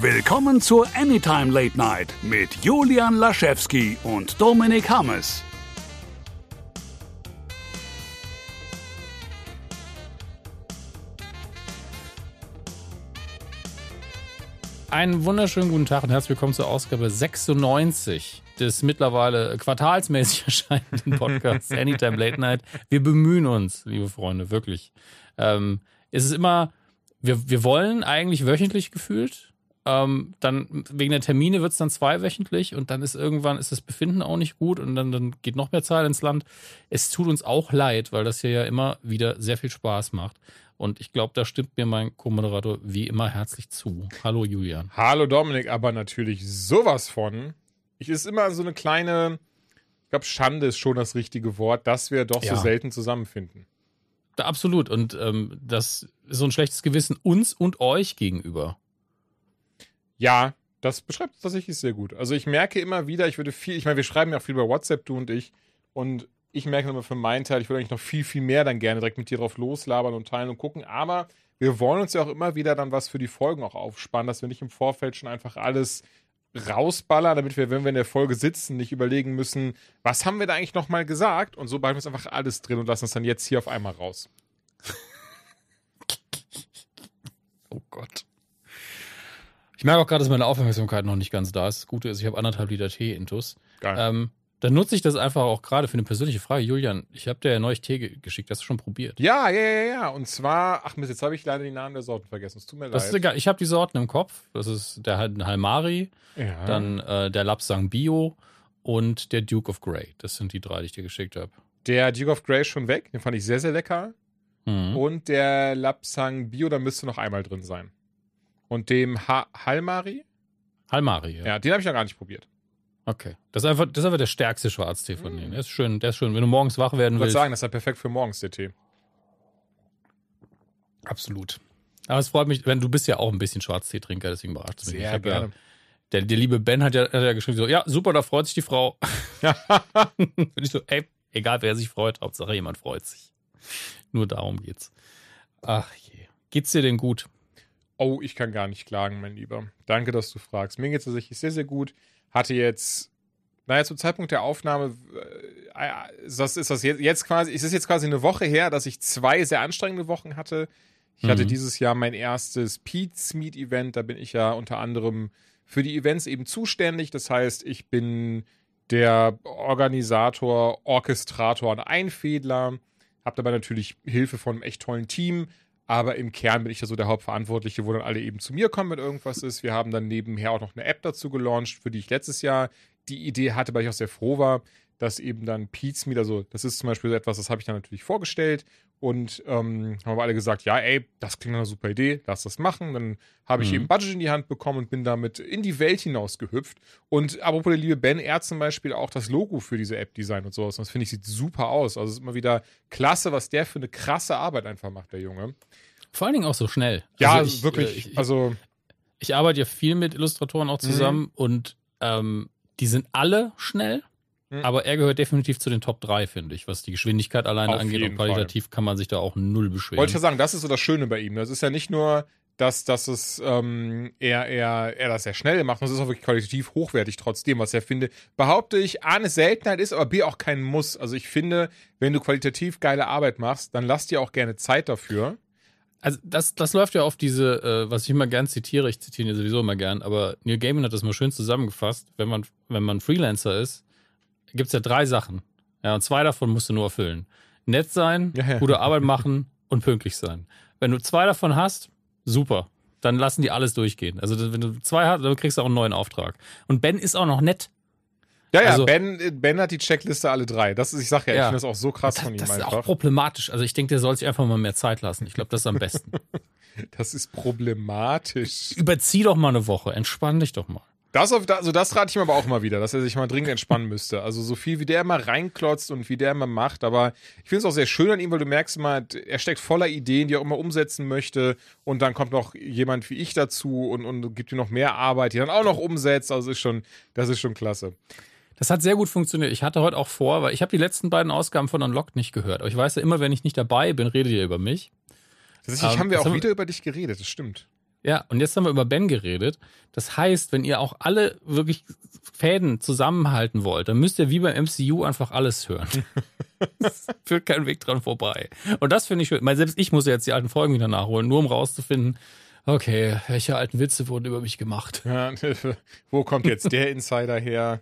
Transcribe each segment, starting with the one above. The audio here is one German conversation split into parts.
Willkommen zur Anytime Late Night mit Julian Laschewski und Dominik Hammes. Einen wunderschönen guten Tag und herzlich willkommen zur Ausgabe 96 des mittlerweile quartalsmäßig erscheinenden Podcasts Anytime Late Night. Wir bemühen uns, liebe Freunde, wirklich. Ähm, es ist immer, wir, wir wollen eigentlich wöchentlich gefühlt. Ähm, dann wegen der Termine wird es dann zweiwöchentlich und dann ist irgendwann ist das Befinden auch nicht gut und dann, dann geht noch mehr Zeit ins Land. Es tut uns auch leid, weil das hier ja immer wieder sehr viel Spaß macht. Und ich glaube, da stimmt mir mein Co-Moderator wie immer herzlich zu. Hallo Julian. Hallo Dominik, aber natürlich sowas von. Ich ist immer so eine kleine, ich glaube, Schande ist schon das richtige Wort, dass wir doch Ja. so selten zusammenfinden. Da, absolut. Und ähm, das ist so ein schlechtes Gewissen uns und euch gegenüber. Ja, das beschreibt es tatsächlich sehr gut. Also ich merke immer wieder, ich würde viel, ich meine, wir schreiben ja auch viel bei WhatsApp, du und ich, und ich merke immer für meinen Teil, ich würde eigentlich noch viel, viel mehr dann gerne direkt mit dir drauf loslabern und teilen und gucken, aber wir wollen uns ja auch immer wieder dann was für die Folgen auch aufspannen, dass wir nicht im Vorfeld schon einfach alles rausballern, damit wir, wenn wir in der Folge sitzen, nicht überlegen müssen, was haben wir da eigentlich nochmal gesagt? Und so behalten wir uns einfach alles drin und lassen es dann jetzt hier auf einmal raus. Oh Gott. Ich merke auch gerade, dass meine Aufmerksamkeit noch nicht ganz da ist. Das Gute ist, ich habe anderthalb Liter Tee intus. Geil. Ähm, dann nutze ich das einfach auch gerade für eine persönliche Frage. Julian, ich habe dir ja neulich Tee ge geschickt. Hast du schon probiert? Ja, ja, ja, ja. Und zwar, ach Mist, jetzt habe ich leider die Namen der Sorten vergessen. Es tut mir Das leid. ist egal. Ich habe die Sorten im Kopf. Das ist der Hal- Halmari, ja. dann äh, der Lapsang Bio und der Duke of Grey. Das sind die drei, die ich dir geschickt habe. Der Duke of Grey ist schon weg. Den fand ich sehr, sehr lecker. Mhm. Und der Lapsang Bio, da müsste noch einmal drin sein. Und dem ha Halmari? Halmari, ja. Ja, den habe ich noch gar nicht probiert. Okay. Das ist einfach, das ist einfach der stärkste Schwarztee von denen. Der ist schön, der ist schön. Wenn du morgens wach werden Ich würde willst. sagen, das ist ja perfekt für morgens, der Tee. Absolut. Aber es freut mich, wenn du bist ja auch ein bisschen Schwarztee-Trinker, deswegen überrascht es mich. ich hab Ja, der, der liebe Ben hat ja, hat ja geschrieben, so, ja, super, da freut sich die Frau. Und ich so, ey, egal wer sich freut, Hauptsache jemand freut sich. Nur darum geht's. Ach je. Geht's dir denn gut? Oh, ich kann gar nicht klagen, mein Lieber. Danke, dass du fragst. Mir geht es tatsächlich sehr, sehr gut. Hatte jetzt, naja, zum Zeitpunkt der Aufnahme, äh, ist das, ist das jetzt, jetzt quasi, es ist jetzt quasi eine Woche her, dass ich zwei sehr anstrengende Wochen hatte. Ich hatte Mhm. dieses Jahr mein erstes Pete's Meet Event. Da bin ich ja unter anderem für die Events eben zuständig. Das heißt, ich bin der Organisator, Orchestrator und Einfädler. Hab dabei natürlich Hilfe von einem echt tollen Team. Aber im Kern bin ich ja so der Hauptverantwortliche, wo dann alle eben zu mir kommen, wenn irgendwas ist. Wir haben dann nebenher auch noch eine App dazu gelauncht, für die ich letztes Jahr die Idee hatte, weil ich auch sehr froh war, dass eben dann Pete's Meet, also das ist zum Beispiel so etwas, das habe ich dann natürlich vorgestellt und ähm, haben aber alle gesagt, ja, ey, das klingt nach einer super Idee, lass das machen. Dann habe ich Mhm. eben Budget in die Hand bekommen und bin damit in die Welt hinaus gehüpft. Und apropos der liebe Ben, er hat zum Beispiel auch das Logo für diese App designt und sowas. Und das finde ich sieht super aus. Also es ist immer wieder klasse, was der für eine krasse Arbeit einfach macht, der Junge. Vor allen Dingen auch so schnell. Ja, Also ich, wirklich. äh, Ich, also ich arbeite ja viel mit Illustratoren auch zusammen und ähm, die sind alle schnell. Mhm. Aber er gehört definitiv zu den Top 3, finde ich, was die Geschwindigkeit alleine Auf angeht. Und qualitativ kann man sich da auch null beschweren. Wollte ich ja sagen, das ist so das Schöne bei ihm. Das ist ja nicht nur, dass, dass es ähm, er, er, er das sehr schnell macht, sondern es ist auch wirklich qualitativ hochwertig trotzdem, was er finde. Behaupte ich, A, eine Seltenheit ist, aber B, auch kein Muss. Also ich finde, wenn du qualitativ geile Arbeit machst, dann lass dir auch gerne Zeit dafür. Also das, das läuft ja auf diese, äh, was ich immer gern zitiere, ich zitiere ihn ja sowieso immer gern, aber Neil Gaiman hat das mal schön zusammengefasst. Wenn man, wenn man Freelancer ist, gibt's ja drei Sachen. Ja, und zwei davon musst du nur erfüllen. Nett sein, Ja, ja. gute Arbeit machen und pünktlich sein. Wenn du zwei davon hast, super. Dann lassen die alles durchgehen. Also wenn du zwei hast, dann kriegst du auch einen neuen Auftrag. Und Ben ist auch noch nett. Ja, ja, Also- ben, ben hat die Checkliste alle drei. Das ist, ich sag ja, ich Ja. finde das auch so krass Das, von ihm das ist auch einfach. problematisch. Also ich denke, der soll sich einfach mal mehr Zeit lassen. Ich glaube, das ist am besten. Das ist problematisch. Überzieh doch mal eine Woche, entspann dich doch mal. Das auf, also das rate ich ihm aber auch mal wieder, dass er sich mal dringend entspannen müsste. Also so viel wie der immer reinklotzt und wie der immer macht, aber ich finde es auch sehr schön an ihm, weil du merkst immer, er steckt voller Ideen, die er auch immer umsetzen möchte und dann kommt noch jemand wie ich dazu und, und gibt ihm noch mehr Arbeit, die dann auch noch umsetzt. Also ist schon, das ist schon klasse. Das hat sehr gut funktioniert. Ich hatte heute auch vor, weil ich habe die letzten beiden Ausgaben von Unlocked nicht gehört. Aber ich weiß ja immer, wenn ich nicht dabei bin, redet ihr über mich. Tatsächlich Ähm, haben wir auch wieder über dich geredet, das stimmt. Ja, und jetzt haben wir über Ben geredet. Das heißt, wenn ihr auch alle wirklich Fäden zusammenhalten wollt, dann müsst ihr wie beim MCU einfach alles hören. Es führt kein Weg dran vorbei. Und das finde ich schön. Weil selbst ich muss jetzt die alten Folgen wieder nachholen, nur um rauszufinden, okay, welche alten Witze wurden über mich gemacht. Ja, wo kommt jetzt der Insider her?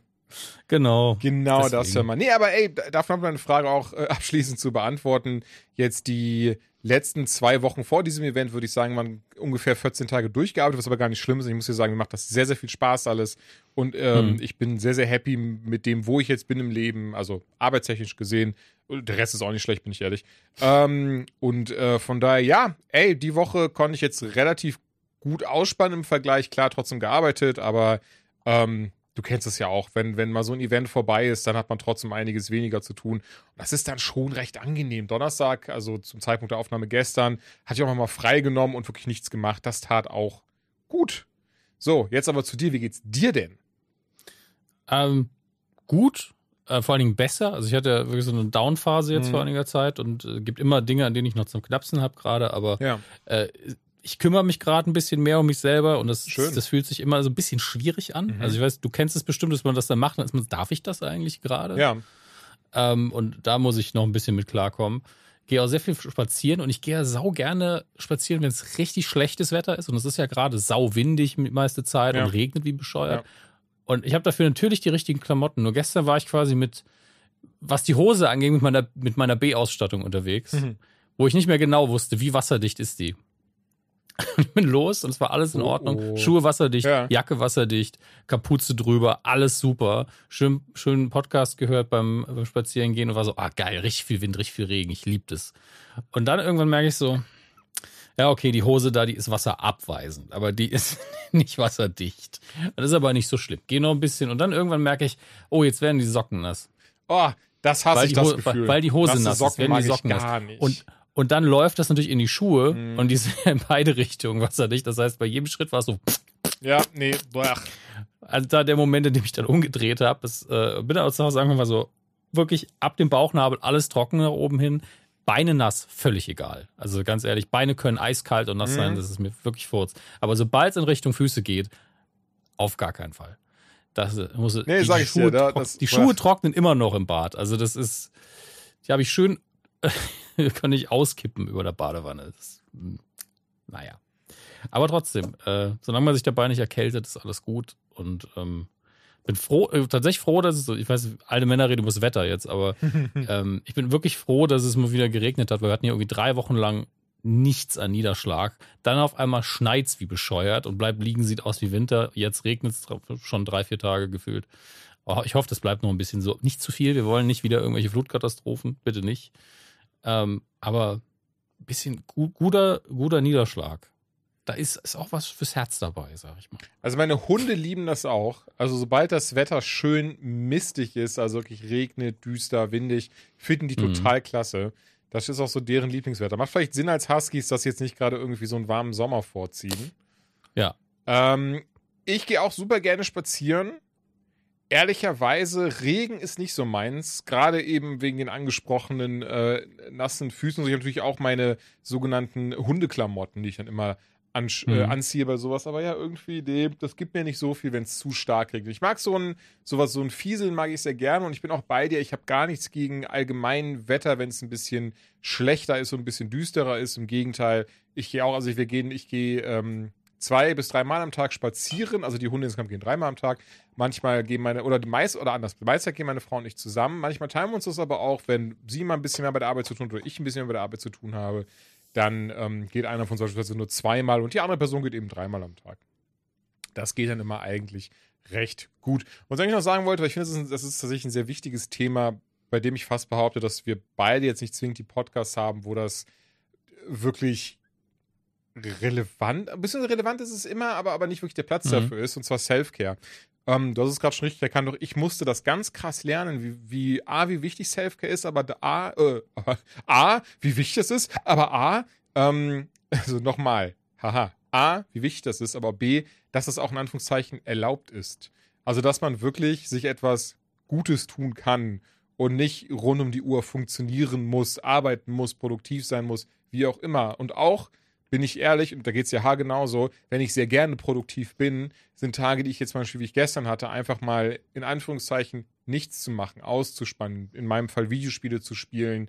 Genau. Genau Deswegen. das, hör mal. Nee, aber ey, davon haben wir eine Frage auch äh, abschließend zu beantworten. Jetzt die letzten zwei Wochen vor diesem Event, würde ich sagen, waren ungefähr 14 Tage durchgearbeitet, was aber gar nicht schlimm ist. Ich muss dir sagen, mir macht das sehr, sehr viel Spaß alles. Und ähm, Hm. ich bin sehr, sehr happy mit dem, wo ich jetzt bin im Leben, also arbeitstechnisch gesehen. Der Rest ist auch nicht schlecht, bin ich ehrlich. Ähm, und äh, von daher, ja, ey, die Woche konnte ich jetzt relativ gut ausspannen im Vergleich. Klar, trotzdem gearbeitet, aber ähm, du kennst es ja auch, wenn, wenn mal so ein Event vorbei ist, dann hat man trotzdem einiges weniger zu tun. Und das ist dann schon recht angenehm. Donnerstag, also zum Zeitpunkt der Aufnahme gestern, hatte ich auch mal frei genommen und wirklich nichts gemacht. Das tat auch gut. So, jetzt aber zu dir. Wie geht's dir denn? Ähm, gut, äh, vor allen Dingen besser. Also ich hatte ja wirklich so eine Down-Phase jetzt Mhm. vor einiger Zeit und äh, gibt immer Dinge, an denen ich noch zum Knapsen habe gerade, aber Ja. äh, ich kümmere mich gerade ein bisschen mehr um mich selber und das, Schön. das fühlt sich immer so ein bisschen schwierig an. Mhm. Also ich weiß, du kennst es bestimmt, dass man das dann macht, dann ist man, darf ich das eigentlich gerade? Ja. Ähm, und da muss ich noch ein bisschen mit klarkommen. Gehe auch sehr viel spazieren und ich gehe ja sau gerne spazieren, wenn es richtig schlechtes Wetter ist. Und es ist ja gerade sau windig die meiste Zeit Ja. und regnet wie bescheuert. Ja. Und ich habe dafür natürlich die richtigen Klamotten. Nur gestern war ich quasi mit, was die Hose angeht, mit meiner, mit meiner B-Ausstattung unterwegs, Mhm. wo ich nicht mehr genau wusste, wie wasserdicht ist die. Ich bin los und es war alles in Oh, Ordnung. oh. Schuhe wasserdicht, Ja. Jacke wasserdicht, Kapuze drüber, alles super. Schön, schön Podcast gehört beim, beim Spazierengehen und war so, ah geil, richtig viel Wind, richtig viel Regen, ich lieb das. Und dann irgendwann merke ich so, ja okay, die Hose da, die ist wasserabweisend, aber die ist nicht wasserdicht. Das ist aber nicht so schlimm. Geh noch ein bisschen und dann irgendwann merke ich, oh, jetzt werden die Socken nass. Oh, das hasse Weil ich das Gefühl. weil die Hose Nasse nass ist, Socken werden mag die Socken nass. nicht. Und, und dann läuft das natürlich in die Schuhe Mhm. und die sind in beide Richtungen wasserdicht. Das heißt, bei jedem Schritt war es so, ja, nee, boah. also da der Moment, in dem ich dann umgedreht habe, ist, äh, bin aber zu Hause irgendwann mal so, wirklich ab dem Bauchnabel alles trocken nach oben hin, Beine nass, völlig egal. Also ganz ehrlich, Beine können eiskalt und nass Mhm. sein, das ist mir wirklich furz. Aber sobald es in Richtung Füße geht, auf gar keinen Fall. Das äh, muss, Nee, die, die ich dir, Schuhe, da- das- die Schuhe trocknen immer noch im Bad. Also das ist, die habe ich schön, kann ich auskippen über der Badewanne. Das, hm, naja. Aber trotzdem, äh, solange man sich dabei nicht erkältet, ist alles gut. Und ähm, bin froh, äh, tatsächlich froh, dass es so, ich weiß, alte Männer reden über das Wetter jetzt, aber ähm, ich bin wirklich froh, dass es mal wieder geregnet hat, weil wir hatten ja irgendwie drei Wochen lang nichts an Niederschlag. Dann auf einmal schneit's wie bescheuert und bleibt liegen, sieht aus wie Winter. Jetzt regnet's drauf- schon drei, vier Tage gefühlt. Oh, ich hoffe, das bleibt noch ein bisschen so. Nicht zu viel, wir wollen nicht wieder irgendwelche Flutkatastrophen, bitte nicht. Ähm, aber ein bisschen gu guter, guter Niederschlag. Da ist, ist auch was fürs Herz dabei, sag ich mal. Also meine Hunde lieben das auch. Also sobald das Wetter schön mistig ist, also wirklich regnet, düster, windig, finden die Mhm. total klasse. Das ist auch so deren Lieblingswetter. Macht vielleicht Sinn als Huskies, dass sie jetzt nicht gerade irgendwie so einen warmen Sommer vorziehen. Ja. Ähm, ich gehe auch super gerne spazieren. Ehrlicherweise, Regen ist nicht so meins. Gerade eben wegen den angesprochenen äh, nassen Füßen. Und ich habe natürlich auch meine sogenannten Hundeklamotten, die ich dann immer ansch- äh, Mhm. anziehe bei sowas. Aber ja, irgendwie, nee, das gibt mir nicht so viel, wenn es zu stark regnet. Ich mag so ein, sowas, so ein Fieseln mag ich sehr gerne. Und ich bin auch bei dir. Ich habe gar nichts gegen allgemein Wetter, wenn es ein bisschen schlechter ist und ein bisschen düsterer ist. Im Gegenteil, ich gehe auch, also wir gehen, ich gehe ähm, zwei bis dreimal am Tag spazieren. Also die Hunde insgesamt gehen dreimal am Tag. Manchmal gehen meine, oder meist, oder anders, die meiste Zeit gehen meine Frau und ich zusammen. Manchmal teilen wir uns das aber auch, wenn sie mal ein bisschen mehr bei der Arbeit zu tun hat oder ich ein bisschen mehr bei der Arbeit zu tun habe, dann ähm, geht einer von uns beispielsweise nur zweimal und die andere Person geht eben dreimal am Tag. Das geht dann immer eigentlich recht gut. Und was ich noch sagen wollte, weil ich finde, das ist, das ist tatsächlich ein sehr wichtiges Thema, bei dem ich fast behaupte, dass wir beide jetzt nicht zwingend die Podcasts haben, wo das wirklich relevant, ein bisschen relevant ist es immer, aber, aber nicht wirklich der Platz Mhm. dafür ist, und zwar Self-Care. Ähm, du hast es gerade schon richtig erkannt, doch ich musste das ganz krass lernen, wie, wie A, wie wichtig Self-Care ist, aber A, äh, A, wie wichtig es ist, aber A, ähm, also nochmal, haha, A, wie wichtig das ist, aber B, dass es auch in Anführungszeichen erlaubt ist. Also, dass man wirklich sich etwas Gutes tun kann und nicht rund um die Uhr funktionieren muss, arbeiten muss, produktiv sein muss, wie auch immer. Und auch bin ich ehrlich, und da geht es ja H genauso, wenn ich sehr gerne produktiv bin, sind Tage, die ich jetzt zum Beispiel, wie ich gestern hatte, einfach mal in Anführungszeichen nichts zu machen, auszuspannen, in meinem Fall Videospiele zu spielen,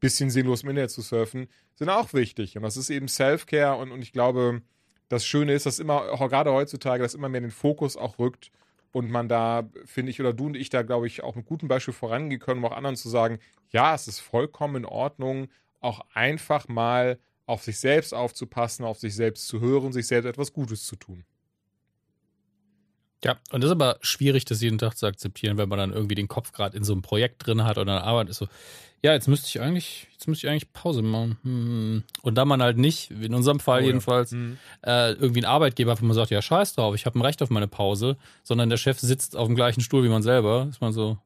bisschen sinnlos im Internet zu surfen, sind auch wichtig. Und das ist eben Self-Care und, und ich glaube, das Schöne ist, dass immer, gerade heutzutage, dass immer mehr den Fokus auch rückt und man da, finde ich, oder du und ich da, glaube ich, auch mit gutem Beispiel vorangehen können, um auch anderen zu sagen, ja, es ist vollkommen in Ordnung, auch einfach mal auf sich selbst aufzupassen, auf sich selbst zu hören, sich selbst etwas Gutes zu tun. Ja, und das ist aber schwierig, das jeden Tag zu akzeptieren, wenn man dann irgendwie den Kopf gerade in so einem Projekt drin hat oder arbeitet ist so, ja, jetzt müsste ich eigentlich, jetzt müsste ich eigentlich Pause machen. Hm. Und da man halt nicht, in unserem Fall oh, jedenfalls, ja. mhm. äh, irgendwie einen Arbeitgeber hat, wo man sagt, ja, scheiß drauf, ich habe ein Recht auf meine Pause, sondern der Chef sitzt auf dem gleichen Stuhl wie man selber, ist man so,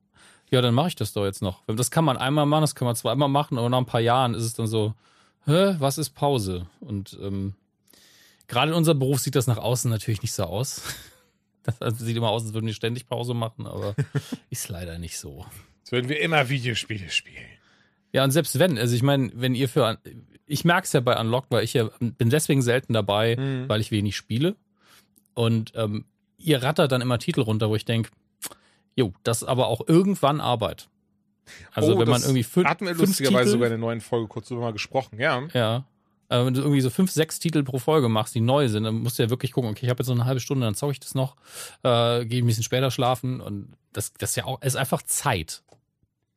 ja, dann mache ich das doch jetzt noch. Das kann man einmal machen, das kann man zweimal machen, aber nach ein paar Jahren ist es dann so, hä, was ist Pause? Und ähm, gerade in unserem Beruf sieht das nach außen natürlich nicht so aus. Das sieht immer aus, als würden wir ständig Pause machen, aber ist leider nicht so. Als würden wir immer Videospiele spielen. Ja, und selbst wenn, also ich meine, wenn ihr für, ich merke es ja bei Unlock, weil ich ja bin deswegen selten dabei, mhm. weil ich wenig spiele. Und ähm, ihr rattert dann immer Titel runter, wo ich denke, jo, das ist aber auch irgendwann Arbeit. Also oh, wenn man irgendwie fünf, hatten wir lustigerweise sogar in der neuen Folge kurz drüber mal gesprochen, ja. Ja, äh, wenn du irgendwie so fünf, sechs Titel pro Folge machst, die neu sind, dann musst du ja wirklich gucken, okay, ich habe jetzt so eine halbe Stunde, dann zocke ich das noch, äh, gehe ein bisschen später schlafen und das, das ist ja auch, ist einfach Zeit.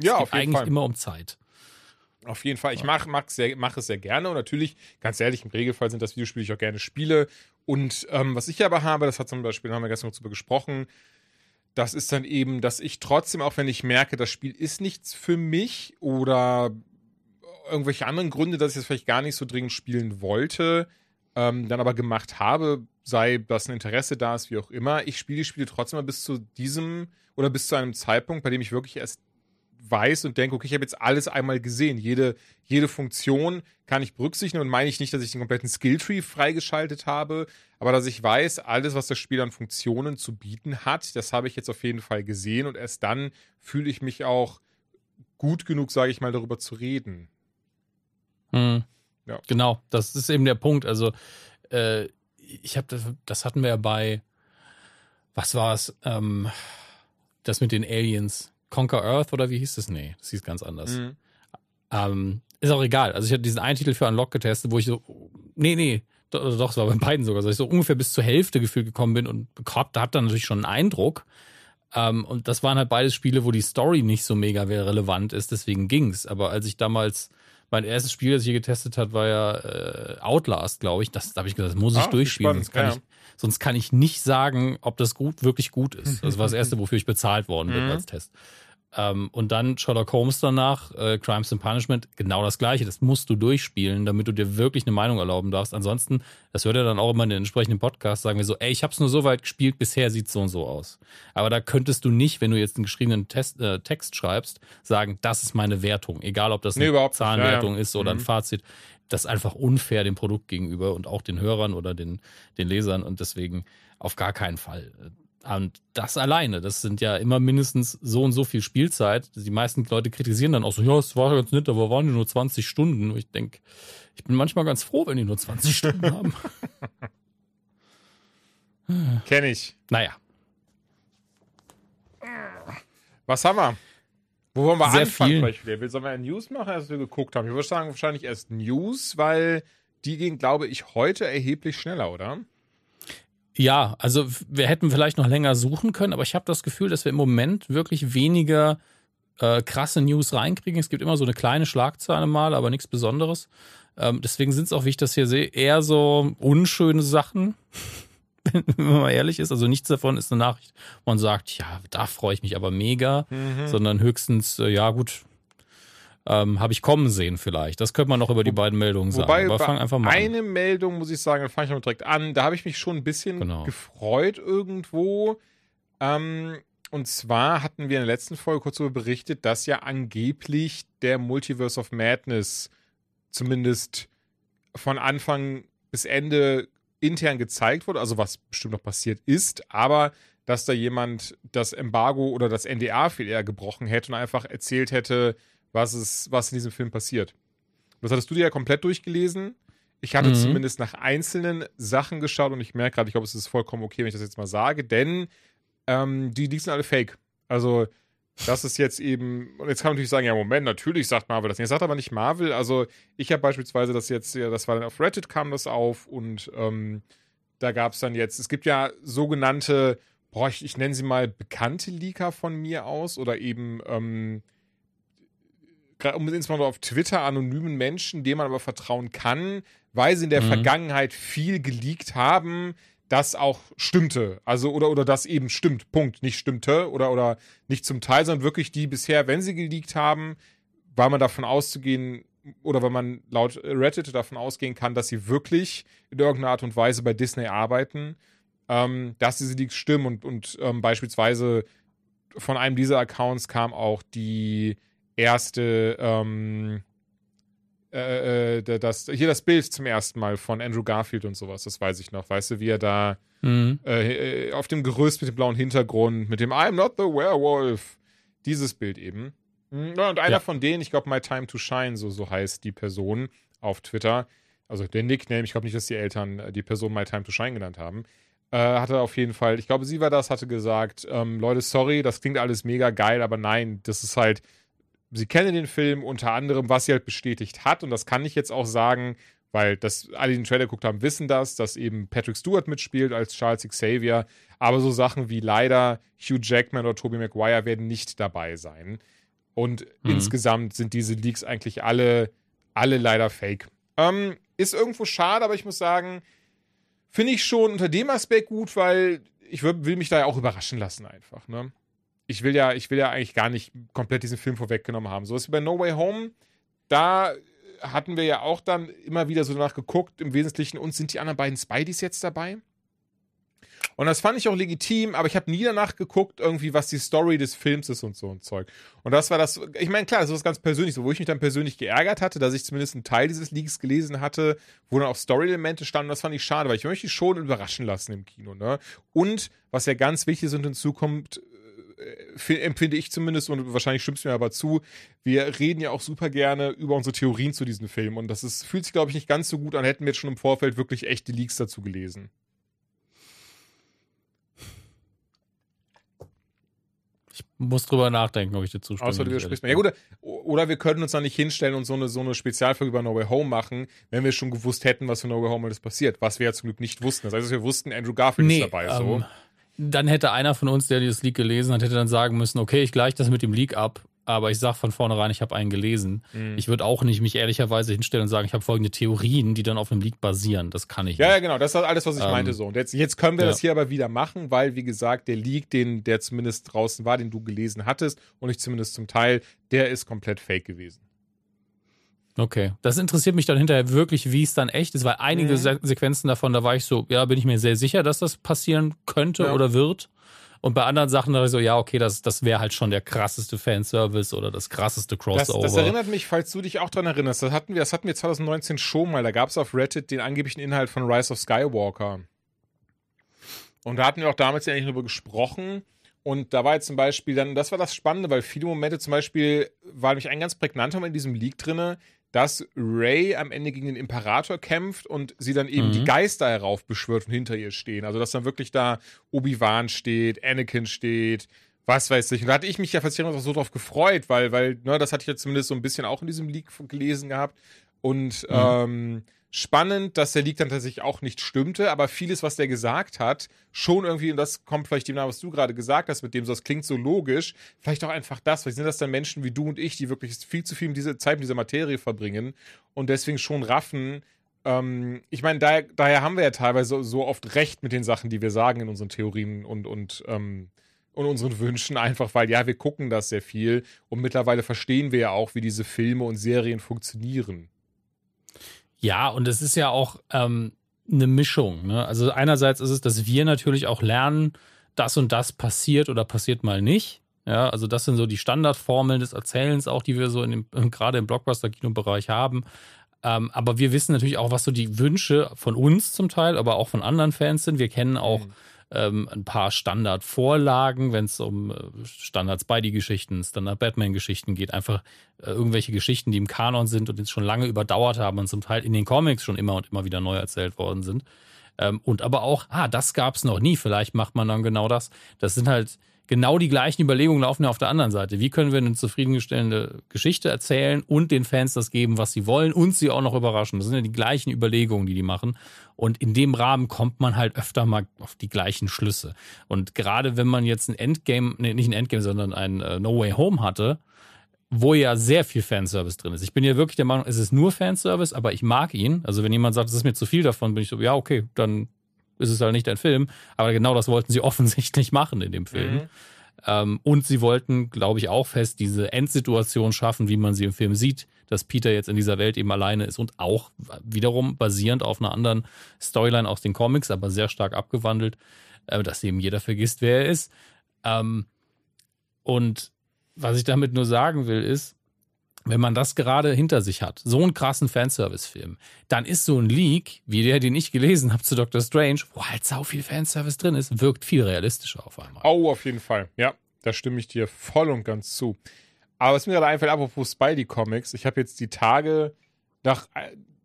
Ja, es auf jeden eigentlich Fall. immer um Zeit. Auf jeden Fall. Ich mache mach mach es sehr gerne und natürlich, ganz ehrlich, im Regelfall sind das Videospiele, die ich auch gerne spiele. Und ähm, was ich aber habe, das hat zum Beispiel, da haben wir gestern noch drüber gesprochen, das ist dann eben, dass ich trotzdem, auch wenn ich merke, das Spiel ist nichts für mich oder irgendwelche anderen Gründe, dass ich es vielleicht gar nicht so dringend spielen wollte, ähm, dann aber gemacht habe, sei das ein Interesse da ist, wie auch immer. Ich spiele die Spiele trotzdem mal bis zu diesem oder bis zu einem Zeitpunkt, bei dem ich wirklich erst weiß und denke, okay, ich habe jetzt alles einmal gesehen. Jede, jede Funktion kann ich berücksichtigen und meine ich nicht, dass ich den kompletten Skilltree freigeschaltet habe, aber dass ich weiß, alles, was das Spiel an Funktionen zu bieten hat, das habe ich jetzt auf jeden Fall gesehen und erst dann fühle ich mich auch gut genug, sage ich mal, darüber zu reden. Mhm. Ja. Genau, das ist eben der Punkt. Also, äh, ich habe das, das hatten wir ja bei, was war es, ähm, das mit den Aliens, Conquer Earth oder wie hieß das? Nee, das hieß ganz anders. Mhm. Ähm, ist auch egal. Also ich hatte diesen einen Titel für Unlock getestet, wo ich so, nee, nee, doch, doch, es war bei beiden sogar, dass ich so ungefähr bis zur Hälfte gefühlt gekommen bin und da hat dann natürlich schon einen Eindruck. Ähm, und das waren halt beides Spiele, wo die Story nicht so mega relevant ist, deswegen ging's. Aber als ich damals mein erstes Spiel, das ich hier getestet habe, war ja äh, Outlast, glaube ich. Das da habe ich gesagt, das muss ich ah, durchspielen. Sonst kann, ja. ich, sonst kann ich nicht sagen, ob das gut, wirklich gut ist. Das war das erste, wofür ich bezahlt worden bin mhm. als Test. Ähm, und dann Sherlock Holmes danach, äh, Crimes and Punishment, genau das gleiche. Das musst du durchspielen, damit du dir wirklich eine Meinung erlauben darfst. Ansonsten, das hört er dann auch immer in den entsprechenden Podcasts, sagen wir so, ey, ich hab's nur so weit gespielt, bisher sieht's so und so aus. Aber da könntest du nicht, wenn du jetzt einen geschriebenen Test, äh, Text schreibst, sagen, das ist meine Wertung. Egal, ob das eine nee, Zahlenwertung ja, ja. ist oder mhm. ein Fazit. Das ist einfach unfair dem Produkt gegenüber und auch den Hörern oder den, den Lesern und deswegen auf gar keinen Fall und das alleine, das sind ja immer mindestens so und so viel Spielzeit. Die meisten Leute kritisieren dann auch so, ja, es war ganz nett, aber waren die nur 20 Stunden. Und ich denke, ich bin manchmal ganz froh, wenn die nur 20 Stunden haben. Kenn ich. Naja. Was haben wir? Wo wollen wir Sehr anfangen? Viel. Sollen wir News machen, als wir geguckt haben? Ich würde sagen, wahrscheinlich erst News, weil die gehen, glaube ich, heute erheblich schneller, oder? Ja, also wir hätten vielleicht noch länger suchen können, aber ich habe das Gefühl, dass wir im Moment wirklich weniger äh, krasse News reinkriegen. Es gibt immer so eine kleine Schlagzeile mal, aber nichts Besonderes. Ähm, deswegen sind es auch, wie ich das hier sehe, eher so unschöne Sachen, wenn man mal ehrlich ist. Also nichts davon ist eine Nachricht, wo man sagt, ja, da freue ich mich aber mega, mhm. sondern höchstens, äh, ja gut, ähm, habe ich kommen sehen vielleicht. Das könnte man noch über die beiden Meldungen sagen. Wobei, Aber fang einfach mal eine an. Meldung, muss ich sagen, da fange ich mal direkt an. Da habe ich mich schon ein bisschen genau. gefreut irgendwo. Ähm, und zwar hatten wir in der letzten Folge kurz darüber berichtet, dass ja angeblich der Multiverse of Madness zumindest von Anfang bis Ende intern gezeigt wurde, also was bestimmt noch passiert ist, aber dass da jemand das Embargo oder das NDA viel eher gebrochen hätte und einfach erzählt hätte, was, ist, was in diesem Film passiert. Das hattest du dir ja komplett durchgelesen. Ich hatte Mhm. zumindest nach einzelnen Sachen geschaut und ich merke gerade, ich glaube, es ist vollkommen okay, wenn ich das jetzt mal sage, denn ähm, die, die sind alle fake. Also, das ist jetzt eben, und jetzt kann man natürlich sagen, ja, Moment, natürlich sagt Marvel das nicht. Er sagt aber nicht Marvel. Also, ich habe beispielsweise das jetzt, ja, das war dann auf Reddit kam das auf und ähm, da gab es dann jetzt, es gibt ja sogenannte, boah, ich, ich nenne sie mal bekannte Leaker von mir aus oder eben, ähm, um insbesondere auf Twitter anonymen Menschen, denen man aber vertrauen kann, weil sie in der Mhm. Vergangenheit viel geleakt haben, das auch stimmte. Also, oder, oder das eben stimmt. Punkt. Nicht stimmte oder, oder nicht zum Teil, sondern wirklich die bisher, wenn sie geleakt haben, war man davon auszugehen, oder wenn man laut Reddit davon ausgehen kann, dass sie wirklich in irgendeiner Art und Weise bei Disney arbeiten, ähm, dass diese Leaks stimmen und, und ähm, beispielsweise von einem dieser Accounts kam auch die erste, ähm, äh, äh, das, hier das Bild zum ersten Mal von Andrew Garfield und sowas, das weiß ich noch. Weißt du, wie er da Mhm. äh, äh, auf dem Gerüst mit dem blauen Hintergrund, mit dem I'm not the werewolf. Dieses Bild eben. Mhm, und einer Ja. von denen, ich glaube, My Time to Shine, so, so heißt die Person auf Twitter, also der Nickname, ich glaube nicht, dass die Eltern äh, die Person My Time to Shine genannt haben, äh, hatte auf jeden Fall, ich glaube, sie war das, hatte gesagt, ähm, Leute, sorry, das klingt alles mega geil, aber nein, das ist halt, sie kennen den Film unter anderem, was sie halt bestätigt hat und das kann ich jetzt auch sagen, weil das alle, die den Trailer geguckt haben, wissen das, dass eben Patrick Stewart mitspielt als Charles Xavier, aber so Sachen wie leider Hugh Jackman oder Tobey Maguire werden nicht dabei sein. Und Mhm. insgesamt sind diese Leaks eigentlich alle, alle leider fake. Ähm, ist irgendwo schade, aber ich muss sagen, finde ich schon unter dem Aspekt gut, weil ich will, will mich da ja auch überraschen lassen einfach, ne? Ich will ja, ich will ja eigentlich gar nicht komplett diesen Film vorweggenommen haben. So was wie bei No Way Home, da hatten wir ja auch dann immer wieder so danach geguckt, im Wesentlichen, und sind die anderen beiden Spideys jetzt dabei? Und das fand ich auch legitim, aber ich habe nie danach geguckt, irgendwie, was die Story des Films ist und so ein Zeug. Und das war das, ich meine, klar, das ist was ganz Persönliches, wo ich mich dann persönlich geärgert hatte, dass ich zumindest einen Teil dieses Leaks gelesen hatte, wo dann auch Story-Elemente standen. Das fand ich schade, weil ich möchte schon überraschen lassen im Kino. Ne? Und was ja ganz wichtig ist und hinzukommt, empfinde ich zumindest, und wahrscheinlich stimmst du mir aber zu, wir reden ja auch super gerne über unsere Theorien zu diesen Filmen. Und das ist, fühlt sich, glaube ich, nicht ganz so gut an, hätten wir jetzt schon im Vorfeld wirklich echte Leaks dazu gelesen. Ich muss drüber nachdenken, ob ich dir zustimme. Außer du ehrlich Ja gut, oder wir könnten uns dann nicht hinstellen und so eine, so eine Spezialfolge über No Way Home machen, wenn wir schon gewusst hätten, was für No Way Home alles passiert. Was wir ja zum Glück nicht wussten. Das heißt, wir wussten, Andrew Garfield Nee, ist dabei. So. Dann hätte einer von uns, der dieses Leak gelesen hat, hätte dann sagen müssen, okay, ich gleiche das mit dem Leak ab, aber ich sag von vornherein, ich habe einen gelesen. Mhm. Ich würde auch nicht mich ehrlicherweise hinstellen und sagen, ich habe folgende Theorien, die dann auf einem Leak basieren. Das kann ich Ja, ja, nicht. genau, das ist alles, was ich Ähm, meinte so. Und jetzt, jetzt können wir ja. das hier aber wieder machen, weil, wie gesagt, der Leak, den, der zumindest draußen war, den du gelesen hattest, und ich zumindest zum Teil, der ist komplett fake gewesen. Okay. Das interessiert mich dann hinterher wirklich, wie es dann echt ist, weil einige Mhm. Se Sequenzen davon, da war ich so, ja, bin ich mir sehr sicher, dass das passieren könnte Ja. oder wird. Und bei anderen Sachen da ich so, ja, okay, das, das wäre halt schon der krasseste Fanservice oder das krasseste Das, Crossover. das erinnert mich, falls du dich auch daran erinnerst, das hatten wir, das hatten wir 2019 schon mal. Da gab es auf Reddit den angeblichen Inhalt von Rise of Skywalker. Und da hatten wir auch damals ja eigentlich drüber gesprochen. Und da war jetzt zum Beispiel dann, das war das Spannende, weil viele Momente zum Beispiel war nämlich ein ganz prägnanter in diesem Leak drinne, dass Ray am Ende gegen den Imperator kämpft und sie dann eben Mhm. die Geister heraufbeschwört und hinter ihr stehen. Also dass dann wirklich da Obi-Wan steht, Anakin steht, was weiß ich. Und da hatte ich mich ja auch so drauf gefreut, weil, weil, ne, das hatte ich ja zumindest so ein bisschen auch in diesem Leak gelesen gehabt. Und ähm, spannend, dass der Leak dann tatsächlich auch nicht stimmte, aber vieles, was der gesagt hat, schon irgendwie, und das kommt vielleicht dem nach, was du gerade gesagt hast, mit dem so, das klingt so logisch, vielleicht auch einfach das, vielleicht sind das dann Menschen wie du und ich, die wirklich viel zu viel mit dieser Zeit mit dieser Materie verbringen und deswegen schon raffen, ähm, ich meine, daher, daher haben wir ja teilweise so, so oft recht mit den Sachen, die wir sagen in unseren Theorien und, und, ähm, und unseren Wünschen, einfach weil, ja, wir gucken das sehr viel und mittlerweile verstehen wir ja auch, wie diese Filme und Serien funktionieren. Ja, und es ist ja auch ähm, eine Mischung. Ne? Also einerseits ist es, dass wir natürlich auch lernen, das und das passiert oder passiert mal nicht. Ja, also das sind so die Standardformeln des Erzählens auch, die wir so in dem, gerade im Blockbuster-Kino-Bereich haben. Ähm, aber wir wissen natürlich auch, was so die Wünsche von uns zum Teil, aber auch von anderen Fans sind. Wir kennen auch ähm, ein paar Standardvorlagen, wenn es um äh, Standard-Spidey-Geschichten, Standard-Batman-Geschichten geht, einfach äh, irgendwelche Geschichten, die im Kanon sind und jetzt schon lange überdauert haben und zum Teil in den Comics schon immer und immer wieder neu erzählt worden sind. Ähm, und aber auch, ah, das gab es noch nie, vielleicht macht man dann genau das. Das sind halt genau die gleichen Überlegungen laufen ja auf der anderen Seite. Wie können wir eine zufriedenstellende Geschichte erzählen und den Fans das geben, was sie wollen und sie auch noch überraschen? Das sind ja die gleichen Überlegungen, die die machen. Und in dem Rahmen kommt man halt öfter mal auf die gleichen Schlüsse. Und gerade wenn man jetzt ein Endgame, nee, nicht ein Endgame, sondern ein äh, No Way Home hatte, wo ja sehr viel Fanservice drin ist. Ich bin ja wirklich der Meinung, es ist nur Fanservice, aber ich mag ihn. Also wenn jemand sagt, es ist mir zu viel davon, bin ich so, ja, okay, dann ist es halt nicht ein Film. Aber genau das wollten sie offensichtlich machen in dem Film. Mhm. Ähm, und sie wollten, glaube ich, auch fest diese Endsituation schaffen, wie man sie im Film sieht, dass Peter jetzt in dieser Welt eben alleine ist und auch wiederum basierend auf einer anderen Storyline aus den Comics, aber sehr stark abgewandelt, äh, dass eben jeder vergisst, wer er ist. Ähm, und was ich damit nur sagen will, ist, wenn man das gerade hinter sich hat, so einen krassen Fanservice-Film, dann ist so ein Leak, wie der, den ich gelesen habe zu Doctor Strange, wo halt sau viel Fanservice drin ist, wirkt viel realistischer auf einmal. Oh, auf jeden Fall. Ja, da stimme ich dir voll und ganz zu. Aber was mir gerade einfällt, apropos Spidey-Comics, ich habe jetzt die Tage nach,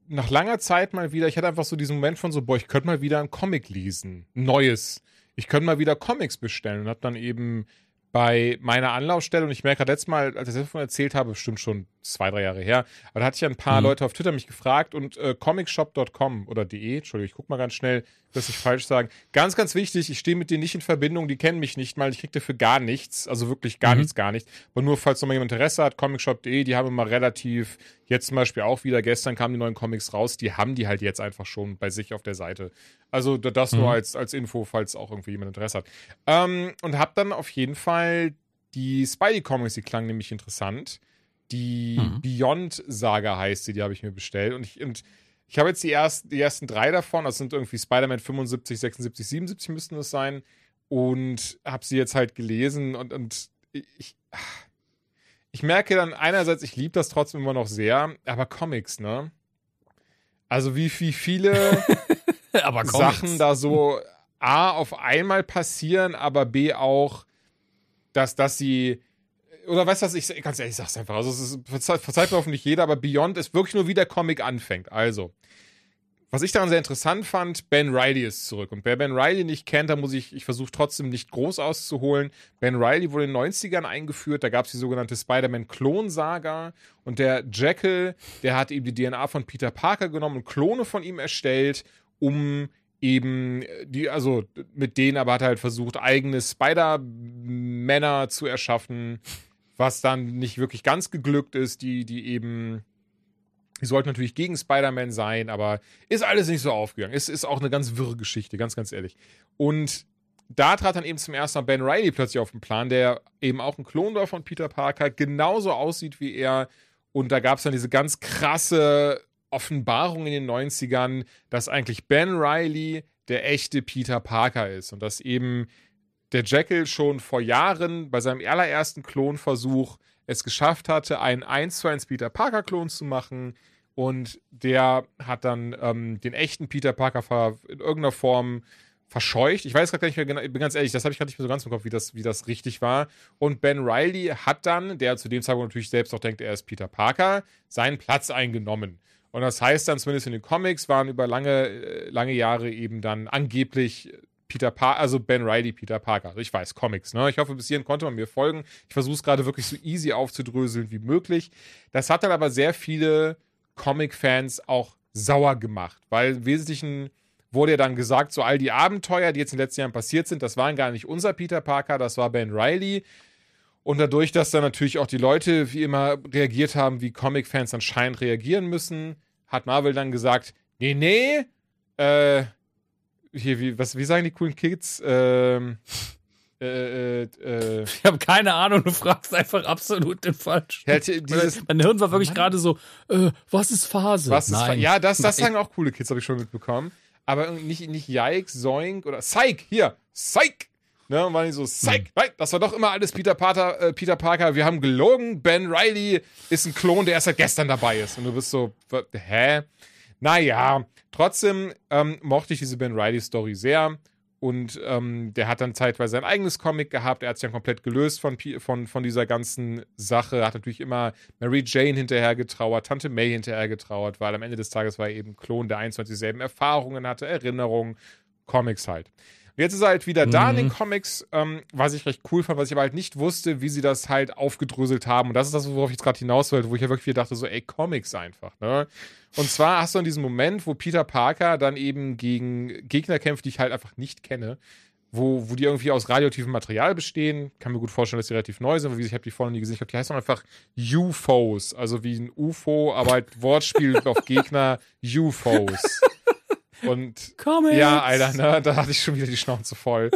nach langer Zeit mal wieder, ich hatte einfach so diesen Moment von so, boah, ich könnte mal wieder ein Comic lesen. Neues. Ich könnte mal wieder Comics bestellen und habe dann eben bei meiner Anlaufstelle, und ich merke gerade letztes Mal, als ich das davon erzählt habe, bestimmt schon zwei, drei Jahre her, aber da hatte ich ja ein paar mhm. Leute auf Twitter mich gefragt und äh, comicshop.com oder de, Entschuldigung, ich guck mal ganz schnell, dass ich falsch sagen. Ganz, ganz wichtig, ich stehe mit denen nicht in Verbindung, die kennen mich nicht mal, ich kriege dafür gar nichts, also wirklich gar mhm. nichts, gar nichts. Aber nur, falls noch mal jemand Interesse hat, comicshop.de, die haben immer relativ, jetzt zum Beispiel auch wieder, gestern kamen die neuen Comics raus, die haben die halt jetzt einfach schon bei sich auf der Seite. Also das mhm. nur als, als Info, falls auch irgendwie jemand Interesse hat. Ähm, und hab dann auf jeden Fall die Spidey-Comics, die klangen nämlich interessant. Die mhm. Beyond-Saga heißt sie, die habe ich mir bestellt. Und ich, und ich habe jetzt die ersten, die ersten drei davon, das sind irgendwie Spider-Man 75, 76, 77 müssten es sein. Und habe sie jetzt halt gelesen und, und ich, ich merke dann einerseits, ich liebe das trotzdem immer noch sehr, aber Comics, ne? Also wie, wie viele Sachen da so A auf einmal passieren, aber B auch, dass, dass sie oder weißt du was, ich ganz ehrlich, ich sag's einfach. Also, es ist, verzeiht, verzeiht mir hoffentlich jeder, aber Beyond ist wirklich nur wie der Comic anfängt. Also, was ich daran sehr interessant fand, Ben Riley ist zurück. Und wer Ben Riley nicht kennt, da muss ich, ich versuche trotzdem nicht groß auszuholen. Ben Riley wurde in den 90ern eingeführt, da gab es die sogenannte Spider-Man-Klon-Saga. Und der Jekyll, der hat eben die DNA von Peter Parker genommen und Klone von ihm erstellt, um eben die, also mit denen aber hat er halt versucht, eigene Spider-Männer zu erschaffen was dann nicht wirklich ganz geglückt ist, die, die eben, die sollten natürlich gegen Spider-Man sein, aber ist alles nicht so aufgegangen. Es ist auch eine ganz wirre Geschichte, ganz, ganz ehrlich. Und da trat dann eben zum ersten Mal Ben Riley plötzlich auf den Plan, der eben auch ein Klon war von Peter Parker, genauso aussieht wie er. Und da gab es dann diese ganz krasse Offenbarung in den 90ern, dass eigentlich Ben Riley der echte Peter Parker ist und dass eben der Jekyll schon vor Jahren bei seinem allerersten Klonversuch es geschafft hatte, einen 1 zu 1 Peter Parker Klon zu machen. Und der hat dann ähm, den echten Peter Parker in irgendeiner Form verscheucht. Ich weiß gerade gar nicht mehr genau, ich bin ganz ehrlich, das habe ich gerade nicht mehr so ganz im Kopf, wie das, wie das richtig war. Und Ben Riley hat dann, der zu dem Zeitpunkt natürlich selbst auch denkt, er ist Peter Parker, seinen Platz eingenommen. Und das heißt dann, zumindest in den Comics, waren über lange, äh, lange Jahre eben dann angeblich Peter Parker, also Ben Riley, Peter Parker. Also ich weiß, Comics, ne? Ich hoffe, bis hierhin konnte man mir folgen. Ich versuche es gerade wirklich so easy aufzudröseln wie möglich. Das hat dann aber sehr viele Comic-Fans auch sauer gemacht, weil im Wesentlichen wurde ja dann gesagt, so all die Abenteuer, die jetzt in den letzten Jahren passiert sind, das waren gar nicht unser Peter Parker, das war Ben Riley. Und dadurch, dass dann natürlich auch die Leute wie immer reagiert haben, wie Comic-Fans anscheinend reagieren müssen, hat Marvel dann gesagt, nee, nee, äh, hier, wie, was, wie sagen die coolen Kids? Ähm, äh, äh, äh, ich habe keine Ahnung, du fragst einfach absolut den falsch. Ja, dieses, mein Hirn war wirklich gerade so, äh, was ist Phase? Was ist Nein. ja, das, das sagen auch coole Kids, habe ich schon mitbekommen. Aber nicht, nicht Yikes, Zoink oder Psych, hier, Psych! Ne, und waren die so, Psych, hm. nein, das war doch immer alles Peter, Pater, äh, Peter Parker, wir haben gelogen, Ben Riley ist ein Klon, der erst seit gestern dabei ist. Und du bist so, hä? Naja, trotzdem ähm, mochte ich diese Ben Riley-Story sehr. Und ähm, der hat dann zeitweise sein eigenes Comic gehabt. Er hat sich dann komplett gelöst von, von, von dieser ganzen Sache. Hat natürlich immer Mary Jane hinterher getrauert, Tante May hinterher getrauert, weil am Ende des Tages war er eben Klon, der 21 dieselben Erfahrungen hatte, Erinnerungen, Comics halt. Jetzt ist er halt wieder mhm. da in den mhm. Comics, ähm, was ich recht cool fand, was ich aber halt nicht wusste, wie sie das halt aufgedröselt haben. Und das ist das, worauf ich jetzt gerade hinaus wollte, wo ich ja wirklich dachte, so, ey, Comics einfach, ne? Und zwar hast du in diesem Moment, wo Peter Parker dann eben gegen Gegner kämpft, die ich halt einfach nicht kenne, wo, wo die irgendwie aus radioaktivem Material bestehen. Kann mir gut vorstellen, dass die relativ neu sind, wie ich habe die vorne nie gesehen. Ich glaube, die heißen einfach UFOs, also wie ein UFO, aber halt Wortspiel auf Gegner UFOs. Und Comics. ja, Alter, ne, da hatte ich schon wieder die Schnauze voll.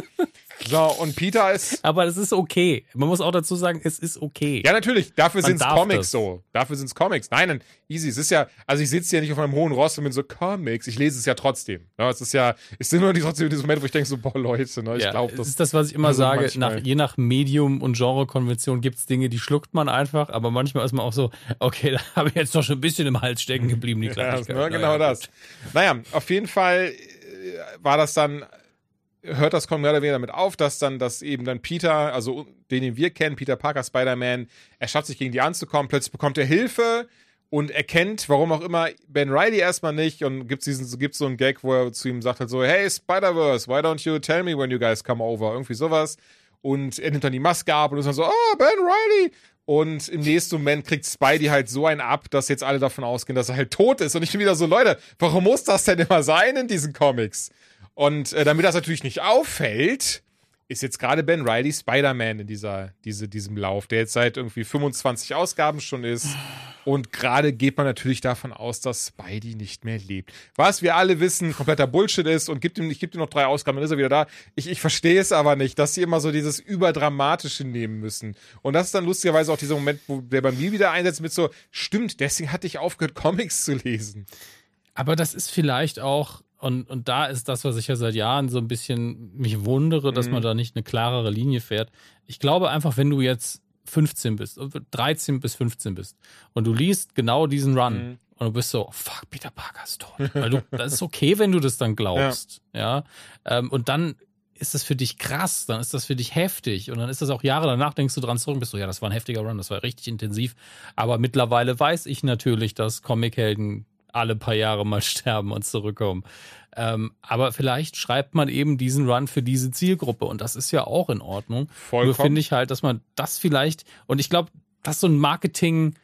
So, und Peter ist. Aber es ist okay. Man muss auch dazu sagen, es ist okay. Ja, natürlich. Dafür sind es Comics das. so. Dafür sind es Comics. Nein, nein, easy. Es ist ja, also ich sitze ja nicht auf einem hohen Ross und bin so Comics. Ich lese es ja trotzdem. Ja, es ist ja, es sind nur die, trotzdem diese Momente, wo ich denke so, boah, Leute, ne, ich ja, glaube, das ist das, was ich immer also sage. Nach, je nach Medium und Genrekonvention gibt es Dinge, die schluckt man einfach, aber manchmal ist man auch so, okay, da habe ich jetzt doch schon ein bisschen im Hals stecken geblieben, die Kleinigkeit. Ja, genau naja, das. Naja, auf jeden Fall äh, war das dann hört das mehr oder weniger damit auf, dass dann, dass eben dann Peter, also den, den wir kennen, Peter Parker, Spider-Man, er schafft sich gegen die anzukommen, plötzlich bekommt er Hilfe und erkennt, warum auch immer, Ben Riley erstmal nicht und gibt diesen, gibt so einen Gag, wo er zu ihm sagt halt so, hey Spider-Verse, why don't you tell me when you guys come over? Irgendwie sowas. Und er nimmt dann die Maske ab und ist dann so, oh, Ben Riley. Und im nächsten Moment kriegt Spidey halt so einen ab, dass jetzt alle davon ausgehen, dass er halt tot ist. Und ich bin wieder so, Leute, warum muss das denn immer sein in diesen Comics? Und äh, damit das natürlich nicht auffällt, ist jetzt gerade Ben Riley Spider-Man in dieser, diese, diesem Lauf, der jetzt seit irgendwie 25 Ausgaben schon ist. Und gerade geht man natürlich davon aus, dass Spidey nicht mehr lebt. Was wir alle wissen, kompletter Bullshit ist und gibt ihm, ich gebe ihm noch drei Ausgaben, dann ist er wieder da. Ich, ich verstehe es aber nicht, dass sie immer so dieses Überdramatische nehmen müssen. Und das ist dann lustigerweise auch dieser Moment, wo der bei mir wieder einsetzt mit so, stimmt, deswegen hatte ich aufgehört, Comics zu lesen. Aber das ist vielleicht auch und, und da ist das, was ich ja seit Jahren so ein bisschen mich wundere, dass mhm. man da nicht eine klarere Linie fährt. Ich glaube einfach, wenn du jetzt 15 bist, 13 bis 15 bist und du liest genau diesen Run mhm. und du bist so, oh, fuck, Peter Parker ist tot. Weil du, das ist okay, wenn du das dann glaubst. Ja. ja? Ähm, und dann ist das für dich krass, dann ist das für dich heftig und dann ist das auch Jahre danach, denkst du dran zurück und bist so, ja, das war ein heftiger Run, das war richtig intensiv. Aber mittlerweile weiß ich natürlich, dass Comichelden alle paar Jahre mal sterben und zurückkommen. Ähm, aber vielleicht schreibt man eben diesen Run für diese Zielgruppe und das ist ja auch in Ordnung. Vollkommen. Nur finde ich halt, dass man das vielleicht, und ich glaube, das ist so ein Marketing,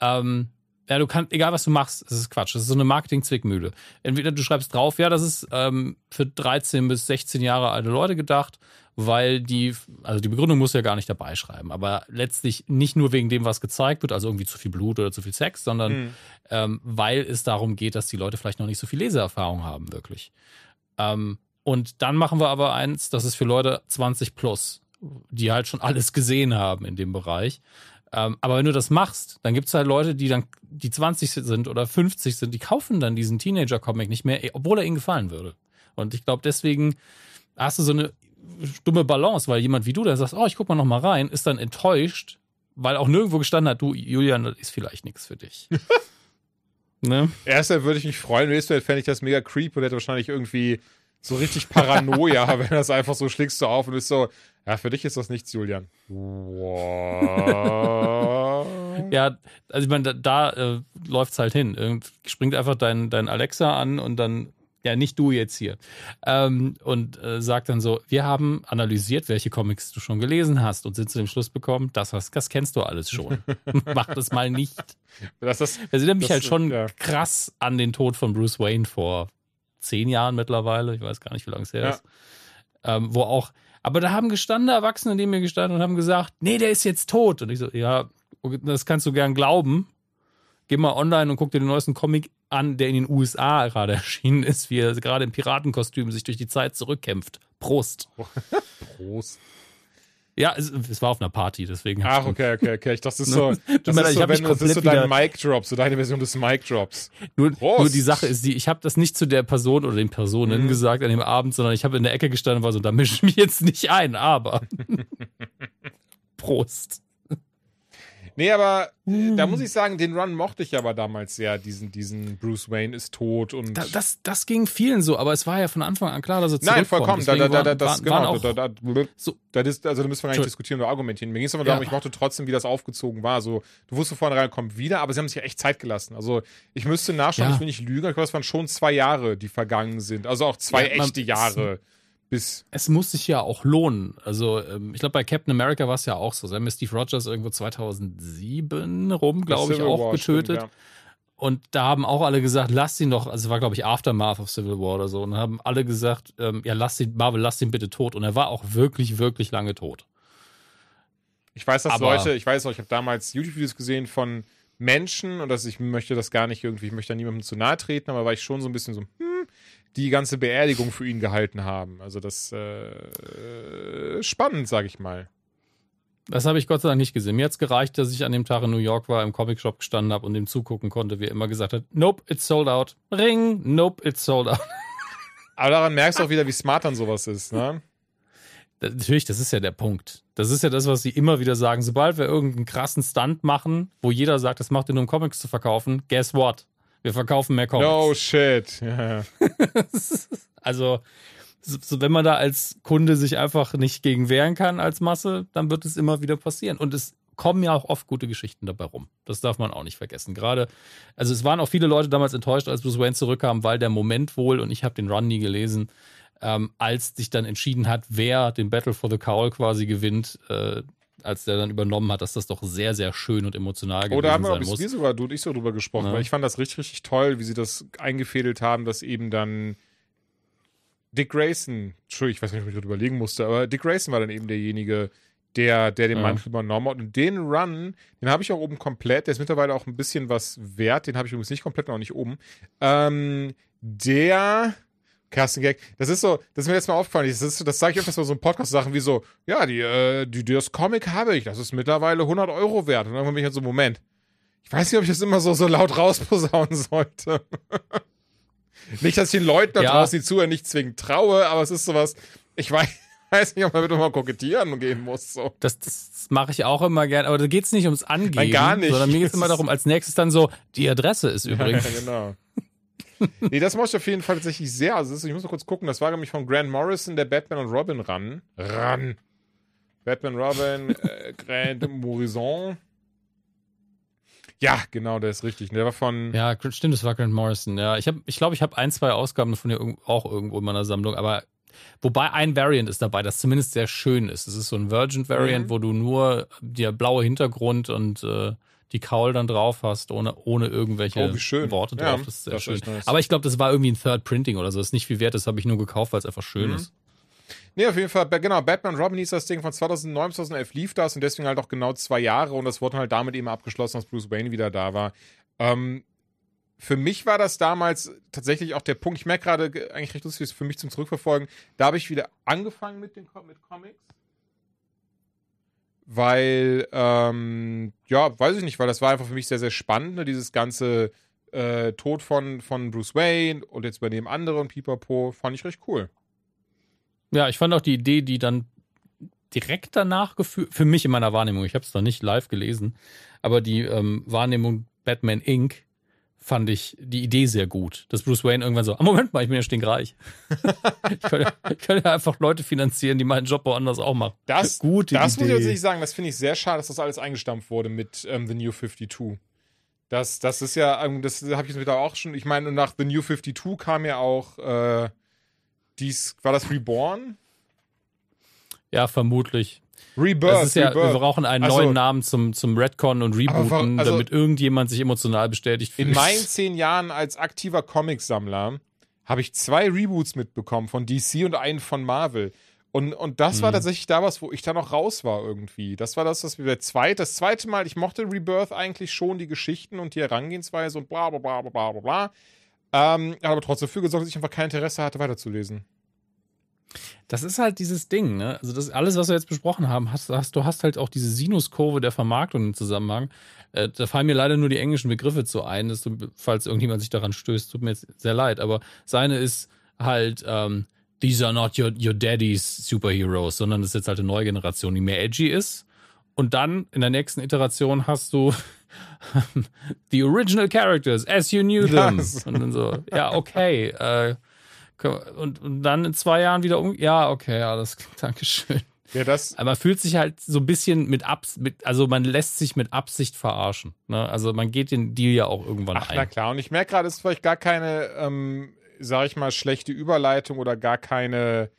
ähm, ja, du kannst, egal was du machst, das ist Quatsch. Das ist so eine Marketing-Zwickmühle. Entweder du schreibst drauf, ja, das ist ähm, für 13 bis 16 Jahre alte Leute gedacht, weil die, also die Begründung muss ja gar nicht dabei schreiben, aber letztlich nicht nur wegen dem, was gezeigt wird, also irgendwie zu viel Blut oder zu viel Sex, sondern mhm. ähm, weil es darum geht, dass die Leute vielleicht noch nicht so viel Leseerfahrung haben, wirklich. Ähm, und dann machen wir aber eins, das ist für Leute 20 plus, die halt schon alles gesehen haben in dem Bereich. Ähm, aber wenn du das machst, dann gibt es halt Leute, die dann, die 20 sind oder 50 sind, die kaufen dann diesen Teenager-Comic nicht mehr, obwohl er ihnen gefallen würde. Und ich glaube, deswegen hast du so eine dumme Balance, weil jemand wie du, der sagt, oh, ich guck mal noch mal rein, ist dann enttäuscht, weil auch nirgendwo gestanden hat, du, Julian, das ist vielleicht nichts für dich. ne? Erster würde ich mich freuen, nächstes fände ich das mega creep und hätte wahrscheinlich irgendwie so richtig Paranoia, wenn das einfach so schlägst du auf und ist so, ja, für dich ist das nichts, Julian. ja, also ich meine, da, da äh, läuft es halt hin. Irgend springt einfach dein, dein Alexa an und dann ja, nicht du jetzt hier. Ähm, und äh, sagt dann so, wir haben analysiert, welche Comics du schon gelesen hast und sind zu dem Schluss bekommen, das, hast, das kennst du alles schon. Mach das mal nicht. Das ist, das erinnert mich halt schon ja. krass an den Tod von Bruce Wayne vor zehn Jahren mittlerweile. Ich weiß gar nicht, wie lange es her ja. ist. Ähm, wo auch, aber da haben gestandene Erwachsene neben mir gestanden und haben gesagt, nee, der ist jetzt tot. Und ich so, ja, das kannst du gern glauben. Geh mal online und guck dir den neuesten Comic an, der in den USA gerade erschienen ist, wie er gerade im Piratenkostüm sich durch die Zeit zurückkämpft. Prost. Prost. Ja, es, es, war auf einer Party, deswegen. Ach, okay, okay, okay. Ich dachte, das ist so, das ist so, wenn, das ist so dein Mic Drop, so deine Version des Mic Drops. Nur, nur die Sache ist die, ich habe das nicht zu der Person oder den Personen mhm. gesagt an dem Abend, sondern ich habe in der Ecke gestanden und war so, da mische ich mich jetzt nicht ein, aber Prost. Nee, aber äh, da muss ich sagen, den Run mochte ich aber damals sehr, diesen, diesen Bruce Wayne ist tot und. Da, das, das ging vielen so, aber es war ja von Anfang an klar, dass er Nein, vollkommen. Da, da, da, da, das, waren genau, da, da, da, so- das ist, also da müssen wir gar nicht diskutieren oder argumentieren. Mir ging es aber Ja. darum, ich mochte trotzdem, wie das aufgezogen war. So, du wusstest vorhin rein, kommt wieder, aber sie haben sich ja echt Zeit gelassen. Also ich müsste nachschauen, Ja. ich will nicht lügen, aber ich glaube, es waren schon zwei Jahre, die vergangen sind. Also auch zwei Ja, echte Jahre. Bis. es muss sich ja auch lohnen. Also, ähm, ich glaube, bei Captain America war es ja auch so. Sie haben ja Steve Rogers irgendwo 2007 rum, glaube ich, auch War, getötet. stimmt, Und da haben auch alle gesagt, lass ihn doch, also es war, glaube ich, Aftermath of Civil War oder so. Und haben alle gesagt, ähm, ja, lass ihn, Marvel, lass ihn bitte tot. Und er war auch wirklich, wirklich lange tot. Ich weiß, dass Aber- Leute, ich weiß auch, ich habe damals YouTube-Videos gesehen von Menschen und dass ich möchte das gar nicht irgendwie, ich möchte da niemandem zu nahe treten, aber war ich schon so ein bisschen so, hm, die ganze Beerdigung für ihn gehalten haben. Also das äh, spannend, sage ich mal. Das habe ich Gott sei Dank nicht gesehen. Mir hat es gereicht, dass ich an dem Tag in New York war, im Comic-Shop gestanden habe und ihm zugucken konnte, wie er immer gesagt hat, nope, it's sold out. Ring, nope, it's sold out. Aber daran merkst du auch wieder, wie smart dann sowas ist, ne? Das- Natürlich, das ist ja der Punkt. Das ist ja das, was sie immer wieder sagen. Sobald wir irgendeinen krassen Stunt machen, wo jeder sagt, das macht ihr nur um Comics zu verkaufen, guess what? Wir verkaufen mehr Comics. No shit. Ja. Also, so, so, wenn man da als Kunde sich einfach nicht gegen wehren kann als Masse, dann wird es immer wieder passieren. Und es kommen ja auch oft gute Geschichten dabei rum. Das darf man auch nicht vergessen. Gerade, also es waren auch viele Leute damals enttäuscht, als Bruce Wayne zurückkam, weil der Moment wohl, und ich habe den Run nie gelesen, ähm, als sich dann entschieden hat, wer den Battle for the Cowl quasi gewinnt, äh, als der dann übernommen hat, dass das doch sehr, sehr schön und emotional gewesen Oh, da haben wir, sein ich, muss. wir sogar, du und ich so drüber gesprochen, Ja. weil ich fand das richtig, richtig toll, wie sie das eingefädelt haben, dass eben dann Dick Grayson, Entschuldigung, ich weiß nicht, ob ich darüber überlegen musste, aber Dick Grayson war dann eben derjenige, der, der den Ja. Mantel übernommen hat. Und den Run, den habe ich auch oben komplett, der ist mittlerweile auch ein bisschen was wert, den habe ich übrigens nicht komplett noch nicht oben. Ähm, der Carsten Gag, das ist so, das ist mir jetzt mal aufgefallen, das, ist, das sage ich öfters bei so einem Podcast-Sachen wie so, ja, die, äh, die, das Comic habe ich, das ist mittlerweile 100 Euro wert. Und dann bin ich halt so, Moment, ich weiß nicht, ob ich das immer so, so laut rausposaunen sollte. nicht, dass ich den Leuten da Ja. draußen, die zuhören, nicht zwingend traue, aber es ist sowas, ich weiß, weiß nicht, ob man damit mal kokettieren gehen muss. So. Das, das mache ich auch immer gern, aber da geht es nicht ums Angeben, Nein, gar nicht. sondern mir geht es immer darum, als nächstes dann so, die Adresse ist übrigens. Ja, genau. Nee, das mochte ich auf jeden Fall tatsächlich sehr. Also, ist, ich muss mal kurz gucken, das war nämlich von Grant Morrison, der Batman und Robin Run. Run. Batman, Robin, äh, Grant Morrison. Ja, genau, der ist richtig. Der war von. Ja, stimmt, das war Grant Morrison. Ja, ich glaube, ich, glaub, ich habe ein, zwei Ausgaben von dir auch irgendwo in meiner Sammlung, aber wobei ein Variant ist dabei, das zumindest sehr schön ist. Es ist so ein Virgin-Variant, Mhm. wo du nur der blaue Hintergrund und äh, die Kaul dann drauf hast, ohne, ohne irgendwelche Oh. Worte Ja, drauf. Das ist sehr das ist schön. echt nice. Aber ich glaube, das war irgendwie ein Third Printing oder so. Das ist nicht viel wert, das habe ich nur gekauft, weil es einfach schön Mhm. ist. Nee, auf jeden Fall, genau, Batman Robin hieß das Ding von 2009 bis 2011 lief das und deswegen halt auch genau zwei Jahre und das wurde halt damit eben abgeschlossen, dass Bruce Wayne wieder da war. Ähm, für mich war das damals tatsächlich auch der Punkt, ich merke gerade, ge- eigentlich recht lustig, ist für mich zum Zurückverfolgen, da habe ich wieder angefangen mit den mit Comics. Weil, ähm, ja, weiß ich nicht, weil das war einfach für mich sehr, sehr spannend, ne, dieses ganze äh, Tod von, von Bruce Wayne und jetzt übernehmen andere und Pipapo, fand ich recht cool. Ja, ich fand auch die Idee, die dann direkt danach geführt, für mich in meiner Wahrnehmung, ich habe es noch nicht live gelesen, aber die ähm, Wahrnehmung Batman Inc. fand ich die Idee sehr gut. Dass Bruce Wayne irgendwann so, ah, Moment mal, ich bin ja stinkreich. ich, könnte, ich könnte ja einfach Leute finanzieren, die meinen Job woanders auch machen. Das, Gute das muss ich Idee. tatsächlich sagen, das finde ich sehr schade, dass das alles eingestampft wurde mit ähm, The New 52. Das, das ist ja, ähm, das habe ich jetzt wieder auch schon, ich meine, nach The New 52 kam ja auch, äh, dies, war das Reborn? Ja, vermutlich. Rebirth, Das ist ja, Rebirth. wir brauchen einen Also- neuen Namen zum, zum Redcon und Rebooten, also- damit irgendjemand sich emotional bestätigt fühlt. In meinen zehn Jahren als aktiver Comicsammler habe ich zwei Reboots mitbekommen von DC und einen von Marvel. Und, und das war Mhm. tatsächlich da was, wo ich da noch raus war irgendwie. Das war das, was wir der zweite, das zweite Mal, ich mochte Rebirth eigentlich schon, die Geschichten und die Herangehensweise und bla bla bla bla bla bla bla. Ähm, aber trotzdem dafür gesorgt, dass ich einfach kein Interesse hatte, weiterzulesen. Das ist halt dieses Ding, ne? Also das alles, was wir jetzt besprochen haben, hast, hast du hast halt auch diese Sinuskurve der Vermarktung im Zusammenhang. Äh, da fallen mir leider nur die englischen Begriffe zu ein, dass du, falls irgendjemand sich daran stößt, tut mir jetzt sehr leid. Aber seine ist halt, ähm, these are not your, your daddy's superheroes, sondern das ist jetzt halt eine neue Generation, die mehr edgy ist Und dann in der nächsten Iteration hast du the original characters as you knew them. Yes. Und dann so, ja, okay. Äh, und, und dann in zwei Jahren wieder um. Ja, okay, alles klar, Dankeschön. Ja, das, Aber man fühlt sich halt so ein bisschen mit Abs mit, also man lässt sich mit Absicht verarschen. Ne? Also man geht den Deal ja auch irgendwann ach ein. na klar. Und ich merke gerade, es ist vielleicht gar keine, ähm, sag ich mal, schlechte Überleitung oder gar keine,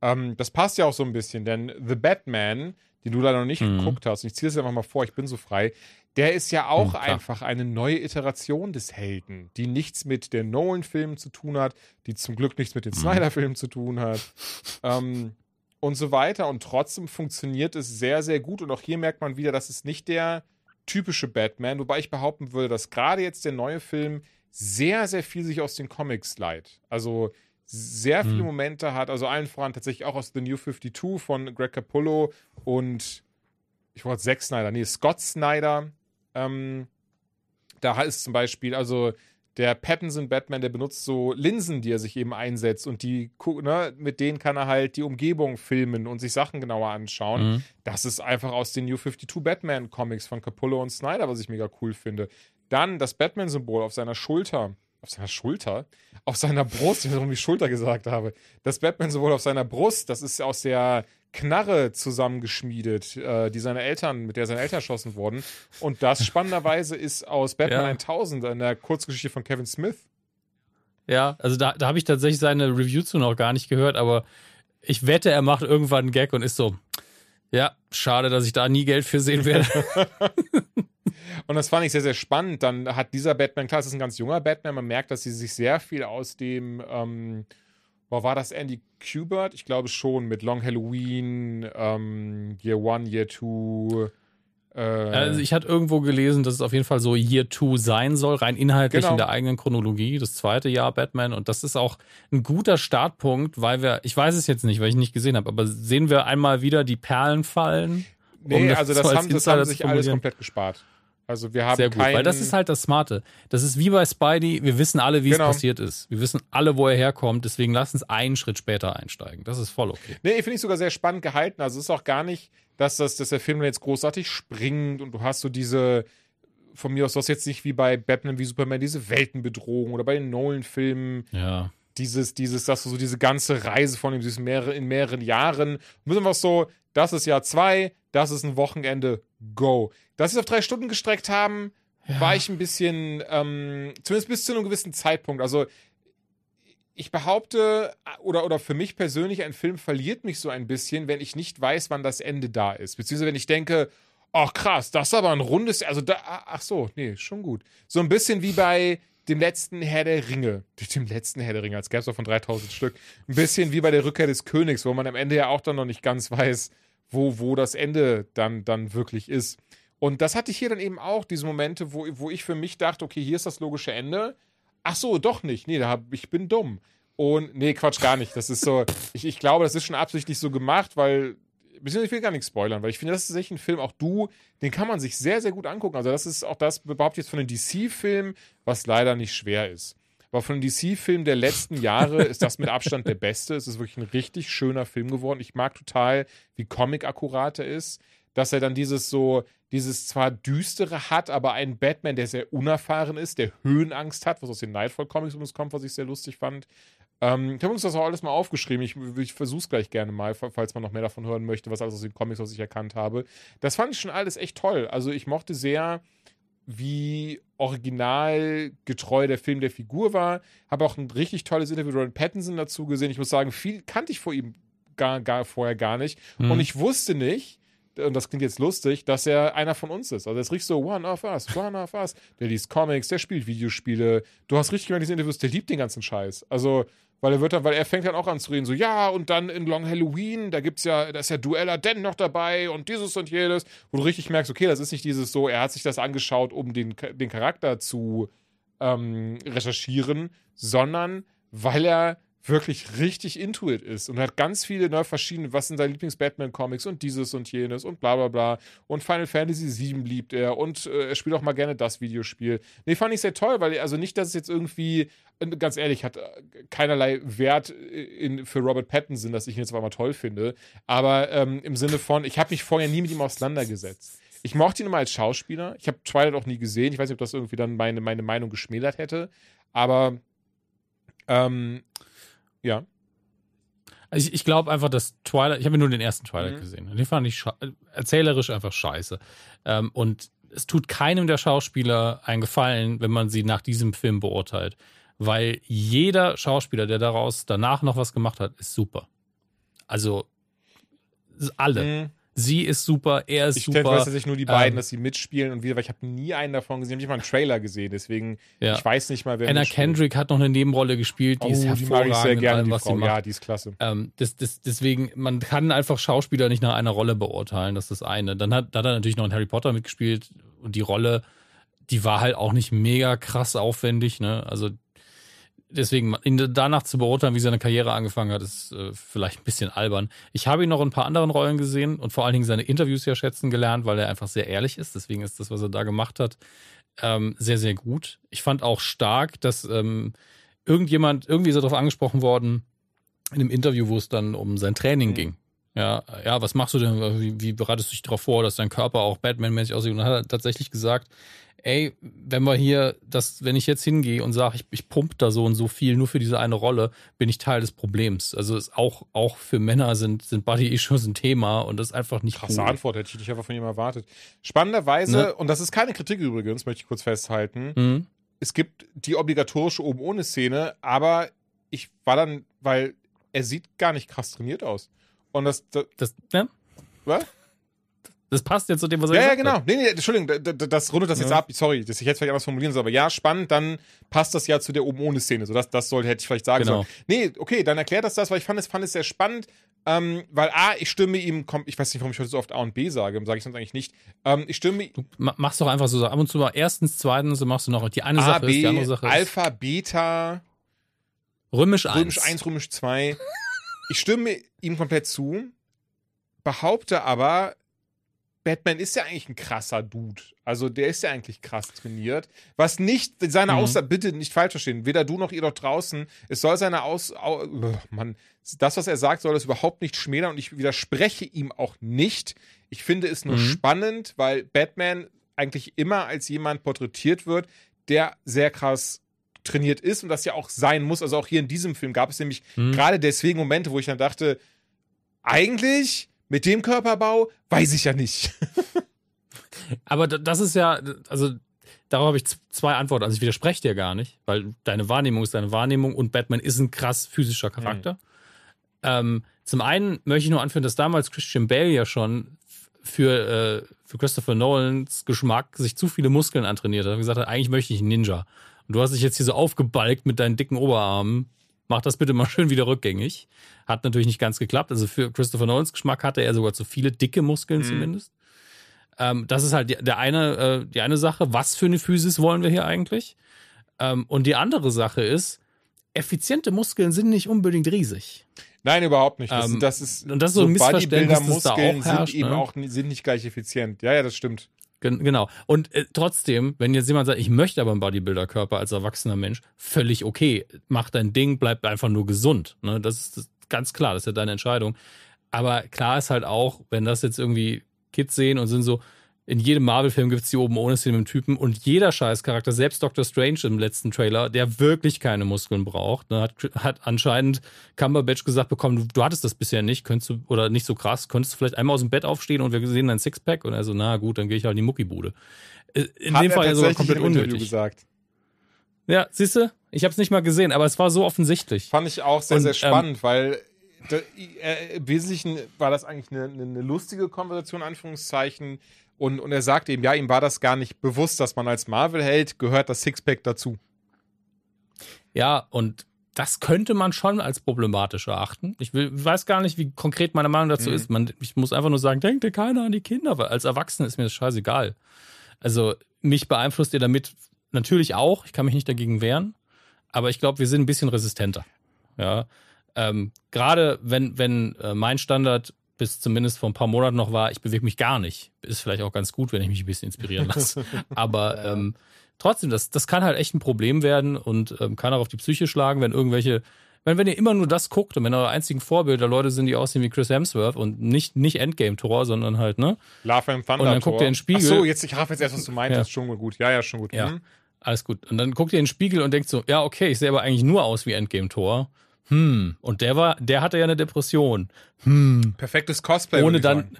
ähm, das passt ja auch so ein bisschen, denn The Batman, den du leider noch nicht Mhm. geguckt hast, und ich ziehe das einfach mal vor, ich bin so frei, der ist ja auch klar. einfach eine neue Iteration des Helden, die nichts mit den Nolan-Filmen zu tun hat, die zum Glück nichts mit den Mhm. Snyder-Filmen zu tun hat. ähm, und so weiter. Und trotzdem funktioniert es sehr, sehr gut. Und auch hier merkt man wieder, dass es nicht der typische Batman, wobei ich behaupten würde, dass gerade jetzt der neue Film sehr, sehr viel sich aus den Comics leiht. Also sehr viele Hm. Momente hat, also allen voran tatsächlich auch aus The New 52 von Greg Capullo und ich wollte Zack Snyder, nee, Scott Snyder. Ähm, da ist zum Beispiel, also der Pattinson Batman, der benutzt so Linsen, die er sich eben einsetzt und die, ne, mit denen kann er halt die Umgebung filmen und sich Sachen genauer anschauen. Mhm. Das ist einfach aus den New 52 Batman Comics von Capullo und Snyder, was ich mega cool finde. Dann das Batman-Symbol auf seiner Schulter. Auf seiner Schulter? Auf seiner Brust, ich weiß nicht, warum ich Schulter gesagt habe. Das Batman-Symbol auf seiner Brust, das ist aus der Knarre zusammengeschmiedet, äh, die seine Eltern, mit der seine Eltern erschossen wurden. Und das spannenderweise ist aus Batman Ja. 1000, einer Kurzgeschichte von Kevin Smith. Ja, also da, da habe ich tatsächlich seine Review zu noch gar nicht gehört, aber ich wette, er macht irgendwann einen Gag und ist so, ja, schade, dass ich da nie Geld für sehen werde. Und das fand ich sehr, sehr spannend. Dann hat dieser Batman, klar, es ist ein ganz junger Batman, man merkt, dass sie sich sehr viel aus dem, ähm, boah, war das Andy Kubert? Ich glaube schon, mit Long Halloween, ähm, Year One, Year Two. Äh, Also ich hatte irgendwo gelesen, dass es auf jeden Fall so Year 2 sein soll, rein inhaltlich Genau. in der eigenen Chronologie, das zweite Jahr Batman. Und das ist auch ein guter Startpunkt, weil wir, ich weiß es jetzt nicht, weil ich nicht gesehen habe, aber sehen wir einmal wieder die Perlen fallen? nee, um das also so das als haben, das haben sich alles komplett gespart. Also wir haben Sehr gut, weil das ist halt das Smarte. Das ist wie bei Spidey, wir wissen alle, wie Genau. es passiert ist. Wir wissen alle, wo er herkommt, deswegen lass uns einen Schritt später einsteigen. Das ist voll okay. Nee, finde ich sogar sehr spannend gehalten. Also es ist auch gar nicht, dass, das, dass der Film jetzt großartig springt und du hast so diese, von mir aus, du hast jetzt nicht wie bei Batman wie Superman diese Weltenbedrohung oder bei den Nolan-Filmen Ja. Dieses, dieses, dass du so diese ganze Reise von ihm, dieses mehrere, in mehreren Jahren, müssen wir so, das ist Jahr zwei, das ist ein Wochenende, go. Dass sie es auf drei Stunden gestreckt haben, war ich ein bisschen, ähm, zumindest bis zu einem gewissen Zeitpunkt. Also ich behaupte, oder, oder für mich persönlich, ein Film verliert mich so ein bisschen, wenn ich nicht weiß, wann das Ende da ist. Beziehungsweise wenn ich denke, ach krass, das ist aber ein rundes, also da, ach so, nee, schon gut. So ein bisschen wie bei dem letzten Herr der Ringe. Dem letzten Herr der Ringe, als gäbe es doch von 3000 Stück. Ein bisschen wie bei der Rückkehr des Königs, wo man am Ende ja auch dann noch nicht ganz weiß, wo, wo das Ende dann, dann wirklich ist. Und das hatte ich hier dann eben auch, diese Momente, wo, wo ich für mich dachte, okay, hier ist das logische Ende. Ach so, doch nicht. Nee, da hab, ich bin dumm. Und nee, Quatsch, gar nicht. Das ist so, ich, ich glaube, das ist schon absichtlich so gemacht, weil, beziehungsweise ich will gar nichts spoilern, weil ich finde, das ist tatsächlich ein Film, auch du, den kann man sich sehr, sehr gut angucken. Also das ist auch das, behaupte ich jetzt von den DC-Filmen, was leider nicht schwer ist. Aber von den DC-Filmen der letzten Jahre ist das mit Abstand der beste. Es ist wirklich ein richtig schöner Film geworden. Ich mag total, wie comic-akkurat er ist. Dass er dann dieses so, dieses zwar düstere hat, aber einen Batman, der sehr unerfahren ist, der Höhenangst hat, was aus den Nightfall-Comics übrigens kommt, was ich sehr lustig fand. Ähm, ich habe uns das auch alles mal aufgeschrieben. Ich, ich versuche es gleich gerne mal, falls man noch mehr davon hören möchte, was alles aus den Comics, was ich erkannt habe. Das fand ich schon alles echt toll. Also ich mochte sehr, wie originalgetreu der Film der Figur war. Habe auch ein richtig tolles Interview mit Ron Pattinson dazu gesehen. Ich muss sagen, viel kannte ich vor ihm gar, gar vorher gar nicht. Mhm. Und ich wusste nicht, und das klingt jetzt lustig, dass er einer von uns ist. Also er ist richtig so One of Us, One of Us. Der liest Comics, der spielt Videospiele. Du hast richtig gemerkt, in diesen Interviews, der liebt den ganzen Scheiß. Also, weil er wird dann, weil er fängt dann auch an zu reden, so, ja, und dann in Long Halloween, da gibt's ja, da ist ja Duella Den noch dabei und dieses und jedes, wo du richtig merkst, okay, das ist nicht dieses so, er hat sich das angeschaut, um den, den Charakter zu ähm, recherchieren, sondern weil er wirklich richtig into it ist und hat ganz viele neue verschiedene, was sind seine Lieblings-Batman-Comics und dieses und jenes und bla bla bla. Und Final Fantasy VII liebt er und äh, er spielt auch mal gerne das Videospiel. Nee, fand ich sehr toll, weil, also nicht, dass es jetzt irgendwie, äh, ganz ehrlich, hat äh, keinerlei Wert in, für Robert Pattinson, dass ich ihn jetzt auf einmal toll finde. Aber ähm, im Sinne von, ich habe mich vorher nie mit ihm auseinandergesetzt. Ich mochte ihn immer als Schauspieler. Ich habe Twilight auch nie gesehen. Ich weiß nicht, ob das irgendwie dann meine, meine Meinung geschmälert hätte. Aber ähm, ja. Also ich, ich glaube einfach, dass Twilight, ich habe nur den ersten Twilight mhm. gesehen. Den fand ich erzählerisch einfach scheiße. Ähm, und es tut keinem der Schauspieler einen Gefallen, wenn man sie nach diesem Film beurteilt. Weil jeder Schauspieler, der daraus danach noch was gemacht hat, ist super. Also alle. Mhm. Sie ist super, er ist ich super. Ich weiß tatsächlich nur die beiden, ähm, dass sie mitspielen und wieder, weil ich habe nie einen davon gesehen, ich habe nicht mal einen Trailer gesehen, deswegen ja. ich weiß nicht mal, wer Anna Kendrick hat noch eine Nebenrolle gespielt, die oh, ist hervorragend. Die mag ich sehr gerne, allem, die Frau. Ja, die ist klasse. Ähm, das, das, deswegen, man kann einfach Schauspieler nicht nach einer Rolle beurteilen, das ist das eine. Dann hat, da hat er natürlich noch in Harry Potter mitgespielt und die Rolle, die war halt auch nicht mega krass aufwendig, ne? Also deswegen, ihn danach zu beurteilen, wie seine Karriere angefangen hat, ist äh, vielleicht ein bisschen albern. Ich habe ihn noch in ein paar anderen Rollen gesehen und vor allen Dingen seine Interviews ja schätzen gelernt, weil er einfach sehr ehrlich ist. Deswegen ist das, was er da gemacht hat, ähm, sehr, sehr gut. Ich fand auch stark, dass ähm, irgendjemand, irgendwie ist er darauf angesprochen worden, in einem Interview, wo es dann um sein Training mhm. ging. Ja, ja, was machst du denn? Wie, wie bereitest du dich darauf vor, dass dein Körper auch Batman-mäßig aussieht? Und dann hat er tatsächlich gesagt, ey, wenn wir hier, das, wenn ich jetzt hingehe und sage, ich, ich pump da so und so viel nur für diese eine Rolle, bin ich Teil des Problems. Also ist auch, auch für Männer sind, sind Body-Issues ein Thema und das ist einfach nicht Krasse cool. Antwort, hätte ich nicht einfach von ihm erwartet. Spannenderweise, ne? und das ist keine Kritik übrigens, möchte ich kurz festhalten, mhm. es gibt die obligatorische oben ohne Szene, aber ich war dann, weil er sieht gar nicht krass trainiert aus. Und das, das, das ne? Was? Das passt jetzt zu dem, was er ja, gesagt Ja, genau. Nee, nee, Entschuldigung, das, das rundet das ja. jetzt ab. Sorry, dass ich jetzt vielleicht anders formulieren soll. Aber ja, spannend, dann passt das ja zu der oben ohne Szene. So, das, das sollte, hätte ich vielleicht sagen genau. sollen. Nee, okay, dann erklärt das das, weil ich fand es, fand es sehr spannend. Ähm, weil A, ich stimme ihm, ich weiß nicht, warum ich heute so oft A und B sage, sage ich sonst eigentlich nicht. Ähm, ich stimme. Du machst doch einfach so ab und zu mal erstens, zweitens, machst du noch die eine A, Sache B, ist, die andere Sache ist. Alpha, Beta. Römisch 1. Römisch 1, Römisch 2. ich stimme ihm komplett zu, behaupte aber, Batman ist ja eigentlich ein krasser Dude. Also der ist ja eigentlich krass trainiert. Was nicht seine mhm. Aussage, bitte nicht falsch verstehen, weder du noch ihr dort draußen, es soll seine Aus, oh, Mann, das, was er sagt, soll das überhaupt nicht schmälern und ich widerspreche ihm auch nicht. Ich finde es nur mhm. spannend, weil Batman eigentlich immer als jemand porträtiert wird, der sehr krass trainiert ist und das ja auch sein muss. Also auch hier in diesem Film gab es nämlich mhm. gerade deswegen Momente, wo ich dann dachte, eigentlich mit dem Körperbau weiß ich ja nicht. Aber das ist ja, also darauf habe ich zwei Antworten. Also ich widerspreche dir gar nicht, weil deine Wahrnehmung ist deine Wahrnehmung und Batman ist ein krass physischer Charakter. Mhm. Ähm, zum einen möchte ich nur anführen, dass damals Christian Bale ja schon für, äh, für Christopher Nolans Geschmack sich zu viele Muskeln antrainiert hat und gesagt hat, eigentlich möchte ich einen Ninja. Und du hast dich jetzt hier so aufgebalgt mit deinen dicken Oberarmen. Mach das bitte mal schön wieder rückgängig. Hat natürlich nicht ganz geklappt. Also für Christopher Nolans Geschmack hatte er sogar zu viele dicke Muskeln mhm. zumindest. Ähm, das ist halt die, der eine, äh, die eine Sache. Was für eine Physis wollen wir hier eigentlich? Ähm, und die andere Sache ist, effiziente Muskeln sind nicht unbedingt riesig. Nein, überhaupt nicht. Das, ähm, das ist, und das ist so ein Missverständnis, das da auch herrscht. Sind eben ne? auch sind nicht gleich effizient. Ja, ja, das stimmt. Genau. Und äh, trotzdem, wenn jetzt jemand sagt, ich möchte aber einen Bodybuilder-Körper als erwachsener Mensch, völlig okay. Mach dein Ding, bleib einfach nur gesund. Ne? Das ist das, ganz klar, das ist ja deine Entscheidung. Aber klar ist halt auch, wenn das jetzt irgendwie Kids sehen und sind so, in jedem Marvel-Film gibt es die oben ohne Szene mit dem Typen und jeder Scheißcharakter, selbst Doctor Strange im letzten Trailer, der wirklich keine Muskeln braucht, ne, hat, hat anscheinend Cumberbatch gesagt bekommen, du, du, hattest das bisher nicht, könntest du, oder nicht so krass, könntest du vielleicht einmal aus dem Bett aufstehen und wir sehen dein Sixpack und er so, na gut, dann gehe ich halt in die Muckibude. Äh, in hat dem Fall ja sogar komplett unnötig. Gesagt. Ja, siehst du, ich habe es nicht mal gesehen, aber es war so offensichtlich. Fand ich auch sehr, und, sehr ähm, spannend, ähm, weil äh, im Wesentlichen war das eigentlich eine, eine lustige Konversation, Anführungszeichen, und, und er sagt eben, ja, ihm war das gar nicht bewusst, dass man als Marvel-Held gehört das Sixpack dazu. Ja, und das könnte man schon als problematisch erachten. Ich will, weiß gar nicht, wie konkret meine Meinung dazu mhm. ist. Man, ich muss einfach nur sagen, denkt dir keiner an die Kinder, weil als Erwachsener ist mir das scheißegal. Also mich beeinflusst ihr damit natürlich auch. Ich kann mich nicht dagegen wehren. Aber ich glaube, wir sind ein bisschen resistenter. Ja. Ähm, Gerade wenn, wenn äh, mein Standard bis zumindest vor ein paar Monaten noch war, ich bewege mich gar nicht. Ist vielleicht auch ganz gut, wenn ich mich ein bisschen inspirieren lasse. Aber ähm, trotzdem, das, das kann halt echt ein Problem werden und ähm, kann auch auf die Psyche schlagen, wenn irgendwelche, wenn, wenn ihr immer nur das guckt und wenn eure einzigen Vorbilder Leute sind, die aussehen wie Chris Hemsworth und nicht, nicht Endgame-Tor, sondern halt, ne? Love and Thunder. Und dann guckt ihr in den Spiegel. Ach so, jetzt, ich raff jetzt erst, was du meintest. Ja. Schon gut. Ja, ja, schon gut. Ja. Hm? Alles gut. Und dann guckt ihr in den Spiegel und denkt so, ja, okay, ich sehe aber eigentlich nur aus wie Endgame-Tor. Hm. Und der war, der hatte ja eine Depression. Hm. Perfektes Cosplay. Ohne ich dann, sagen.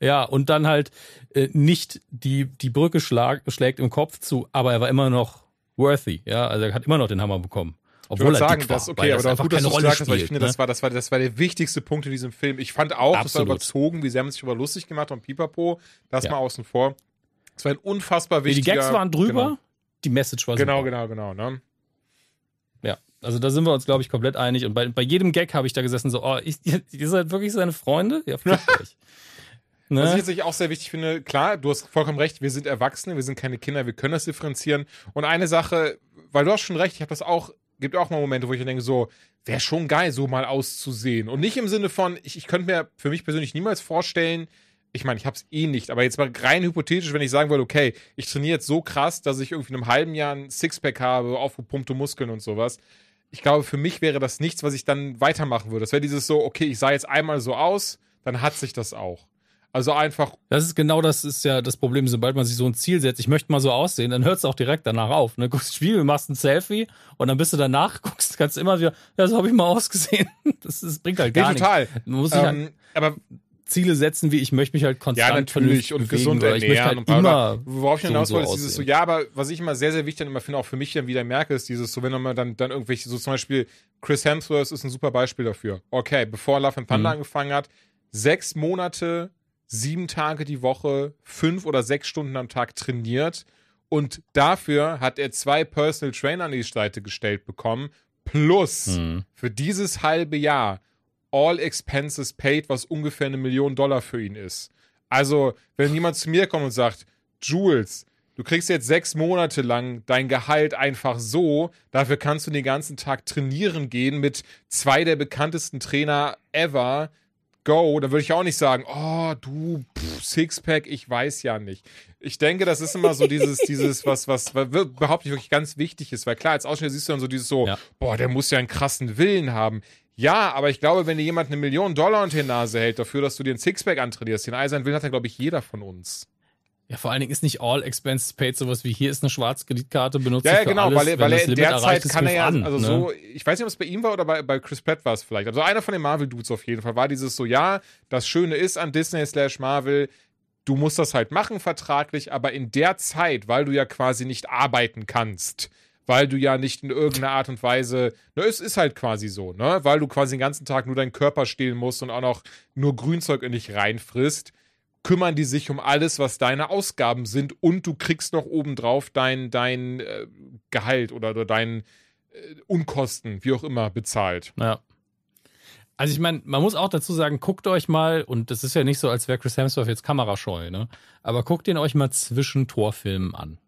ja, und dann halt äh, nicht die, die Brücke schlag, schlägt im Kopf zu, aber er war immer noch worthy, ja, also er hat immer noch den Hammer bekommen. Ich Obwohl würde er sagen, war, das weil okay, aber doch einfach gut, dass keine du Rolle gesagt hast, weil ich spielt, finde, ne? das war, das war, das war der wichtigste Punkt in diesem Film. Ich fand auch, das war Absolut. überzogen, wie sehr man sich über lustig gemacht hat und Pipapo. Das Ja. mal außen vor. Es war ein unfassbar Nee, die wichtiger. Gags waren drüber, Genau, die Message war genau, super. genau, genau. Ne? Also da sind wir uns, glaube ich, komplett einig. Und bei, bei jedem Gag habe ich da gesessen, so, oh, ich, ihr seid wirklich seine Freunde? Ja, euch. Ne? Was ich jetzt auch sehr wichtig finde, klar, du hast vollkommen recht, wir sind Erwachsene, wir sind keine Kinder, wir können das differenzieren. Und eine Sache, weil du hast schon recht, ich habe das auch, gibt auch mal Momente, wo ich denke, so, wäre schon geil, so mal auszusehen. Und nicht im Sinne von, ich, ich könnte mir für mich persönlich niemals vorstellen, ich meine, ich habe es eh nicht, aber jetzt mal rein hypothetisch, wenn ich sagen würde, okay, ich trainiere jetzt so krass, dass ich irgendwie in einem halben Jahr ein Sixpack habe, aufgepumpte Muskeln und sowas. Ich glaube, für mich wäre das nichts, was ich dann weitermachen würde. Das wäre dieses so, okay, ich sah jetzt einmal so aus, dann hat sich das auch. Also einfach Das ist genau das ist ja das Problem, sobald man sich so ein Ziel setzt, ich möchte mal so aussehen, dann hört es auch direkt danach auf. Ne? Guckst Spiegel, machst ein Selfie und dann bist du danach, guckst, kannst immer wieder, ja, so habe ich mal ausgesehen. Das, das bringt halt gar Ja, total. nichts. Muss sich halt Ähm, aber Ziele setzen, wie ich möchte mich halt konstant ja, natürlich und gesund oder ich ernähren halt und bla, Worauf ich hinaus so wollte, ist dieses so, ja, aber was ich immer sehr, sehr wichtig dann immer finde, auch für mich dann wieder merke, ist dieses so, wenn man dann, dann irgendwelche, so zum Beispiel Chris Hemsworth ist ein super Beispiel dafür. Okay, bevor Love and Thunder Mhm. angefangen hat, sechs Monate, sieben Tage die Woche, fünf oder sechs Stunden am Tag trainiert und dafür hat er zwei Personal Trainer an die Seite gestellt bekommen, plus Mhm. für dieses halbe Jahr all expenses paid, was ungefähr eine Million Dollar für ihn ist. Also, wenn jemand zu mir kommt und sagt, Jules, du kriegst jetzt sechs Monate lang dein Gehalt einfach so, dafür kannst du den ganzen Tag trainieren gehen mit zwei der bekanntesten Trainer ever, go, da würde ich auch nicht sagen, oh, du, pff, Sixpack, ich weiß ja nicht. Ich denke, das ist immer so dieses, dieses, was, was, was überhaupt nicht wirklich ganz wichtig ist, weil klar, als Ausschnitt siehst du dann so dieses so, Ja. boah, der muss ja einen krassen Willen haben. Ja, aber ich glaube, wenn dir jemand eine Million Dollar unter die Nase hält dafür, dass du dir ein Sixpack antrainierst, den Eisern Willen hat ja, glaube ich, jeder von uns. Ja, vor allen Dingen ist nicht all expenses paid sowas wie hier ist eine Schwarzkreditkarte, benutzt Ja, ja, genau, alles, weil er, weil er in der Zeit kann er ja, an, also ne? so, ich weiß nicht, ob es bei ihm war oder bei, bei Chris Pratt war es vielleicht. Also einer von den Marvel-Dudes auf jeden Fall war dieses so, ja, das Schöne ist an Disney slash Marvel, du musst das halt machen vertraglich, aber in der Zeit, weil du ja quasi nicht arbeiten kannst, weil du ja nicht in irgendeiner Art und Weise, ne, es ist halt quasi so, ne, weil du quasi den ganzen Tag nur deinen Körper stehlen musst und auch noch nur Grünzeug in dich reinfrisst, kümmern die sich um alles, was deine Ausgaben sind und du kriegst noch obendrauf dein, dein äh, Gehalt oder, oder dein äh, Unkosten, wie auch immer, bezahlt. Ja. Also ich meine, man muss auch dazu sagen, guckt euch mal, und das ist ja nicht so, als wäre Chris Hemsworth jetzt kamerascheu, ne? Aber guckt ihn euch mal zwischen Torfilmen an.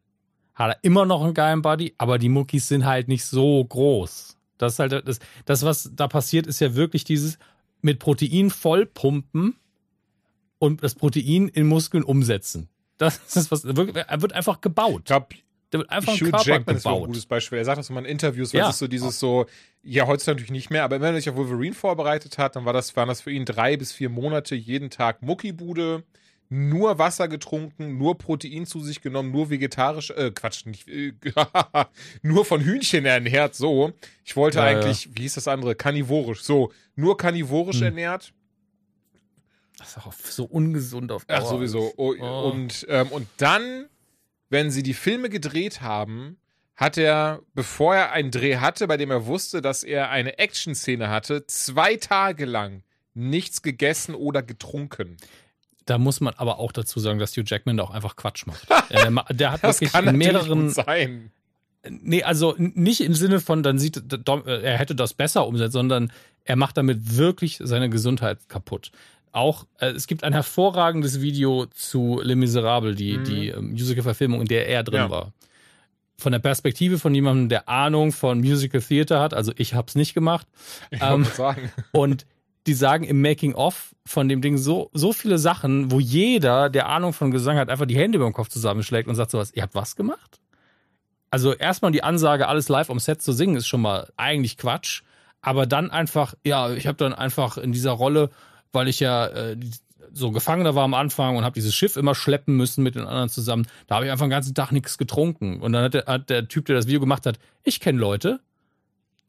Hat er immer noch einen geilen Buddy, aber die Muckis sind halt nicht so groß. Das ist halt das, das was da passiert, ist ja wirklich dieses mit Protein vollpumpen und das Protein in Muskeln umsetzen. Das ist was, wirklich, er wird einfach Ich gebaut. glaube, Der wird einfach ein Hugh Jackman ist ein gutes Beispiel. Er sagt das immer in Interviews, weil Ja. es ist so dieses so, ja, heutzutage natürlich nicht mehr, aber wenn er sich auf Wolverine vorbereitet hat, dann war das, waren das für ihn drei bis vier Monate jeden Tag Muckibude, nur Wasser getrunken, nur Protein zu sich genommen, nur vegetarisch, äh, Quatsch, nicht, äh, nur von Hühnchen ernährt, so. Ich wollte Ja, ja. eigentlich, wie hieß das andere? Karnivorisch, so. Nur karnivorisch Hm. ernährt. Das ist auch so ungesund auf Ach, Dauer. sowieso. Oh, Oh. Und, ähm, und dann, wenn sie die Filme gedreht haben, hat er, bevor er einen Dreh hatte, bei dem er wusste, dass er eine Action-Szene hatte, zwei Tage lang nichts gegessen oder getrunken. Da muss man aber auch dazu sagen, dass Hugh Jackman da auch einfach Quatsch macht. Der der hat Das wirklich kann in mehreren. sein. Nee, also nicht im Sinne von, dann sieht äh, er hätte das besser umsetzt, sondern er macht damit wirklich seine Gesundheit kaputt. Auch äh, es gibt ein hervorragendes Video zu Les Miserables, die, Mhm. die ähm, Musical-Verfilmung, in der er drin Ja. war. von der Perspektive von jemandem, der Ahnung von Musical Theater hat, also ich habe es nicht gemacht. Ich Ähm, sagen. und die sagen im Making-of von dem Ding so, so viele Sachen, wo jeder, der Ahnung von Gesang hat, einfach die Hände über den Kopf zusammenschlägt und sagt sowas, ihr habt was gemacht? Also erstmal die Ansage, alles live am Set zu singen, ist schon mal eigentlich Quatsch. Aber dann einfach, ja, ich habe dann einfach in dieser Rolle, weil ich ja äh, so Gefangener war am Anfang und habe dieses Schiff immer schleppen müssen mit den anderen zusammen, da habe ich einfach den ganzen Tag nichts getrunken. Und dann hat der, hat der Typ, der das Video gemacht hat, ich kenne Leute,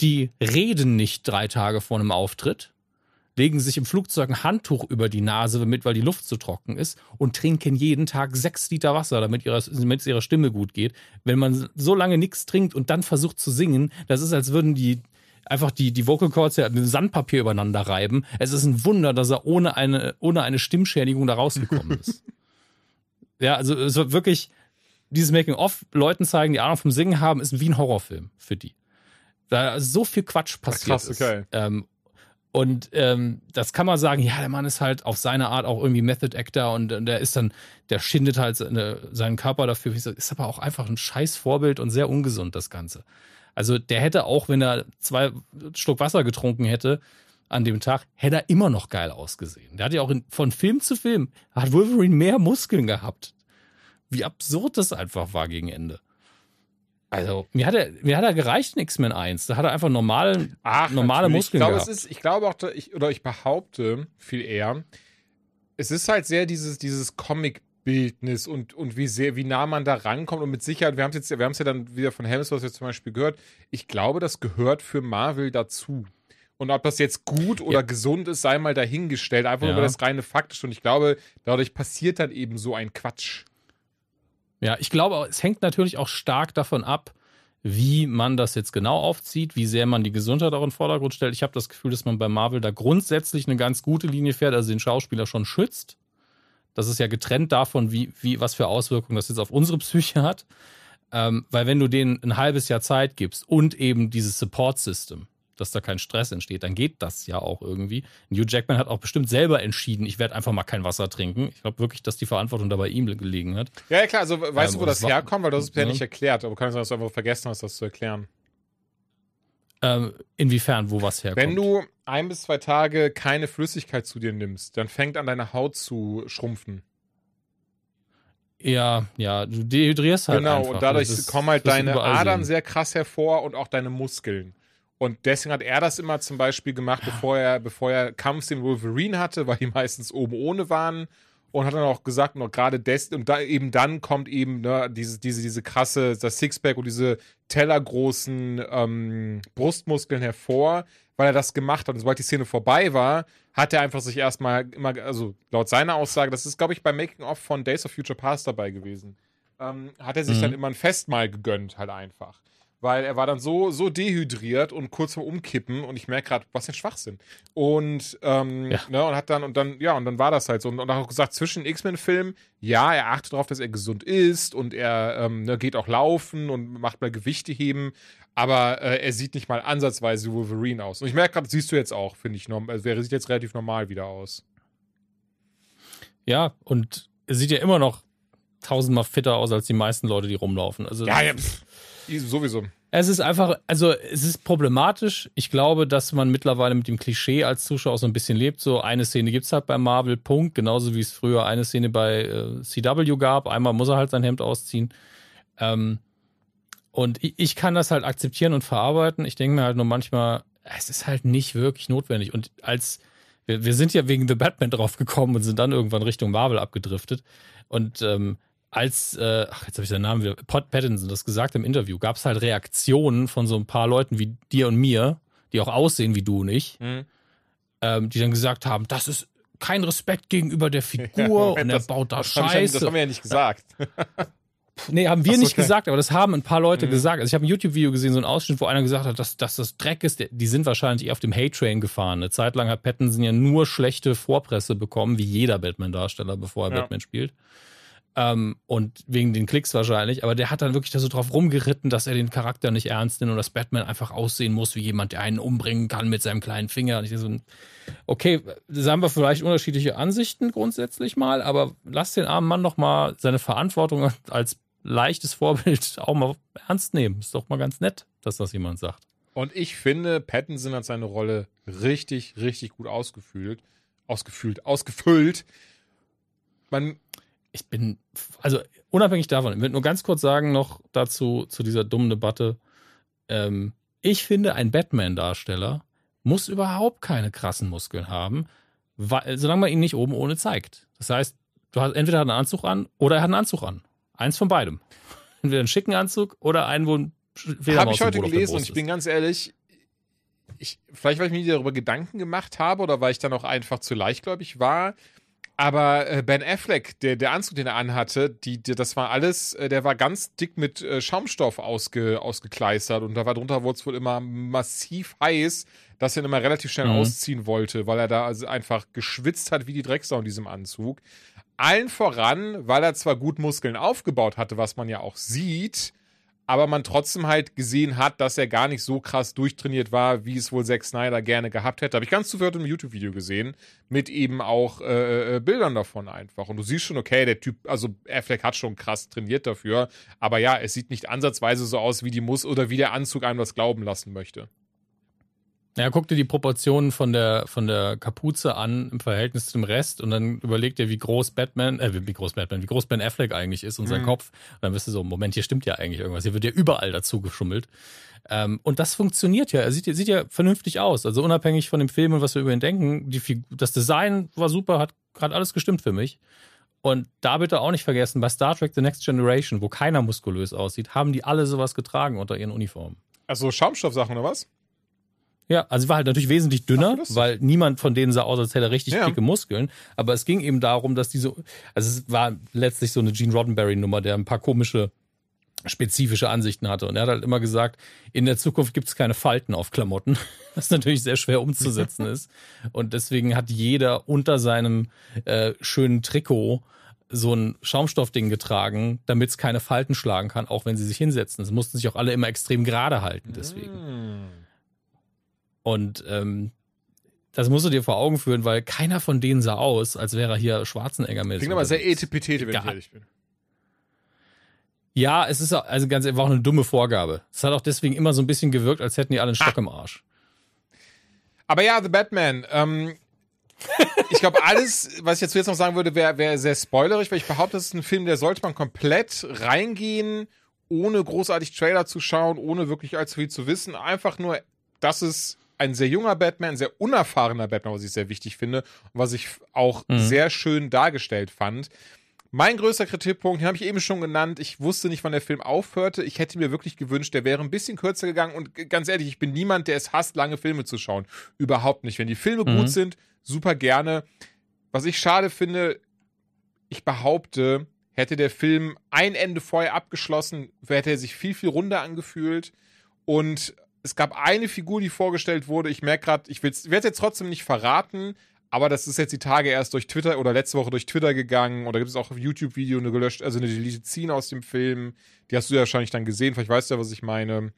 die reden nicht drei Tage vor einem Auftritt, legen sich im Flugzeug ein Handtuch über die Nase, damit, weil die Luft zu trocken ist, und trinken jeden Tag sechs Liter Wasser, damit, ihre, damit es ihrer Stimme gut geht. Wenn man so lange nichts trinkt und dann versucht zu singen, das ist, als würden die einfach die, die Vocal Cords ja mit Sandpapier übereinander reiben. Es ist ein Wunder, dass er ohne eine, ohne eine Stimmschädigung da rausgekommen ist. ja, also es wird wirklich, dieses Making-of Leuten zeigen, die Ahnung vom Singen haben, ist wie ein Horrorfilm für die. Da so viel Quatsch passiert krass, ist. okay. Ähm, und ähm, das kann man sagen, ja, der Mann ist halt auf seine Art auch irgendwie Method Actor und, und der ist dann, der schindet halt seine, seinen Körper dafür. Ist aber auch einfach ein scheiß Vorbild und sehr ungesund, das Ganze. Also der hätte auch, wenn er zwei Schluck Wasser getrunken hätte an dem Tag, hätte er immer noch geil ausgesehen. Der hat ja auch in, von Film zu Film, hat Wolverine mehr Muskeln gehabt. Wie absurd das einfach war gegen Ende. Also, mir hat er, mir hat er gereicht in X-Men 1. Da hat er einfach normal, Ach, normale natürlich. Muskeln ich glaube, gehabt. Es ist, ich glaube auch, ich, oder ich behaupte viel eher, es ist halt sehr dieses, dieses Comic-Bildnis und, und wie sehr, wie nah man da rankommt. Und mit Sicherheit, wir haben es ja dann wieder von Hemsworth jetzt zum Beispiel gehört. Ich glaube, das gehört für Marvel dazu. Und ob das jetzt gut oder Ja. gesund ist, sei mal dahingestellt. Einfach Ja. über das reine Faktische. Und ich glaube, dadurch passiert dann eben so ein Quatsch. Ja, ich glaube, es hängt natürlich auch stark davon ab, wie man das jetzt genau aufzieht, wie sehr man die Gesundheit auch in den Vordergrund stellt. Ich habe das Gefühl, dass man bei Marvel da grundsätzlich eine ganz gute Linie fährt, also den Schauspieler schon schützt. Das ist ja getrennt davon, wie, wie, was für Auswirkungen das jetzt auf unsere Psyche hat. Ähm, weil wenn du denen ein halbes Jahr Zeit gibst und eben dieses Support-System, dass da kein Stress entsteht, dann geht das ja auch irgendwie. Hugh Jackman hat auch bestimmt selber entschieden, ich werde einfach mal kein Wasser trinken. Ich glaube wirklich, dass die Verantwortung da bei ihm gelegen hat. Ja, ja klar, also weißt Ähm, du, wo das das herkommt? Weil du hast es ja Ja. nicht erklärt. Aber kann sein, dass du einfach vergessen hast, das zu erklären. Ähm, inwiefern, wo was herkommt. Wenn du ein bis zwei Tage keine Flüssigkeit zu dir nimmst, dann fängt an deine Haut zu schrumpfen. ja, ja, du dehydrierst halt genau, einfach. und dadurch kommen halt deine Adern sehr krass hervor und auch deine Muskeln. Und deswegen hat er das immer zum Beispiel gemacht, bevor er, bevor er Kampfszenen Wolverine hatte, weil die meistens oben ohne waren. Und hat dann auch gesagt, noch gerade des, und da eben dann kommt eben ne, diese, diese, diese krasse, das Sixpack und diese tellergroßen ähm, Brustmuskeln hervor, weil er das gemacht hat. Und sobald die Szene vorbei war, hat er einfach sich erstmal immer, also laut seiner Aussage, das ist, glaube ich, beim Making-of von Days of Future Past dabei gewesen, ähm, hat er sich Mhm. dann immer ein Festmahl gegönnt, halt einfach. Weil er war dann so, so dehydriert und kurz vor Umkippen und ich merke gerade, was ein Schwachsinn. Und, ähm, Ja. ne, und hat dann, und dann, ja, und dann war das halt so. Und, und auch gesagt, zwischen X-Men-Filmen, ja, er achtet darauf, dass er gesund ist und er ähm, ne, geht auch laufen und macht mal Gewichte heben, aber äh, er sieht nicht mal ansatzweise wie Wolverine aus. Und ich merke gerade, siehst du jetzt auch, finde ich, also er sieht jetzt relativ normal wieder aus. Ja, und er sieht ja immer noch tausendmal fitter aus als die meisten Leute, die rumlaufen. Also Ja, ja, pff, sowieso. Es ist einfach, also es ist problematisch. Ich glaube, dass man mittlerweile mit dem Klischee als Zuschauer so ein bisschen lebt. So eine Szene gibt's halt bei Marvel, Punkt. Genauso wie es früher eine Szene bei äh, CW gab. Einmal muss er halt sein Hemd ausziehen. Ähm, und ich, ich kann das halt akzeptieren und verarbeiten. Ich denke mir halt nur manchmal, es ist halt nicht wirklich notwendig. Und als wir, wir sind ja wegen The Batman drauf gekommen und sind dann irgendwann Richtung Marvel abgedriftet. Und ähm, als, äh, ach, jetzt habe ich den Namen wieder, Pod Pattinson das gesagt im Interview, gab es halt Reaktionen von so ein paar Leuten wie dir und mir, die auch aussehen wie du und ich, Mhm. ähm, die dann gesagt haben, das ist kein Respekt gegenüber der Figur und er das, baut da das hab ich ja- Scheiße. Das haben wir ja nicht gesagt. Nee, haben wir so, nicht okay. gesagt, aber das haben ein paar Leute Mhm. gesagt. Also ich habe ein YouTube-Video gesehen, so ein Ausschnitt, wo einer gesagt hat, dass, dass das Dreck ist. Die sind wahrscheinlich eher auf dem Hate-Train gefahren. Eine Zeit lang hat Pattinson ja nur schlechte Vorpresse bekommen, wie jeder Batman-Darsteller, bevor er Ja. Batman spielt. Ähm, und wegen den Klicks wahrscheinlich. Aber der hat dann wirklich da so drauf rumgeritten, dass er den Charakter nicht ernst nimmt und dass Batman einfach aussehen muss wie jemand, der einen umbringen kann mit seinem kleinen Finger. Und ich so, okay, da haben wir vielleicht unterschiedliche Ansichten grundsätzlich mal, aber lass den armen Mann doch mal seine Verantwortung als leichtes Vorbild auch mal ernst nehmen. Ist doch mal ganz nett, dass das jemand sagt. Und ich finde, Pattinson hat seine Rolle richtig, richtig gut ausgefüllt. Ausgefüllt, ausgefüllt. Man. Ich bin, also unabhängig davon, ich will nur ganz kurz sagen noch dazu, zu dieser dummen Debatte. Ähm, ich finde, ein Batman-Darsteller muss überhaupt keine krassen Muskeln haben, weil, solange man ihn nicht oben ohne zeigt. Das heißt, du hast entweder hat einen Anzug an oder er hat einen Anzug an. Eins von beidem. Entweder einen schicken Anzug oder einen, wo ein Habe ich heute gelesen und ich bin ganz ehrlich, ich, vielleicht weil ich mir darüber Gedanken gemacht habe oder weil ich dann auch einfach zu leichtgläubig war. Aber äh, Ben Affleck, der, der Anzug, den er anhatte, die, die, das war alles, äh, der war ganz dick mit äh, Schaumstoff ausge, ausgekleistert und da war drunter wurde es wohl immer massiv heiß, dass er ihn immer relativ schnell mhm. ausziehen wollte, weil er da also einfach geschwitzt hat wie die Drecksau in diesem Anzug. Allen voran, weil er zwar gut Muskeln aufgebaut hatte, was man ja auch sieht, aber man trotzdem halt gesehen hat, dass er gar nicht so krass durchtrainiert war, wie es wohl Zack Snyder gerne gehabt hätte. Habe ich ganz zufällig im YouTube-Video gesehen, mit eben auch äh, äh, Bildern davon einfach. Und du siehst schon, okay, der Typ, also Affleck hat schon krass trainiert dafür, aber ja, es sieht nicht ansatzweise so aus, wie die Muss oder wie der Anzug einem das glauben lassen möchte. Ja, guck dir die Proportionen von der, von der Kapuze an im Verhältnis zum Rest und dann überleg dir, wie groß Batman, äh, wie groß Batman, wie groß Ben Affleck eigentlich ist und sein mhm. Kopf. Und dann wirst du so, Moment, hier stimmt ja eigentlich irgendwas. Hier wird ja überall dazu geschummelt. Ähm, und das funktioniert ja. Er sieht, sieht ja vernünftig aus. Also unabhängig von dem Film und was wir über ihn denken, die, das Design war super, hat gerade alles gestimmt für mich. Und da bitte auch nicht vergessen, bei Star Trek The Next Generation, wo keiner muskulös aussieht, haben die alle sowas getragen unter ihren Uniformen. Also Schaumstoffsachen oder was? Ja, also war halt natürlich wesentlich dünner, Ach, weil niemand von denen sah aus, als hätte er richtig ja. dicke Muskeln. Aber es ging eben darum, dass diese, also es war letztlich so eine Gene Roddenberry-Nummer, der ein paar komische spezifische Ansichten hatte. Und er hat halt immer gesagt, in der Zukunft gibt es keine Falten auf Klamotten, was natürlich sehr schwer umzusetzen ist. Und deswegen hat jeder unter seinem äh, schönen Trikot so ein Schaumstoffding getragen, damit es keine Falten schlagen kann, auch wenn sie sich hinsetzen. Es mussten sich auch alle immer extrem gerade halten, deswegen. Mm. Und ähm, das musst du dir vor Augen führen, weil keiner von denen sah aus, als wäre er hier Schwarzenegger-mäßig. Klingt aber sehr etipetete, wenn ich ehrlich bin. Ja, es ist also ganz einfach eine dumme Vorgabe. Es hat auch deswegen immer so ein bisschen gewirkt, als hätten die alle einen Stock ah. im Arsch. Aber ja, The Batman. Ähm, ich glaube, alles, was ich jetzt noch sagen würde, wäre wär sehr spoilerig, weil ich behaupte, das ist ein Film, der sollte man komplett reingehen, ohne großartig Trailer zu schauen, ohne wirklich allzu viel zu wissen. Einfach nur, dass es ein sehr junger Batman, ein sehr unerfahrener Batman, was ich sehr wichtig finde und was ich auch mhm. sehr schön dargestellt fand. Mein größter Kritikpunkt, den habe ich eben schon genannt. Ich wusste nicht, wann der Film aufhörte. Ich hätte mir wirklich gewünscht, der wäre ein bisschen kürzer gegangen. Und ganz ehrlich, ich bin niemand, der es hasst, lange Filme zu schauen. Überhaupt nicht. Wenn die Filme mhm. gut sind, super gerne. Was ich schade finde, ich behaupte, hätte der Film ein Ende vorher abgeschlossen, hätte er sich viel, viel runder angefühlt. Und es gab eine Figur, die vorgestellt wurde. Ich merke gerade, ich werde es jetzt trotzdem nicht verraten, aber das ist jetzt die Tage erst durch Twitter oder letzte Woche durch Twitter gegangen. Oder gibt es auch auf YouTube-Video eine gelöscht, also eine Deleted Scene aus dem Film. Die hast du ja wahrscheinlich dann gesehen. Vielleicht weißt du ja, was ich meine.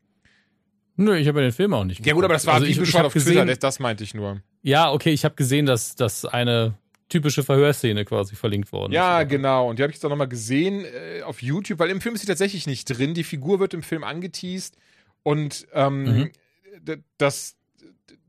Nö, ich habe ja den Film auch nicht gesehen. Ja gut, aber das war also ich, ich auf gesehen, Twitter, das, das meinte ich nur. Ja, okay, ich habe gesehen, dass, dass eine typische Verhörszene quasi verlinkt worden ja, ist. Ja, genau. Und die habe ich jetzt auch nochmal gesehen äh, auf YouTube, weil im Film ist sie tatsächlich nicht drin. Die Figur wird im Film angeteased. Und ähm, mhm. das,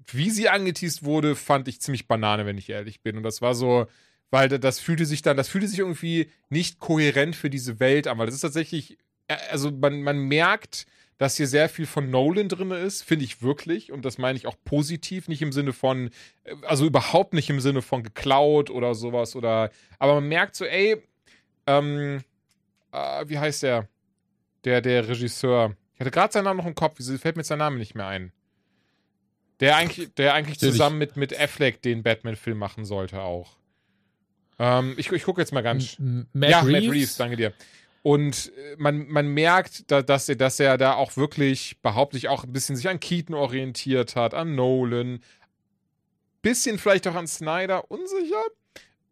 wie sie angeteased wurde, fand ich ziemlich Banane, wenn ich ehrlich bin. Und das war so, weil das fühlte sich dann, das fühlte sich irgendwie nicht kohärent für diese Welt an, weil das ist tatsächlich, äh, also man, man merkt, dass hier sehr viel von Nolan drin ist, finde ich wirklich. Und das meine ich auch positiv, nicht im Sinne von, äh, also überhaupt nicht im Sinne von geklaut oder sowas oder, aber man merkt so, ey, ähm, äh, wie heißt der? Der, der Regisseur. Ich hatte gerade seinen Namen noch im Kopf, wieso fällt mir sein Name nicht mehr ein? Der eigentlich, der eigentlich zusammen mit, mit Affleck den Batman-Film machen sollte auch. Ähm, ich ich gucke jetzt mal ganz. M Matt ja, Reeves? Matt Reeves, danke dir. Und äh, man, man merkt, dass er, dass er da auch wirklich, behaupte ich, auch ein bisschen sich an Keaton orientiert hat, an Nolan. Bisschen vielleicht auch an Snyder, unsicher.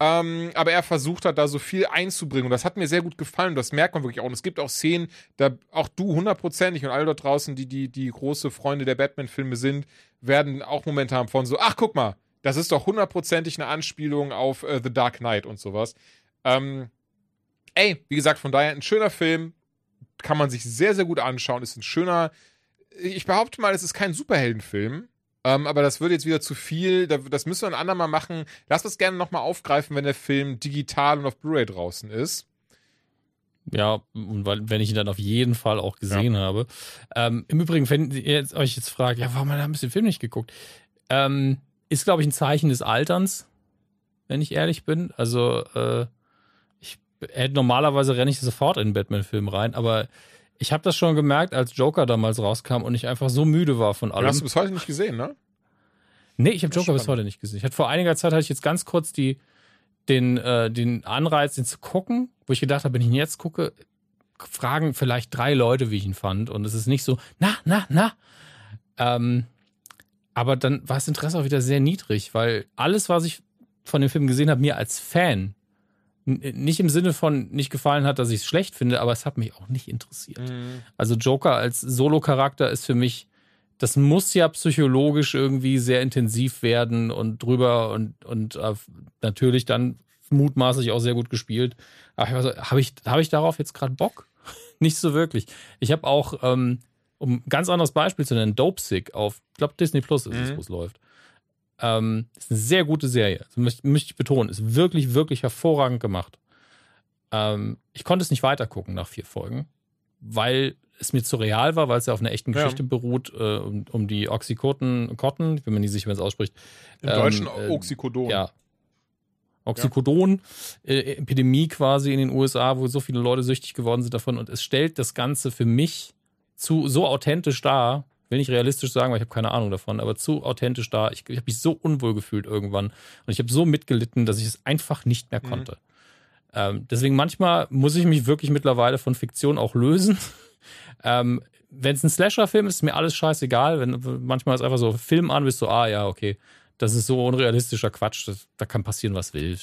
Ähm, aber er versucht hat, da so viel einzubringen. Und das hat mir sehr gut gefallen. Und das merkt man wirklich auch. Und es gibt auch Szenen, da auch du hundertprozentig und alle dort draußen, die, die, die große Freunde der Batman-Filme sind, werden auch Momente haben von so, ach, guck mal, das ist doch hundertprozentig eine Anspielung auf äh, The Dark Knight und sowas. Ähm, ey, wie gesagt, von daher ein schöner Film. kann man sich sehr, sehr gut anschauen. Ist ein schöner, ich behaupte mal, es ist kein Superheldenfilm. Ähm, aber das würde jetzt wieder zu viel. Das müssen wir ein andermal machen. Lass uns gerne nochmal aufgreifen, wenn der Film digital und auf Blu-ray draußen ist. Ja, und weil, wenn ich ihn dann auf jeden Fall auch gesehen ja. habe. Ähm, Im Übrigen, wenn ihr jetzt, euch jetzt fragt, ja, warum haben wir den Film nicht geguckt? Ähm, ist, glaube ich, ein Zeichen des Alterns, wenn ich ehrlich bin. Also, äh, ich hätte normalerweise renne ich sofort in den Batman-Film rein, aber ich habe das schon gemerkt, als Joker damals rauskam und ich einfach so müde war von allem. Du hast du bis heute nicht gesehen, ne? Nee, ich habe Joker spannend. bis heute nicht gesehen. Ich hatte vor einiger Zeit hatte ich jetzt ganz kurz die, den, äh, den Anreiz, den zu gucken, wo ich gedacht habe, wenn ich ihn jetzt gucke, fragen vielleicht drei Leute, wie ich ihn fand. Und es ist nicht so, na, na, na. Ähm, aber dann war das Interesse auch wieder sehr niedrig, weil alles, was ich von dem Film gesehen habe, mir als Fan nicht im Sinne von nicht gefallen hat, dass ich es schlecht finde, aber es hat mich auch nicht interessiert. Mhm. Also Joker als Solo-Charakter ist für mich, das muss ja psychologisch irgendwie sehr intensiv werden und drüber und, und äh, natürlich dann mutmaßlich auch sehr gut gespielt. Aber habe ich, hab ich darauf jetzt gerade Bock? nicht so wirklich. Ich habe auch, ähm, um ein ganz anderes Beispiel zu nennen, Dope Sick auf, ich glaube Disney Plus ist es, mhm. wo es läuft. Ähm, ist eine sehr gute Serie. Das möchte, möchte ich betonen. Ist wirklich, wirklich hervorragend gemacht. Ähm, ich konnte es nicht weitergucken nach vier Folgen, weil es mir zu real war, weil es ja auf einer echten Geschichte ja. beruht, äh, um, um, die Oxycotin, Cotton, ich bin mir nicht sicher, wie man es ausspricht. Im ähm, Deutschen äh, Oxycodon. Ja. Oxycodon, ja. äh, Epidemie quasi in den USA, wo so viele Leute süchtig geworden sind davon. Und es stellt das Ganze für mich zu so authentisch dar, will nicht realistisch sagen, weil ich habe keine Ahnung davon, aber zu authentisch da. Ich, ich habe mich so unwohl gefühlt irgendwann und ich habe so mitgelitten, dass ich es einfach nicht mehr mhm. konnte. Mhm. Ähm, deswegen manchmal muss ich mich wirklich mittlerweile von Fiktion auch lösen. ähm, wenn es ein Slasher-Film ist, ist mir alles scheißegal. Wenn manchmal ist einfach so Film an, bist du, ah ja, okay, das ist so unrealistischer Quatsch, das, da kann passieren, was will.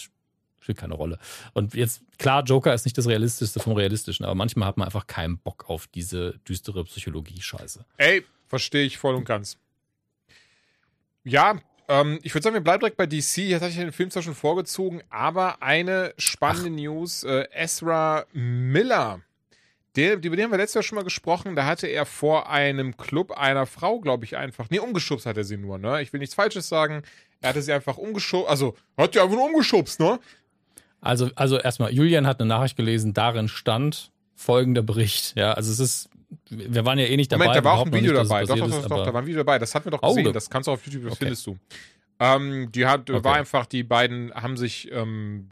Spielt keine Rolle. Und jetzt, klar, Joker ist nicht das Realistischste vom Realistischen, aber manchmal hat man einfach keinen Bock auf diese düstere Psychologie-Scheiße. Ey, Verstehe ich voll und ganz. Ja, ähm, ich würde sagen, wir bleiben direkt bei DC. Jetzt hatte ich den Film zwar schon vorgezogen, aber eine spannende Ach. News. Äh, Ezra Miller. Der, über den haben wir letztes Jahr schon mal gesprochen. Da hatte er vor einem Club einer Frau, glaube ich, einfach. Nee, umgeschubst hat er sie nur, ne? Ich will nichts Falsches sagen. Er hatte sie einfach umgeschubst. Also, hat die einfach nur umgeschubst, ne? Also, also erstmal, Julian hat eine Nachricht gelesen, darin stand folgender Bericht. Ja, also es ist wir waren ja eh nicht dabei. Moment, da war auch ein Video nicht, dabei. Doch, doch, doch, doch, da war ein Video dabei. Das hatten wir doch gesehen. Oh, das kannst du auf YouTube, das okay. findest du. Ähm, die hat, okay. war einfach, die beiden haben sich, ähm,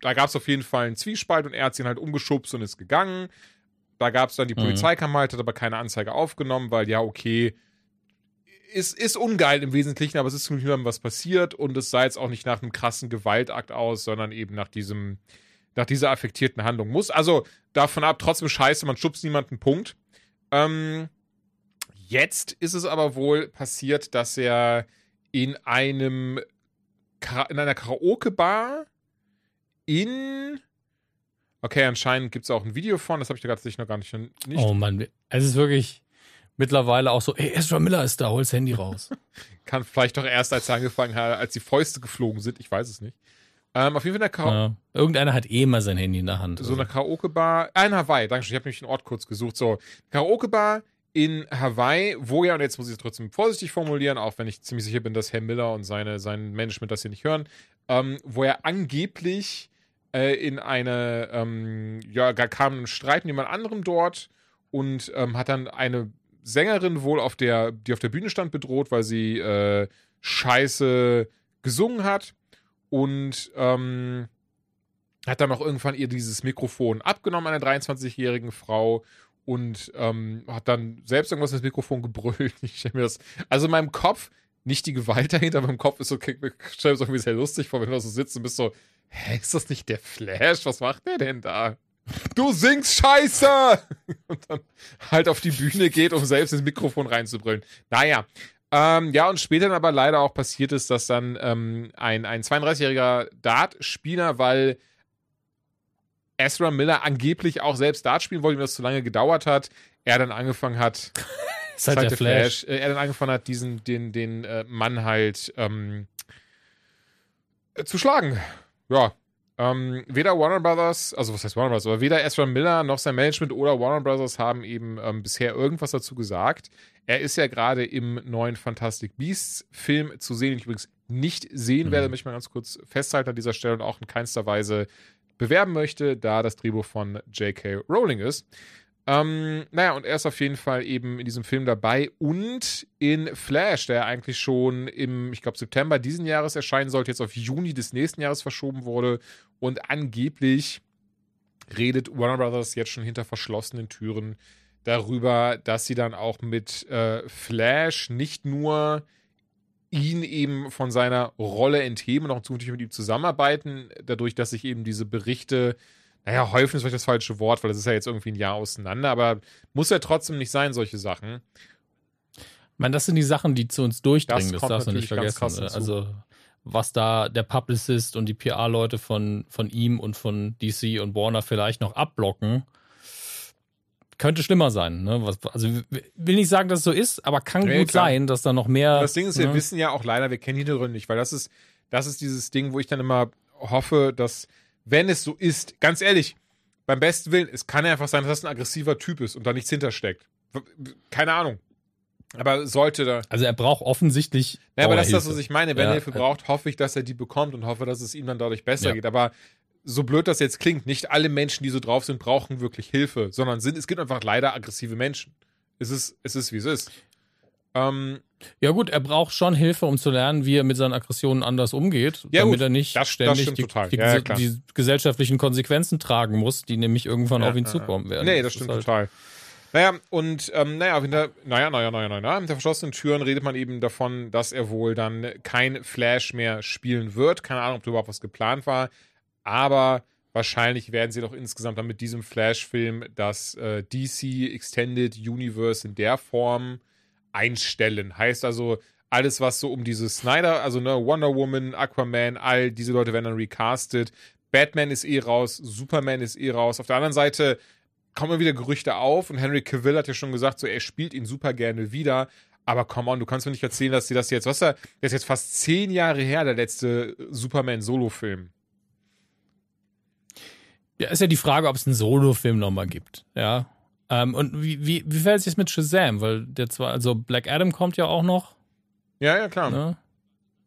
da gab es auf jeden Fall einen Zwiespalt und er hat sie halt umgeschubst und ist gegangen. Da gab es dann, die mhm. Polizei kam halt, hat aber keine Anzeige aufgenommen, weil ja, okay, ist, ist ungeil im Wesentlichen, aber es ist zum Glück was passiert und es sah jetzt auch nicht nach einem krassen Gewaltakt aus, sondern eben nach diesem, nach dieser affektierten Handlung muss. Also davon ab, trotzdem scheiße, man schubst niemanden, Punkt. Ähm, jetzt ist es aber wohl passiert, dass er in einem in einer Karaoke-Bar in Okay, anscheinend gibt es auch ein Video von, das habe ich da tatsächlich noch gar nicht, nicht. Oh Mann, es ist wirklich mittlerweile auch so, ey, Ezra Miller ist da, hol das Handy raus. Kann vielleicht doch erst, als er angefangen hat, als die Fäuste geflogen sind, ich weiß es nicht. Ähm, auf jeden Fall eine ja. Irgendeiner hat eh mal sein Handy in der Hand. So also. eine Karaoke-Bar. Ah, in Hawaii, danke schön. Ich habe nämlich einen Ort kurz gesucht. So, Karaoke-Bar in Hawaii, wo ja, und jetzt muss ich es trotzdem vorsichtig formulieren, auch wenn ich ziemlich sicher bin, dass Herr Miller und seine, sein Management das hier nicht hören, ähm, wo er angeblich äh, in eine, ähm, ja, kam ein Streit mit jemand anderem dort und ähm, hat dann eine Sängerin wohl auf der, die auf der Bühne stand, bedroht, weil sie äh, scheiße gesungen hat und ähm, hat dann auch irgendwann ihr dieses Mikrofon abgenommen, einer 23-jährigen Frau und ähm, hat dann selbst irgendwas ins Mikrofon gebrüllt. Ich stelle mir das, also in meinem Kopf, nicht die Gewalt dahinter, aber im Kopf ist so, ich stelle mir das irgendwie sehr lustig vor, wenn du da so sitzt und bist so, hä, ist das nicht der Flash? Was macht der denn da? Du singst Scheiße! Und dann halt auf die Bühne geht, um selbst ins Mikrofon reinzubrüllen. Naja, ähm, ja, und später dann aber leider auch passiert ist, dass dann ähm, ein, ein 32-jähriger Dart-Spieler, weil Ezra Miller angeblich auch selbst Dart spielen wollte, ihm das zu lange gedauert hat, er dann angefangen hat, Seit der Flash, Flash äh, er dann angefangen hat, diesen, den, den äh, Mann halt ähm, äh, zu schlagen. Ja. Ähm, weder Warner Brothers, also was heißt Warner Brothers, aber weder Ezra Miller noch sein Management oder Warner Brothers haben eben ähm, bisher irgendwas dazu gesagt. Er ist ja gerade im neuen Fantastic Beasts Film zu sehen, den ich übrigens nicht sehen mhm. werde, möchte ich mal ganz kurz festhalten an dieser Stelle und auch in keinster Weise bewerben möchte, da das Drehbuch von J.K. Rowling ist. Ähm, naja, und er ist auf jeden Fall eben in diesem Film dabei und in Flash, der eigentlich schon im, ich glaube, September diesen Jahres erscheinen sollte, jetzt auf Juni des nächsten Jahres verschoben wurde. Und angeblich redet Warner Brothers jetzt schon hinter verschlossenen Türen darüber, dass sie dann auch mit äh, Flash nicht nur ihn eben von seiner Rolle entheben und auch zukünftig mit ihm zusammenarbeiten, dadurch, dass sich eben diese Berichte naja, häufen ist vielleicht das falsche Wort, weil das ist ja jetzt irgendwie ein Jahr auseinander, aber muss ja trotzdem nicht sein, solche Sachen. Ich meine, das sind die Sachen, die zu uns durchdringen, das, das darfst du nicht vergessen. Ne? Also, was da der Publicist und die PR-Leute von, von ihm und von DC und Warner vielleicht noch abblocken, könnte schlimmer sein. Ne? Was, also will nicht sagen, dass es so ist, aber kann nee, gut klar. sein, dass da noch mehr. Das Ding ist, ne? wir wissen ja auch leider, wir kennen die Hintergründe nicht, weil das ist, das ist dieses Ding, wo ich dann immer hoffe, dass wenn es so ist, ganz ehrlich, beim besten Willen, es kann ja einfach sein, dass das ein aggressiver Typ ist und da nichts hintersteckt. Keine Ahnung. Aber sollte da. Also er braucht offensichtlich. Ja, aber das ist das, was ich meine. Wenn ja, er Hilfe braucht, hoffe ich, dass er die bekommt und hoffe, dass es ihm dann dadurch besser ja. geht. Aber so blöd das jetzt klingt, nicht alle Menschen, die so drauf sind, brauchen wirklich Hilfe, sondern sind, es gibt einfach leider aggressive Menschen. Es ist, es ist, wie es ist. Ähm, ja gut, er braucht schon Hilfe, um zu lernen, wie er mit seinen Aggressionen anders umgeht, ja, damit gut, er nicht das, ständig das die, die, ja, die, gesellschaftlichen Konsequenzen tragen muss, die nämlich irgendwann ja, auf ihn zukommen werden. Nee, das, das stimmt halt total. Naja, und ähm, naja, hinter, naja, naja, naja, naja, hinter verschlossenen Türen redet man eben davon, dass er wohl dann kein Flash mehr spielen wird. Keine Ahnung, ob da überhaupt was geplant war, aber wahrscheinlich werden sie doch insgesamt dann mit diesem Flash-Film das äh, DC Extended Universe in der Form einstellen. Heißt also, alles, was so um diese Snyder, also ne, Wonder Woman, Aquaman, all diese Leute werden dann recastet. Batman ist eh raus, Superman ist eh raus. Auf der anderen Seite kommen wieder Gerüchte auf und Henry Cavill hat ja schon gesagt, so er spielt ihn super gerne wieder. Aber come on, du kannst mir nicht erzählen, dass sie das jetzt, was da, der ist jetzt fast zehn Jahre her, der letzte Superman-Solo-Film. Ja, ist ja die Frage, ob es einen Solo-Film nochmal gibt. Ja, ähm, und wie, wie, wie fällt es jetzt mit Shazam? Weil der zwar, also Black Adam kommt ja auch noch. Ja, ja, klar. Ne?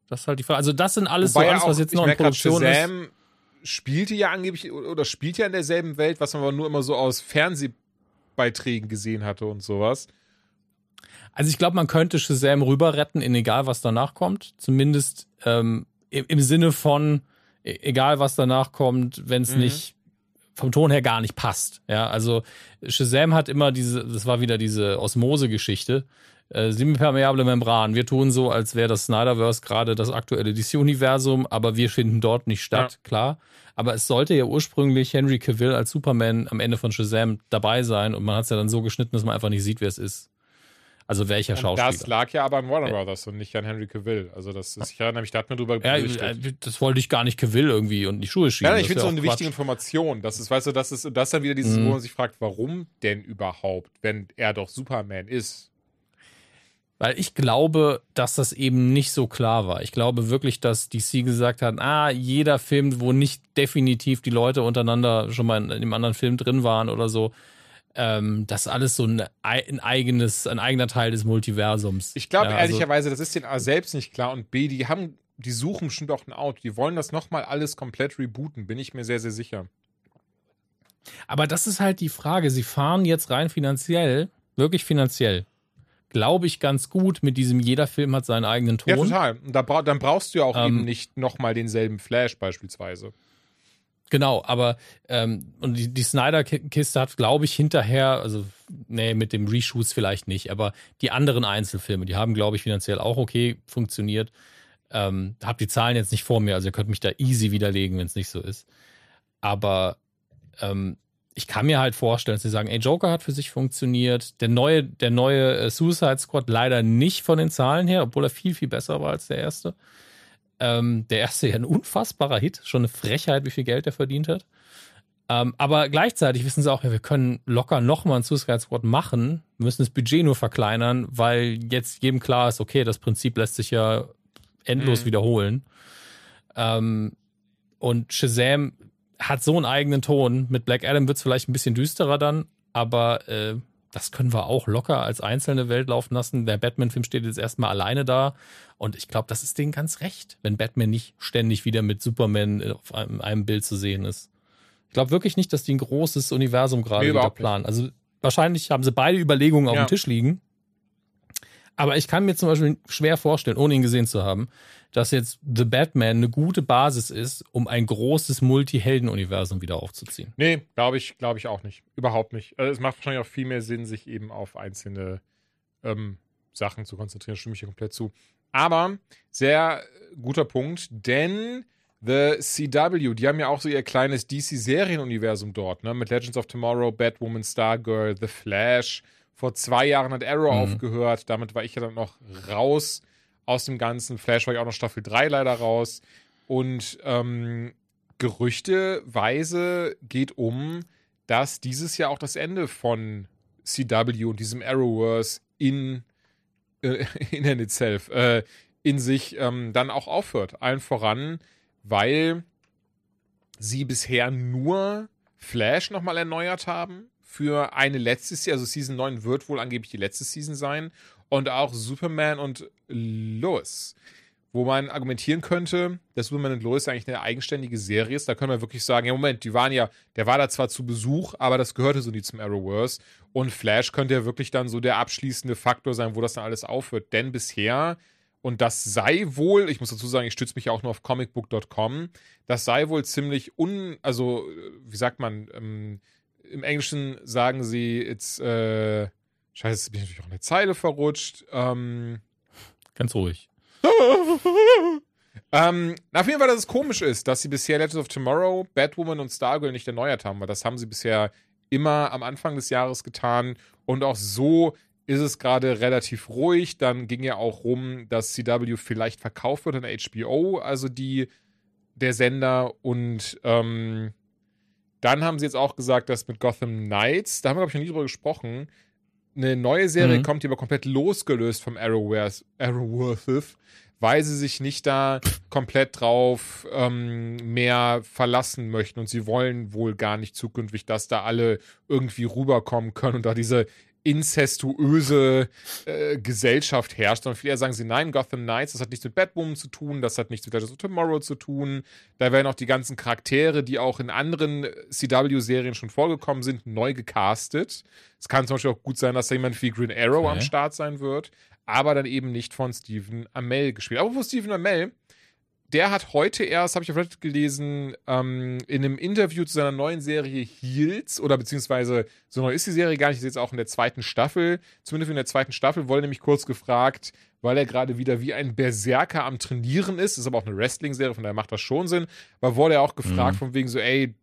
Das ist halt die Frage. Also, das sind alles Wobei so alles, was jetzt noch in Produktion Shazam ist. Spielte ja angeblich oder spielt ja in derselben Welt, was man aber nur immer so aus Fernsehbeiträgen gesehen hatte und sowas. Also ich glaube, man könnte Shazam rüber retten, in egal was danach kommt. Zumindest ähm, im, im, Sinne von, e, egal was danach kommt, wenn es mhm. nicht vom Ton her gar nicht passt. Ja, also Shazam hat immer diese, das war wieder diese Osmose-Geschichte. Äh, semipermeable Membran. Wir tun so, als wäre das Snyderverse gerade das aktuelle DC-Universum, aber wir finden dort nicht statt, ja. klar. Aber es sollte ja ursprünglich Henry Cavill als Superman am Ende von Shazam dabei sein und man hat es ja dann so geschnitten, dass man einfach nicht sieht, wer es ist. Also welcher und Schauspieler? Das lag ja aber an Warner Brothers und nicht an Henry Cavill. Also das ist, ich erinnere mich, da hat man drüber ja, berichtet. Äh, das wollte ich gar nicht Cavill irgendwie und die Schuhe schieben. Ja, ich finde so eine Quatsch. wichtige Information. Das ist, weißt du, das ist, das ist dann wieder dieses, mhm. wo man sich fragt, warum denn überhaupt, wenn er doch Superman ist? Weil ich glaube, dass das eben nicht so klar war. Ich glaube wirklich, dass DC gesagt hat, ah, jeder Film, wo nicht definitiv die Leute untereinander schon mal in, in einem anderen Film drin waren oder so, ähm, das ist alles so ein, ein, eigenes, ein eigener Teil des Multiversums. Ich glaube ja, also, ehrlicherweise, das ist den A selbst nicht klar und B, die haben, die suchen bestimmt auch ein Auto. Die wollen das nochmal alles komplett rebooten, bin ich mir sehr, sehr sicher. Aber das ist halt die Frage. Sie fahren jetzt rein finanziell, wirklich finanziell, glaube ich, ganz gut mit diesem, jeder Film hat seinen eigenen Ton. Ja, total. Und da bra dann brauchst du ja auch ähm, eben nicht nochmal denselben Flash beispielsweise. Genau, aber ähm, und die, die Snyder-Kiste hat, glaube ich, hinterher, also nee, mit dem Reshoots vielleicht nicht, aber die anderen Einzelfilme, die haben, glaube ich, finanziell auch okay funktioniert. Ähm, hab die Zahlen jetzt nicht vor mir, also ihr könnt mich da easy widerlegen, wenn es nicht so ist. Aber ähm, ich kann mir halt vorstellen, dass sie sagen, ey, Joker hat für sich funktioniert. Der neue, der neue äh, Suicide Squad leider nicht von den Zahlen her, obwohl er viel, viel besser war als der erste. Ähm, der erste ja ein unfassbarer Hit, schon eine Frechheit, wie viel Geld er verdient hat. Ähm, aber gleichzeitig wissen sie auch, ja, wir können locker nochmal ein Suicide Squad machen, müssen das Budget nur verkleinern, weil jetzt jedem klar ist, okay, das Prinzip lässt sich ja endlos mhm. wiederholen. Ähm, und Shazam hat so einen eigenen Ton. Mit Black Adam wird es vielleicht ein bisschen düsterer dann, aber äh, das können wir auch locker als einzelne Welt laufen lassen. Der Batman-Film steht jetzt erstmal alleine da. Und ich glaube, das ist denen ganz recht, wenn Batman nicht ständig wieder mit Superman auf einem, einem Bild zu sehen ist. Ich glaube wirklich nicht, dass die ein großes Universum gerade Nee, wieder planen. Also wahrscheinlich haben sie beide Überlegungen auf Ja. dem Tisch liegen. Aber ich kann mir zum Beispiel schwer vorstellen, ohne ihn gesehen zu haben, dass jetzt The Batman eine gute Basis ist, um ein großes Multi-Helden-Universum wieder aufzuziehen. Nee, glaube ich, glaube ich auch nicht. Überhaupt nicht. Also es macht wahrscheinlich auch viel mehr Sinn, sich eben auf einzelne ähm, Sachen zu konzentrieren. Stimme ich hier komplett zu. Aber sehr guter Punkt, denn The CW, die haben ja auch so ihr kleines DC-Serienuniversum dort, ne? Mit Legends of Tomorrow, Batwoman, Stargirl, The Flash. Vor zwei Jahren hat Arrow Mhm. aufgehört. Damit war ich ja dann noch raus aus dem Ganzen. Flash war ja auch noch Staffel 3 leider raus. Und ähm, gerüchteweise geht um, dass dieses Jahr auch das Ende von CW und diesem Arrowverse in, äh, in and itself, äh, in sich ähm, dann auch aufhört. Allen voran, weil sie bisher nur Flash nochmal erneuert haben für eine letzte Season. Also Season 9 wird wohl angeblich die letzte Season sein. Und auch Superman und Lois. Wo man argumentieren könnte, dass Superman und Lois eigentlich eine eigenständige Serie ist. Da können wir wirklich sagen, ja Moment, die waren ja, der war da zwar zu Besuch, aber das gehörte so nie zum Arrowverse. Und Flash könnte ja wirklich dann so der abschließende Faktor sein, wo das dann alles aufhört. Denn bisher, und das sei wohl, ich muss dazu sagen, ich stütze mich ja auch nur auf comicbook.com, das sei wohl ziemlich un, also, wie sagt man, ähm, im Englischen sagen sie, it's, äh, scheiße, jetzt bin ich natürlich auch eine Zeile verrutscht, ähm, Ganz ruhig. ähm, auf jeden Fall, dass es komisch ist, dass sie bisher Legends of Tomorrow, Batwoman und Stargirl nicht erneuert haben, weil das haben sie bisher immer am Anfang des Jahres getan und auch so ist es gerade relativ ruhig. Dann ging ja auch rum, dass CW vielleicht verkauft wird an HBO, also die der Sender und ähm, dann haben sie jetzt auch gesagt, dass mit Gotham Knights, da haben wir glaube ich noch nie drüber gesprochen, eine neue Serie Mhm. kommt, die aber komplett losgelöst vom Arrowverse, Arrowverse weil sie sich nicht da komplett drauf ähm, mehr verlassen möchten und sie wollen wohl gar nicht zukünftig, dass da alle irgendwie rüberkommen können und da diese inzestuöse äh, Gesellschaft herrscht, sondern viele sagen sie, nein, Gotham Knights, das hat nichts mit Batwoman zu tun, das hat nichts mit Legends of Tomorrow zu tun. Da werden auch die ganzen Charaktere, die auch in anderen CW-Serien schon vorgekommen sind, neu gecastet. Es kann zum Beispiel auch gut sein, dass da jemand wie Green Arrow Okay. am Start sein wird, aber dann eben nicht von Stephen Amell gespielt. Aber wo Stephen Amell, der hat heute erst, habe ich auf Reddit gelesen, ähm, in einem Interview zu seiner neuen Serie Heels, oder beziehungsweise so neu ist die Serie gar nicht, ist jetzt auch in der zweiten Staffel, zumindest in der zweiten Staffel, wurde nämlich kurz gefragt, weil er gerade wieder wie ein Berserker am Trainieren ist, ist aber auch eine Wrestling-Serie, von daher macht das schon Sinn, aber wurde er auch gefragt von wegen so, ey,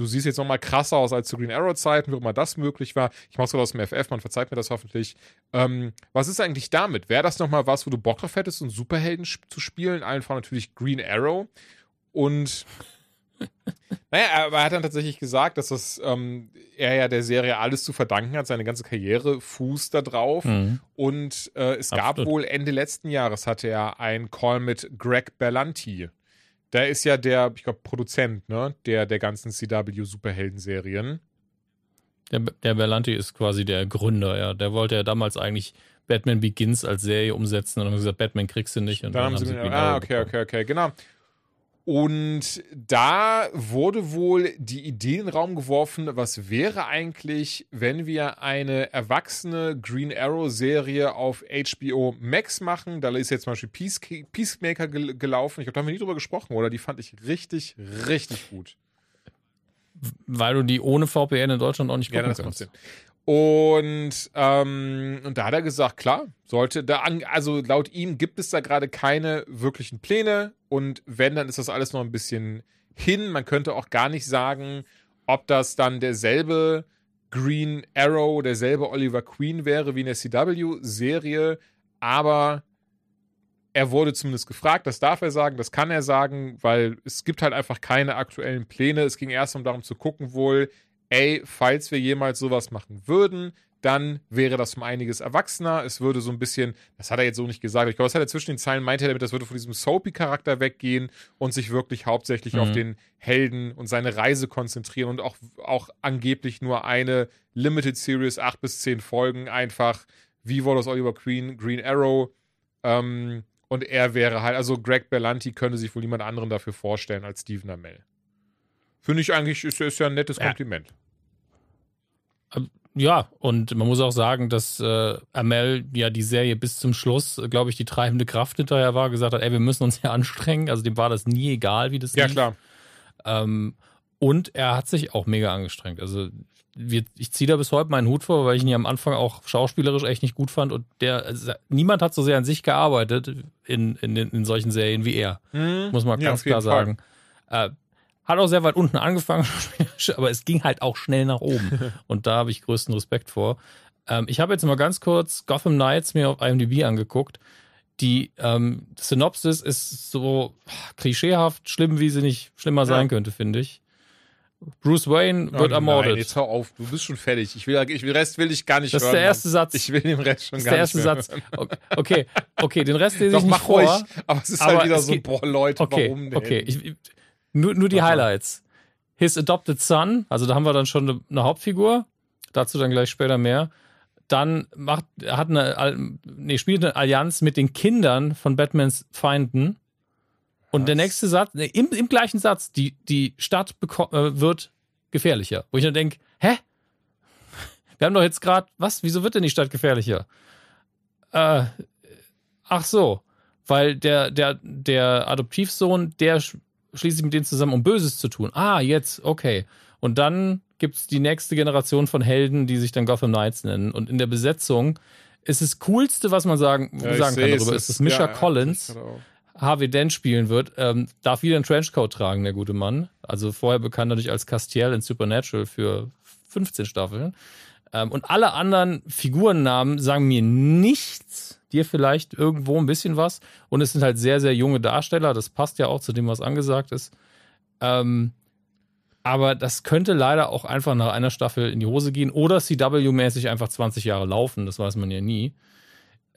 du siehst jetzt noch mal krasser aus als zu Green Arrow Zeiten, wie immer das möglich war. Ich mach's gerade aus dem FF, man verzeiht mir das hoffentlich. Ähm, was ist eigentlich damit? Wäre das noch mal was, wo du Bock drauf hättest, einen Superhelden zu spielen? Einfach natürlich Green Arrow. Und naja, aber er hat dann tatsächlich gesagt, dass das ähm, er ja der Serie alles zu verdanken hat, seine ganze Karriere fußt da drauf. Mhm. Und äh, es gab Absolut. wohl Ende letzten Jahres hatte er einen Call mit Greg Berlanti. Der ist ja der, ich glaube, Produzent, ne, der der ganzen CW-Superhelden-Serien. Der, der Berlanti ist quasi der Gründer, ja. Der wollte ja damals eigentlich Batman Begins als Serie umsetzen und haben gesagt, Batman kriegst du nicht. Und Dann haben sie, Green ah, Arrow okay, okay, okay, genau. Und da wurde wohl die Idee in den Raum geworfen, was wäre eigentlich, wenn wir eine erwachsene Green Arrow-Serie auf HBO Max machen? Da ist jetzt zum Beispiel Peace Peacemaker gel gelaufen. Ich glaube, da haben wir nie drüber gesprochen, oder? Die fand ich richtig, richtig gut. Weil du die ohne VPN in Deutschland auch nicht Ja, gucken macht kannst. Und, ähm, und da hat er gesagt, klar, sollte da an, also laut ihm gibt es da gerade keine wirklichen Pläne und wenn, dann ist das alles noch ein bisschen hin. Man könnte auch gar nicht sagen, ob das dann derselbe Green Arrow, derselbe Oliver Queen wäre wie in der CW-Serie, aber er wurde zumindest gefragt, das darf er sagen, das kann er sagen, weil es gibt halt einfach keine aktuellen Pläne. Es ging erst um darum zu gucken wohl, ey, falls wir jemals sowas machen würden, dann wäre das um einiges erwachsener. Es würde so ein bisschen, das hat er jetzt so nicht gesagt, ich glaube, das hat er zwischen den Zeilen meinte er damit, das würde von diesem Soapy-Charakter weggehen und sich wirklich hauptsächlich Mhm. auf den Helden und seine Reise konzentrieren und auch, auch angeblich nur eine Limited Series, acht bis zehn Folgen, einfach wie aus Oliver Queen, Green Arrow. Ähm, und er wäre halt, also Greg Berlanti könnte sich wohl niemand anderen dafür vorstellen als Stephen Amell. Finde ich eigentlich, ist, ist ja ein nettes Ja. Kompliment. Ja, und man muss auch sagen, dass äh, Amel ja die Serie bis zum Schluss, äh, glaube ich, die treibende Kraft hinterher war, gesagt hat, ey, wir müssen uns hier anstrengen. Also dem war das nie egal, wie das Ja, lief. klar. Ähm, und er hat sich auch mega angestrengt. Also wir, ich ziehe da bis heute meinen Hut vor, weil ich ihn ja am Anfang auch schauspielerisch echt nicht gut fand. Und der, also, niemand hat so sehr an sich gearbeitet in, in, in, solchen Serien wie er. Muss man Ja, ganz auf jeden klar sagen. Äh, hat auch sehr weit unten angefangen, aber es ging halt auch schnell nach oben. Und da habe ich größten Respekt vor. Ähm, ich habe jetzt mal ganz kurz Gotham Knights mir auf IMDb angeguckt. Die ähm, Synopsis ist so klischeehaft, schlimm, wie sie nicht schlimmer sein könnte, finde ich. Bruce Wayne wird oh, ermordet. Nein, jetzt hör auf, du bist schon fertig. Ich will, ich will, Rest will ich gar nicht das ist hören. der erste Mann. Satz. Ich will den Rest schon das ist gar der erste nicht mehr Satz. hören. Okay, okay, den Rest lese Doch, ich nicht mach vor. ruhig. Aber es ist aber halt wieder so, geht- boah, Leute, Okay, warum denn? okay. Ich- nur, nur die. Highlights. His Adopted Son, also da haben wir dann schon eine, eine Hauptfigur. Dazu dann gleich später mehr. Dann macht, er hat eine, nee, spielt eine Allianz mit den Kindern von Batmans Feinden. Und der Was? nächste Satz, nee, im, im gleichen Satz, die, die Stadt äh, wird gefährlicher. Wo ich dann denke, hä? Wir haben doch jetzt gerade, was? Wieso wird denn die Stadt gefährlicher? Äh, ach so, weil der, der, der Adoptivsohn, der sch- schließt sich mit denen zusammen, um Böses zu tun. Ah, jetzt, okay. Und dann gibt's die nächste Generation von Helden, die sich dann Gotham Knights nennen. Und in der Besetzung ist das Coolste, was man sagen, Ja, ich sagen kann darüber, es ist, dass Misha ja, Collins ich. Harvey Dent spielen wird, ähm, darf wieder einen Trenchcoat tragen, der gute Mann. Also vorher bekannt natürlich als Castiel in Supernatural für 15 Staffeln. Ähm, und alle anderen Figurennamen sagen mir nichts, dir vielleicht irgendwo ein bisschen was. Und es sind halt sehr, sehr junge Darsteller. Das passt ja auch zu dem, was angesagt ist. Ähm, aber das könnte leider auch einfach nach einer Staffel in die Hose gehen oder CW-mäßig einfach 20 Jahre laufen. Das weiß man ja nie.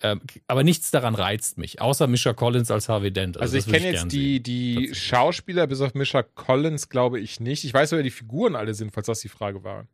Ähm, aber nichts daran reizt mich, außer Misha Collins als Harvey Dent. Also, das ich kenne jetzt die, die. Schauspieler, bis auf Misha Collins, glaube ich nicht. Ich weiß, wer die Figuren alle sind, falls das die Frage war.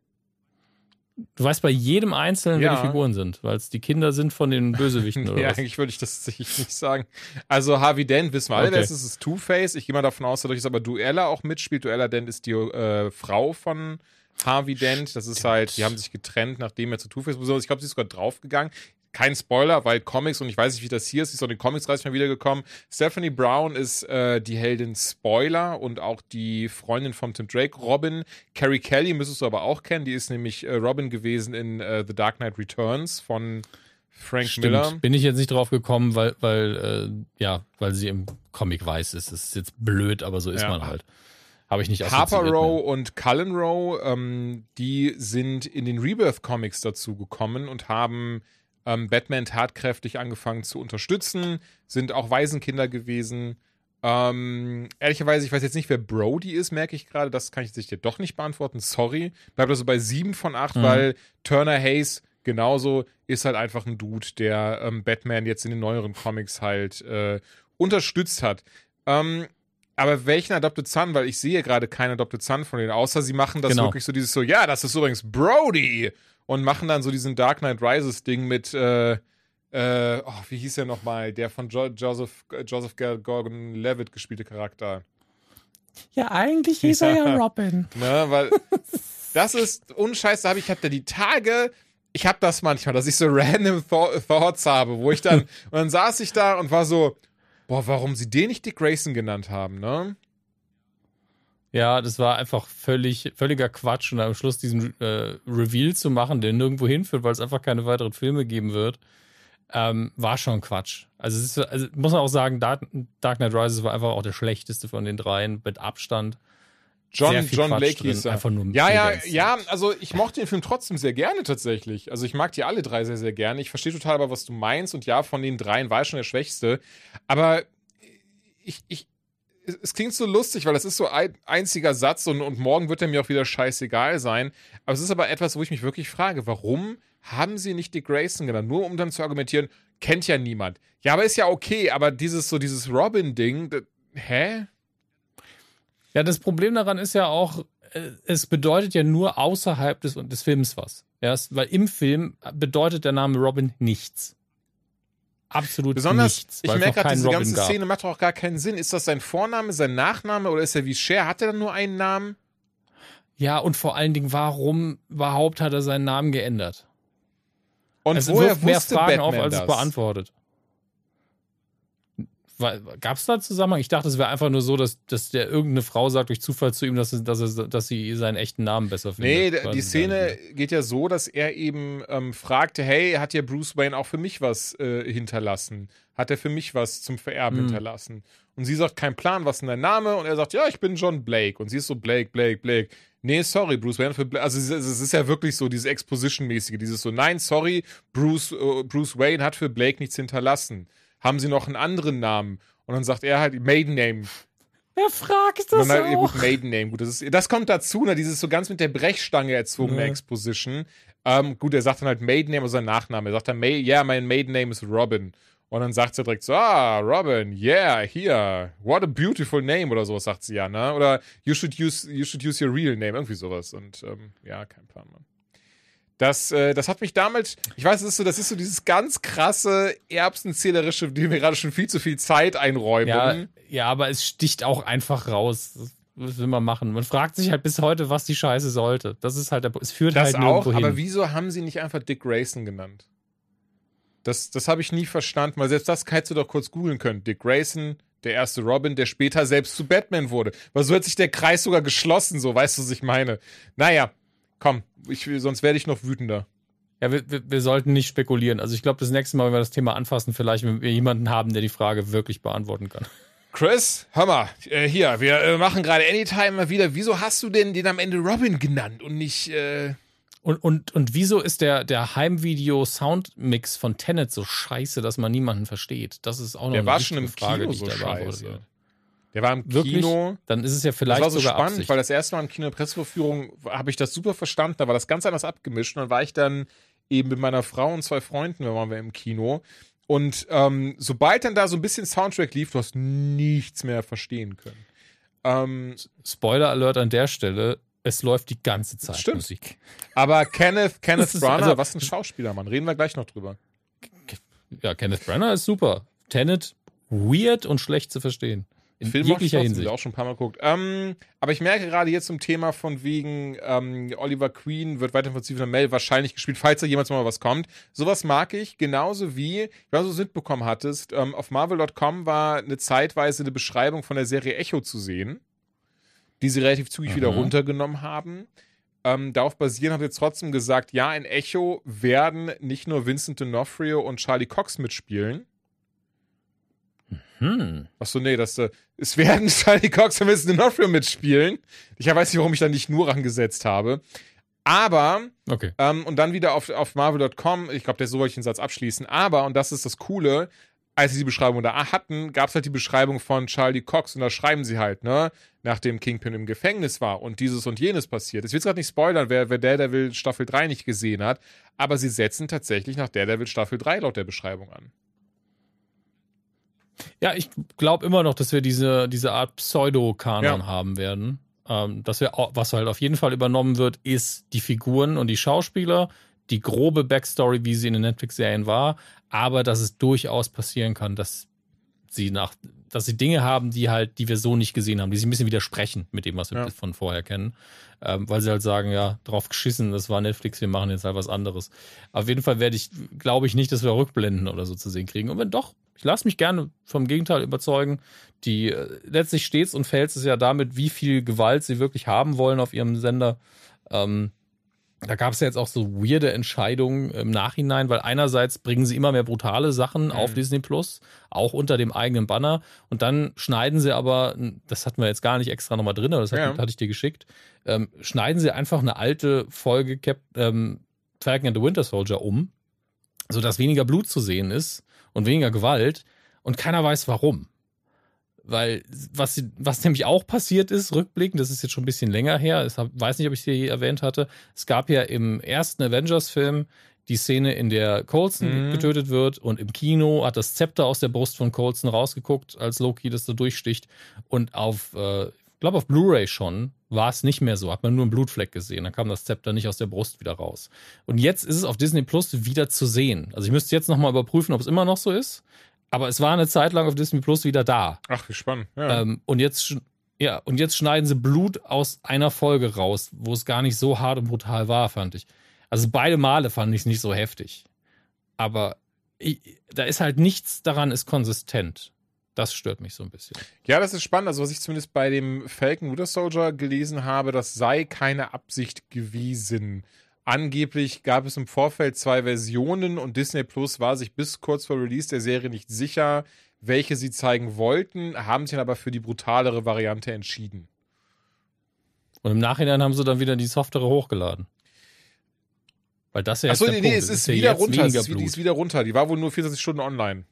Du weißt bei jedem Einzelnen, wer Ja. die Figuren sind, weil es die Kinder sind von den Bösewichten oder ja, was. eigentlich würde ich das tatsächlich nicht sagen. Also Harvey Dent wissen wir alle, Okay. wer ist, ist Two-Face. Ich gehe mal davon aus, dadurch, dass aber Duella auch mitspielt. Duella Dent ist die äh, Frau von Harvey Dent. Das ist halt, die haben sich getrennt, nachdem er zu Two-Face wurde. Ich glaube, sie ist sogar draufgegangen. Kein Spoiler, weil Comics und ich weiß nicht, wie das hier ist, ist auch in den Comics 30 Mal wiedergekommen. Stephanie Brown ist äh, die Heldin Spoiler und auch die Freundin von Tim Drake, Robin. Carrie Kelly müsstest du aber auch kennen, die ist nämlich äh, Robin gewesen in äh, The Dark Knight Returns von Frank Stimmt. Miller. Bin ich jetzt nicht drauf gekommen, weil, weil, äh, ja, weil sie im Comic weiß ist. Das ist jetzt blöd, aber so ist Ja. man halt. Habe ich nicht Harper Row ne? und Cullen Row, ähm, die sind in den Rebirth-Comics dazu gekommen und haben ähm, Batman tatkräftig angefangen zu unterstützen, sind auch Waisenkinder gewesen. Ähm, ehrlicherweise, ich weiß jetzt nicht, wer Brody ist, merke ich gerade. Das kann ich sich dir doch nicht beantworten. Sorry. Bleibt also bei sieben von acht, Mhm. weil Turner Hayes genauso ist halt einfach ein Dude, der ähm, Batman jetzt in den neueren Comics halt äh, unterstützt hat. Ähm, aber welchen Adopted Son? Weil ich sehe gerade keinen Adopted Son von denen, außer sie machen das Genau. wirklich so dieses so, ja, das ist übrigens Brody und machen dann so diesen Dark Knight Rises Ding mit, äh, äh, oh, wie hieß er nochmal, der von jo Joseph, äh, Joseph Gordon-Levitt gespielte Charakter. Ja, eigentlich hieß er ja Robin. Ne, weil das ist unscheiß, da habe ich, hab da die Tage, ich habe das manchmal, dass ich so random Thou- Thoughts habe, wo ich dann, und dann saß ich da und war so, boah, warum sie den nicht Dick Grayson genannt haben, ne? Ja, das war einfach völlig, völliger Quatsch und am Schluss diesen äh, Reveal zu machen, der nirgendwo hinführt, weil es einfach keine weiteren Filme geben wird, ähm, war schon Quatsch. Also, es ist, also muss man auch sagen, Dark, Dark Knight Rises war einfach auch der schlechteste von den dreien mit Abstand. John, John Quatsch Blake hieß er. einfach nur ja, ja, ja, also ich mochte den Film trotzdem sehr gerne tatsächlich. Also ich mag die alle drei sehr, sehr gerne. Ich verstehe total aber, was du meinst und ja, von den dreien war er schon der Schwächste. Aber ich, ich, es, klingt so lustig, weil das ist so ein einziger Satz und, und morgen wird er mir auch wieder scheißegal sein. Aber es ist aber etwas, wo ich mich wirklich frage, warum haben sie nicht Dick Grayson genannt? Nur um dann zu argumentieren, kennt ja niemand. Ja, aber ist ja okay, aber dieses so dieses Robin-Ding, hä? Ja, das Problem daran ist ja auch, äh, es bedeutet ja nur außerhalb des, des Films was. Ja, weil im Film bedeutet der Name Robin nichts. Absolut Besonders, nichts. Ich merke gerade, diese Robin ganze gab. Szene macht auch gar keinen Sinn. Ist das sein Vorname, sein Nachname oder ist er wie Cher? Hat er dann nur einen Namen? Ja, und vor allen Dingen, warum überhaupt hat er seinen Namen geändert? Und es woher wirft mehr Fragen Batman auf, als das? es beantwortet. Gab es da Zusammenhang? Ich dachte, es wäre einfach nur so, dass, dass der irgendeine Frau sagt durch Zufall zu ihm, dass, er, dass, er, dass sie seinen echten Namen besser findet. Nee, die Szene geht ja so, dass er eben ähm, fragte, hey, hat ja Bruce Wayne auch für mich was äh, hinterlassen? Hat er für mich was zum Vererben hm. hinterlassen? Und sie sagt, kein Plan, was ist denn dein Name? Und er sagt, ja, ich bin John Blake. Und sie ist so, Blake, Blake, Blake. Nee, sorry, Bruce Wayne für Blake. Also es ist ja wirklich so dieses Exposition-mäßige, dieses so, nein, sorry, Bruce, uh, Bruce Wayne hat für Blake nichts hinterlassen. Haben sie noch einen anderen Namen? Und dann sagt er halt Maiden Name. Wer fragt das halt, auch? Ja, gut, Maiden Name. Gut, das, ist, das kommt dazu, ne, dieses so ganz mit der Brechstange erzwungene ja. Exposition. Ähm, gut, er sagt dann halt Maiden Name, also sein Nachname. Er sagt dann, ja, yeah, mein Maiden Name ist Robin. Und dann sagt sie direkt so, ah, Robin, yeah, here, what a beautiful name oder sowas sagt sie ja, ne? Oder you should use, you should use your real name, irgendwie sowas. Und ähm, ja, kein Plan, Mann. Das, äh, das hat mich damals, ich weiß, das ist so, das ist so dieses ganz krasse Erbsenzählerische, die mir gerade schon viel zu viel Zeit einräumen. Ja, ja, aber es sticht auch einfach raus. Das will man machen. Man fragt sich halt bis heute, was die Scheiße sollte. Das ist halt, es führt das halt auch, hin. Aber wieso haben sie nicht einfach Dick Grayson genannt? Das, das habe ich nie verstanden, weil selbst das hättest du doch kurz googeln können. Dick Grayson, der erste Robin, der später selbst zu Batman wurde. Weil so hat sich der Kreis sogar geschlossen, so weißt du, was ich meine. Naja, komm, ich, sonst werde ich noch wütender. Ja, wir, wir, wir sollten nicht spekulieren. Also ich glaube, das nächste Mal, wenn wir das Thema anfassen, vielleicht, wenn wir jemanden haben, der die Frage wirklich beantworten kann. Chris, hör mal, äh, hier, wir äh, machen gerade Anytime mal wieder. Wieso hast du denn den am Ende Robin genannt und nicht. Äh und, und, und wieso ist der, der Heimvideo-Soundmix von Tenet so scheiße, dass man niemanden versteht? Das ist auch noch der eine war schon im Frage, Kino die so scheiße. Der war im Wirklich? Kino. Dann ist es ja vielleicht das war so sogar spannend, Absicht. weil das erste Mal im Kino der Pressevorführung habe ich das super verstanden. Da war das ganz anders abgemischt. Und dann war ich dann eben mit meiner Frau und zwei Freunden, da waren wir im Kino. Und ähm, sobald dann da so ein bisschen Soundtrack lief, du hast nichts mehr verstehen können. Ähm, Spoiler Alert an der Stelle. Es läuft die ganze Zeit Stimmt. Musik. Aber Kenneth, Kenneth Branagh, also- was ein Schauspieler, Mann. Reden wir gleich noch drüber. Ja, Kenneth Branagh ist super. Tenet, weird und schlecht zu verstehen. In Film jeglicher auch Hinsicht. auch schon ein paar Mal geguckt. Ähm, aber ich merke gerade jetzt zum Thema von wegen ähm, Oliver Queen wird weiterhin von Stephen Mel wahrscheinlich gespielt, falls da jemals mal was kommt. Sowas mag ich, genauso wie, ich weiß, du es mitbekommen hattest, ähm, auf Marvel.com war eine zeitweise eine Beschreibung von der Serie Echo zu sehen, die sie relativ zügig Mhm. wieder runtergenommen haben. Ähm, darauf basieren haben jetzt trotzdem gesagt, ja, in Echo werden nicht nur Vincent D'Onofrio und Charlie Cox mitspielen, Hm. Achso, nee, das, äh, es werden Charlie Cox und Vincent D'Onofrio mitspielen. Ich weiß nicht, warum ich da nicht nur rangesetzt habe. Aber, Okay. ähm, und dann wieder auf, auf Marvel.com, ich glaube, der so wollte ich den Satz abschließen, aber, und das ist das Coole, als sie die Beschreibung da hatten, gab es halt die Beschreibung von Charlie Cox und da schreiben sie halt, ne, nachdem Kingpin im Gefängnis war und dieses und jenes passiert. Ich will es gerade nicht spoilern, wer, wer Daredevil Staffel 3 nicht gesehen hat, aber sie setzen tatsächlich nach Daredevil Staffel 3 laut der Beschreibung an. Ja, ich glaube immer noch, dass wir diese, diese Art Pseudo-Kanon Ja. haben werden. Ähm, dass wir, was halt auf jeden Fall übernommen wird, ist die Figuren und die Schauspieler, die grobe Backstory, wie sie in den Netflix-Serien war, aber dass es durchaus passieren kann, dass sie nach, dass sie Dinge haben, die halt, die wir so nicht gesehen haben, die sich ein bisschen widersprechen mit dem, was wir Ja. von vorher kennen. Ähm, weil sie halt sagen, ja, drauf geschissen, das war Netflix, wir machen jetzt halt was anderes. Auf jeden Fall werde ich, glaube ich nicht, dass wir Rückblenden oder so zu sehen kriegen. Und wenn doch, ich lasse mich gerne vom Gegenteil überzeugen. Die äh, letztlich stets und fällt es ja damit, wie viel Gewalt sie wirklich haben wollen auf ihrem Sender. Ähm, da gab es ja jetzt auch so weirde Entscheidungen im Nachhinein, weil einerseits bringen sie immer mehr brutale Sachen auf Disney Plus, auch unter dem eigenen Banner. Und dann schneiden sie aber, das hatten wir jetzt gar nicht extra nochmal drin, aber das hat, Ja. hatte ich dir geschickt, ähm, schneiden sie einfach eine alte Folge Cap ähm, Falcon and the Winter Soldier um, sodass weniger Blut zu sehen ist und weniger Gewalt und keiner weiß warum. Weil was, was nämlich auch passiert ist, rückblickend, das ist jetzt schon ein bisschen länger her, ich weiß nicht, ob ich es hier je erwähnt hatte, es gab ja im ersten Avengers-Film die Szene, in der Coulson mhm. getötet wird und im Kino hat das Zepter aus der Brust von Coulson rausgeguckt, als Loki das so durchsticht und auf, äh, glaube auf Blu-ray schon, war es nicht mehr so, hat man nur einen Blutfleck gesehen, dann kam das Zepter nicht aus der Brust wieder raus. Und jetzt ist es auf Disney Plus wieder zu sehen. Also ich müsste jetzt nochmal überprüfen, ob es immer noch so ist, aber es war eine Zeit lang auf Disney Plus wieder da. Ach, wie spannend. Ja. Ähm, und jetzt ja, und jetzt schneiden sie Blut aus einer Folge raus, wo es gar nicht so hart und brutal war, fand ich. Also beide Male fand ich es nicht so heftig. Aber ich, da ist halt nichts daran, ist konsistent. Das stört mich so ein bisschen. Ja, das ist spannend. Also, was ich zumindest bei dem Falcon Winter Soldier gelesen habe, das sei keine Absicht gewesen. Angeblich gab es im Vorfeld zwei Versionen und Disney Plus war sich bis kurz vor Release der Serie nicht sicher, welche sie zeigen wollten, haben sich dann aber für die brutalere Variante entschieden. Und im Nachhinein haben sie dann wieder die softere hochgeladen. Weil das ja Achso, nee, nee, es ist, ist wieder runter. Die ist wieder runter. Die war wohl nur 24 Stunden online.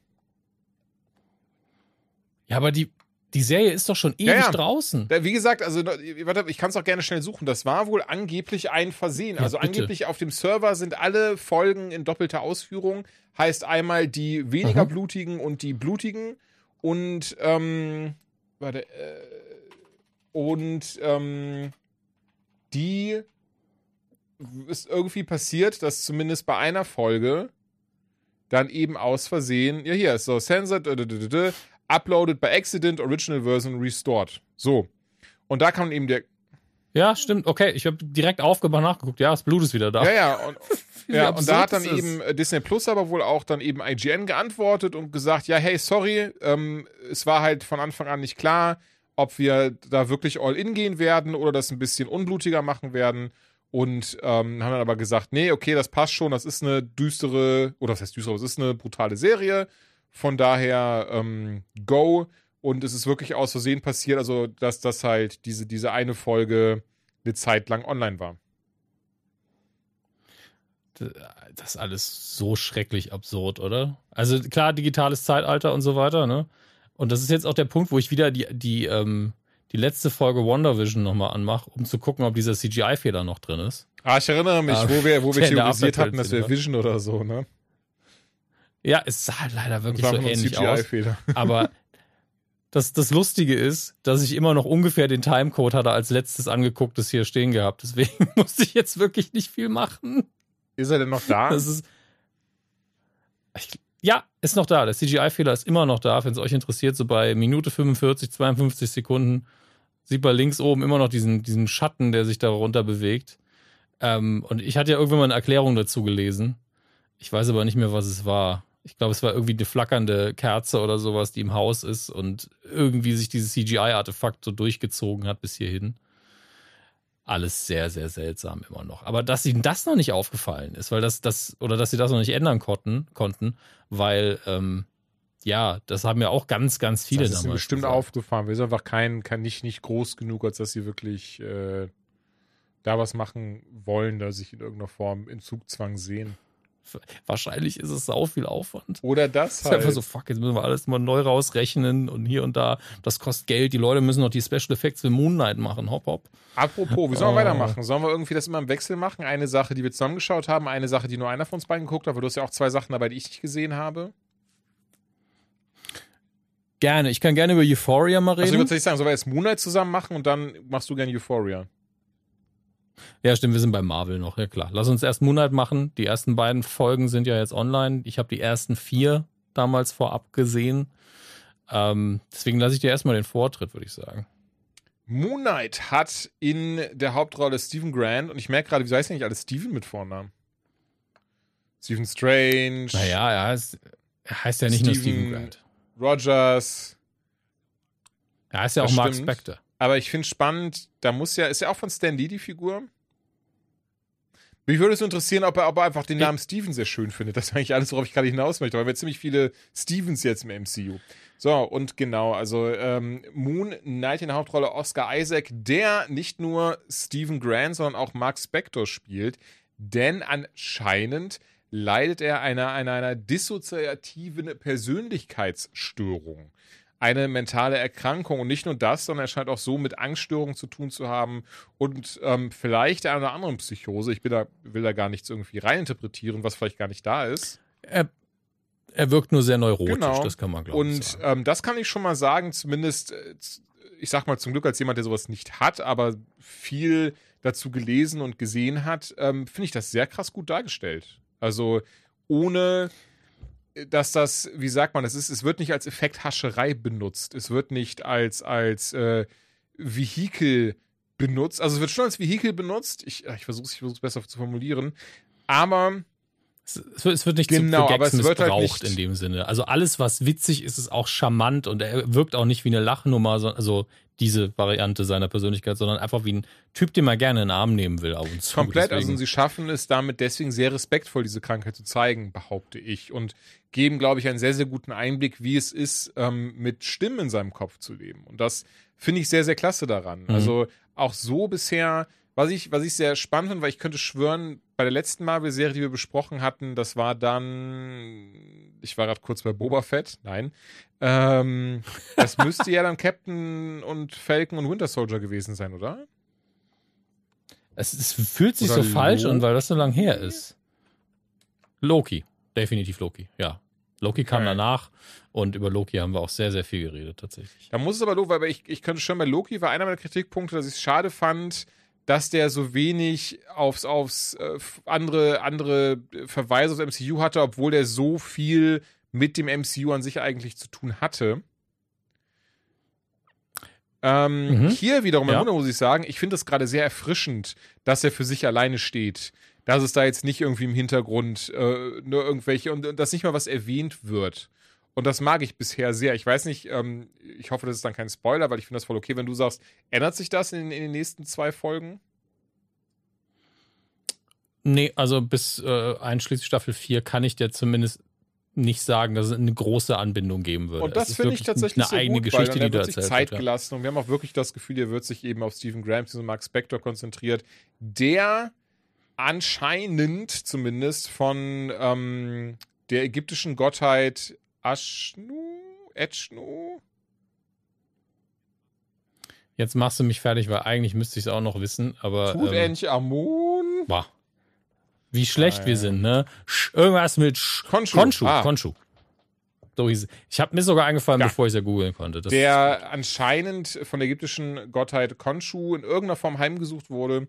Ja, aber die, die Serie ist doch schon ewig ja, ja. draußen. Wie gesagt, also warte, ich kann es auch gerne schnell suchen. Das war wohl angeblich ein Versehen. Ja, also bitte. angeblich auf dem Server sind alle Folgen in doppelter Ausführung. Heißt einmal die weniger mhm. blutigen und die blutigen. Und ähm, warte, äh, und ähm, die ist irgendwie passiert, dass zumindest bei einer Folge dann eben aus Versehen, ja hier ist so, censored, uploaded by accident, original version restored. So. Und da kann eben der. Ja, stimmt. Okay, ich habe direkt aufgemacht nachgeguckt. Ja, das Blut ist wieder da. Ja, ja. Und, ja, und da hat dann eben ist. Disney Plus aber wohl auch dann eben IGN geantwortet und gesagt, ja, hey, sorry, ähm, es war halt von Anfang an nicht klar, ob wir da wirklich all in gehen werden oder das ein bisschen unblutiger machen werden und ähm, haben dann aber gesagt, nee, okay, das passt schon, das ist eine düstere, oder was heißt düstere, es ist eine brutale Serie, von daher ähm, go und es ist wirklich aus Versehen passiert, also dass das halt diese, diese eine Folge eine Zeit lang online war. Das ist alles so schrecklich absurd, oder? Also klar, digitales Zeitalter und so weiter, ne? Und das ist jetzt auch der Punkt, wo ich wieder die, die, ähm, die letzte Folge WandaVision nochmal anmache, um zu gucken, ob dieser CGI-Fehler noch drin ist. Ah, ich erinnere mich, wo wir, wo wir theorisiert hatten, dass wir Vision oder so, ne? Ja, es sah halt leider wirklich so ähnlich aus. Aber das, das Lustige ist, dass ich immer noch ungefähr den Timecode hatte als letztes angegucktes hier stehen gehabt. Deswegen musste ich jetzt wirklich nicht viel machen. Ist er denn noch da? Das ist. Ich, ja, ist noch da. Der CGI-Fehler ist immer noch da, wenn es euch interessiert. So bei Minute 45, 52 Sekunden sieht man links oben immer noch diesen, diesen Schatten, der sich darunter bewegt. Ähm, und ich hatte ja irgendwann mal eine Erklärung dazu gelesen. Ich weiß aber nicht mehr, was es war. Ich glaube, es war irgendwie eine flackernde Kerze oder sowas, die im Haus ist und irgendwie sich dieses CGI-Artefakt so durchgezogen hat bis hierhin. Alles sehr, sehr seltsam immer noch. Aber dass ihnen das noch nicht aufgefallen ist, weil das, das, oder dass sie das noch nicht ändern konnten, konnten, weil, ähm, ja, das haben ja auch ganz, ganz viele das ist damals. bestimmt gesagt. aufgefallen. Wir sind einfach kein, kein nicht, nicht groß genug, als dass sie wirklich äh, da was machen wollen, da sich in irgendeiner Form in Zugzwang sehen. Wahrscheinlich ist es sau viel Aufwand. Oder das halt. Ist einfach halt. so, fuck, jetzt müssen wir alles mal neu rausrechnen und hier und da. Das kostet Geld. Die Leute müssen noch die Special Effects für Moon Knight machen. Hopp, hopp. Apropos, wie sollen wir oh. weitermachen? Sollen wir irgendwie das immer im Wechsel machen? Eine Sache, die wir zusammengeschaut haben, eine Sache, die nur einer von uns beiden geguckt hat, weil du hast ja auch zwei Sachen dabei, die ich nicht gesehen habe. Gerne. Ich kann gerne über Euphoria mal reden. Also ich würde sagen, sollen wir jetzt Moonlight zusammen machen und dann machst du gerne Euphoria. Ja, stimmt, wir sind bei Marvel noch, ja klar. Lass uns erst Moonlight machen. Die ersten beiden Folgen sind ja jetzt online. Ich habe die ersten vier damals vorab gesehen. Ähm, deswegen lasse ich dir erstmal den Vortritt, würde ich sagen. Moon Knight hat in der Hauptrolle Stephen Grant und ich merke gerade, wieso heißt er nicht alles Stephen mit Vornamen? Stephen Strange. Naja, er heißt, er heißt ja nicht Steven nur Stephen Grant. Rogers. Er heißt ja auch Mark Spector. Aber ich finde spannend, da muss ja, ist ja auch von Stan Lee die Figur? Mich würde es interessieren, ob er, ob er einfach den Namen Steven sehr schön findet. Das ist eigentlich alles, worauf ich gerade hinaus möchte, weil wir ziemlich viele Stevens jetzt im MCU. So, und genau, also ähm, Moon Knight in der Hauptrolle Oscar Isaac, der nicht nur Stephen Grant, sondern auch Mark Spector spielt, denn anscheinend leidet er einer, einer, einer dissoziativen Persönlichkeitsstörung. Eine mentale Erkrankung. Und nicht nur das, sondern er scheint auch so mit Angststörungen zu tun zu haben und ähm, vielleicht einer oder anderen Psychose. Ich da, will da gar nichts irgendwie reininterpretieren, was vielleicht gar nicht da ist. Er, er wirkt nur sehr neurotisch, genau. das kann man glauben. Und ähm, das kann ich schon mal sagen, zumindest, äh, ich sag mal zum Glück als jemand, der sowas nicht hat, aber viel dazu gelesen und gesehen hat, ähm, finde ich das sehr krass gut dargestellt. Also ohne dass das, wie sagt man, es ist, es wird nicht als Effekthascherei benutzt. Es wird nicht als, als äh, Vehikel benutzt. Also es wird schon als Vehikel benutzt. Ich, ich versuche es ich versuch's besser zu formulieren. Aber es wird, es wird nicht genau, zu, Gags halt missbraucht halt in dem Sinne. Also alles, was witzig ist, ist auch charmant und er wirkt auch nicht wie eine Lachnummer, also diese Variante seiner Persönlichkeit, sondern einfach wie ein Typ, den man gerne in den Arm nehmen will. Und zu. Komplett, deswegen. also sie schaffen es damit deswegen sehr respektvoll, diese Krankheit zu zeigen, behaupte ich. Und geben, glaube ich, einen sehr, sehr guten Einblick, wie es ist, ähm, mit Stimmen in seinem Kopf zu leben. Und das finde ich sehr, sehr klasse daran. Mhm. Also auch so bisher was ich, was ich sehr spannend finde, weil ich könnte schwören, bei der letzten Marvel-Serie, die wir besprochen hatten, das war dann, ich war gerade kurz bei Boba Fett, nein, ähm, das müsste ja dann Captain und Falcon und Winter Soldier gewesen sein, oder? Es, es fühlt sich oder so falsch an, weil das so lang her ist. Loki, definitiv Loki, ja. Loki kam okay. danach und über Loki haben wir auch sehr, sehr viel geredet tatsächlich. Da muss es aber Loki, weil ich, ich könnte schon bei Loki war einer meiner Kritikpunkte, dass ich es schade fand, dass der so wenig aufs, aufs äh, andere, andere Verweise aufs MCU hatte, obwohl der so viel mit dem MCU an sich eigentlich zu tun hatte. Ähm, mhm. Hier wiederum, ja. muss ich sagen, ich finde es gerade sehr erfrischend, dass er für sich alleine steht. Dass es da jetzt nicht irgendwie im Hintergrund äh, nur irgendwelche und, und dass nicht mal was erwähnt wird. Und das mag ich bisher sehr. Ich weiß nicht, ähm, ich hoffe, das ist dann kein Spoiler, weil ich finde das voll okay, wenn du sagst, ändert sich das in, in den nächsten zwei Folgen? Nee, also bis äh, einschließlich Staffel 4 kann ich dir zumindest nicht sagen, dass es eine große Anbindung geben würde. Und das finde ich tatsächlich eine so eigene gut, Geschichte, weil die da erzählt Zeit wird, gelassen und wir haben auch wirklich das Gefühl, hier wird sich eben auf Stephen Graham und Mark Spector konzentriert, der anscheinend zumindest von ähm, der ägyptischen Gottheit Ashnu, Etchnu. Jetzt machst du mich fertig, weil eigentlich müsste ich es auch noch wissen, aber. Tutanchamun. Ähm, boah. Wie schlecht ah, wir sind, ne? Sch, irgendwas mit Sch, Konshu. Konshu. Ah. Konshu. So hieß Ich habe mir sogar eingefallen, ja. bevor ich es ja googeln konnte. Das der anscheinend von der ägyptischen Gottheit Konshu in irgendeiner Form heimgesucht wurde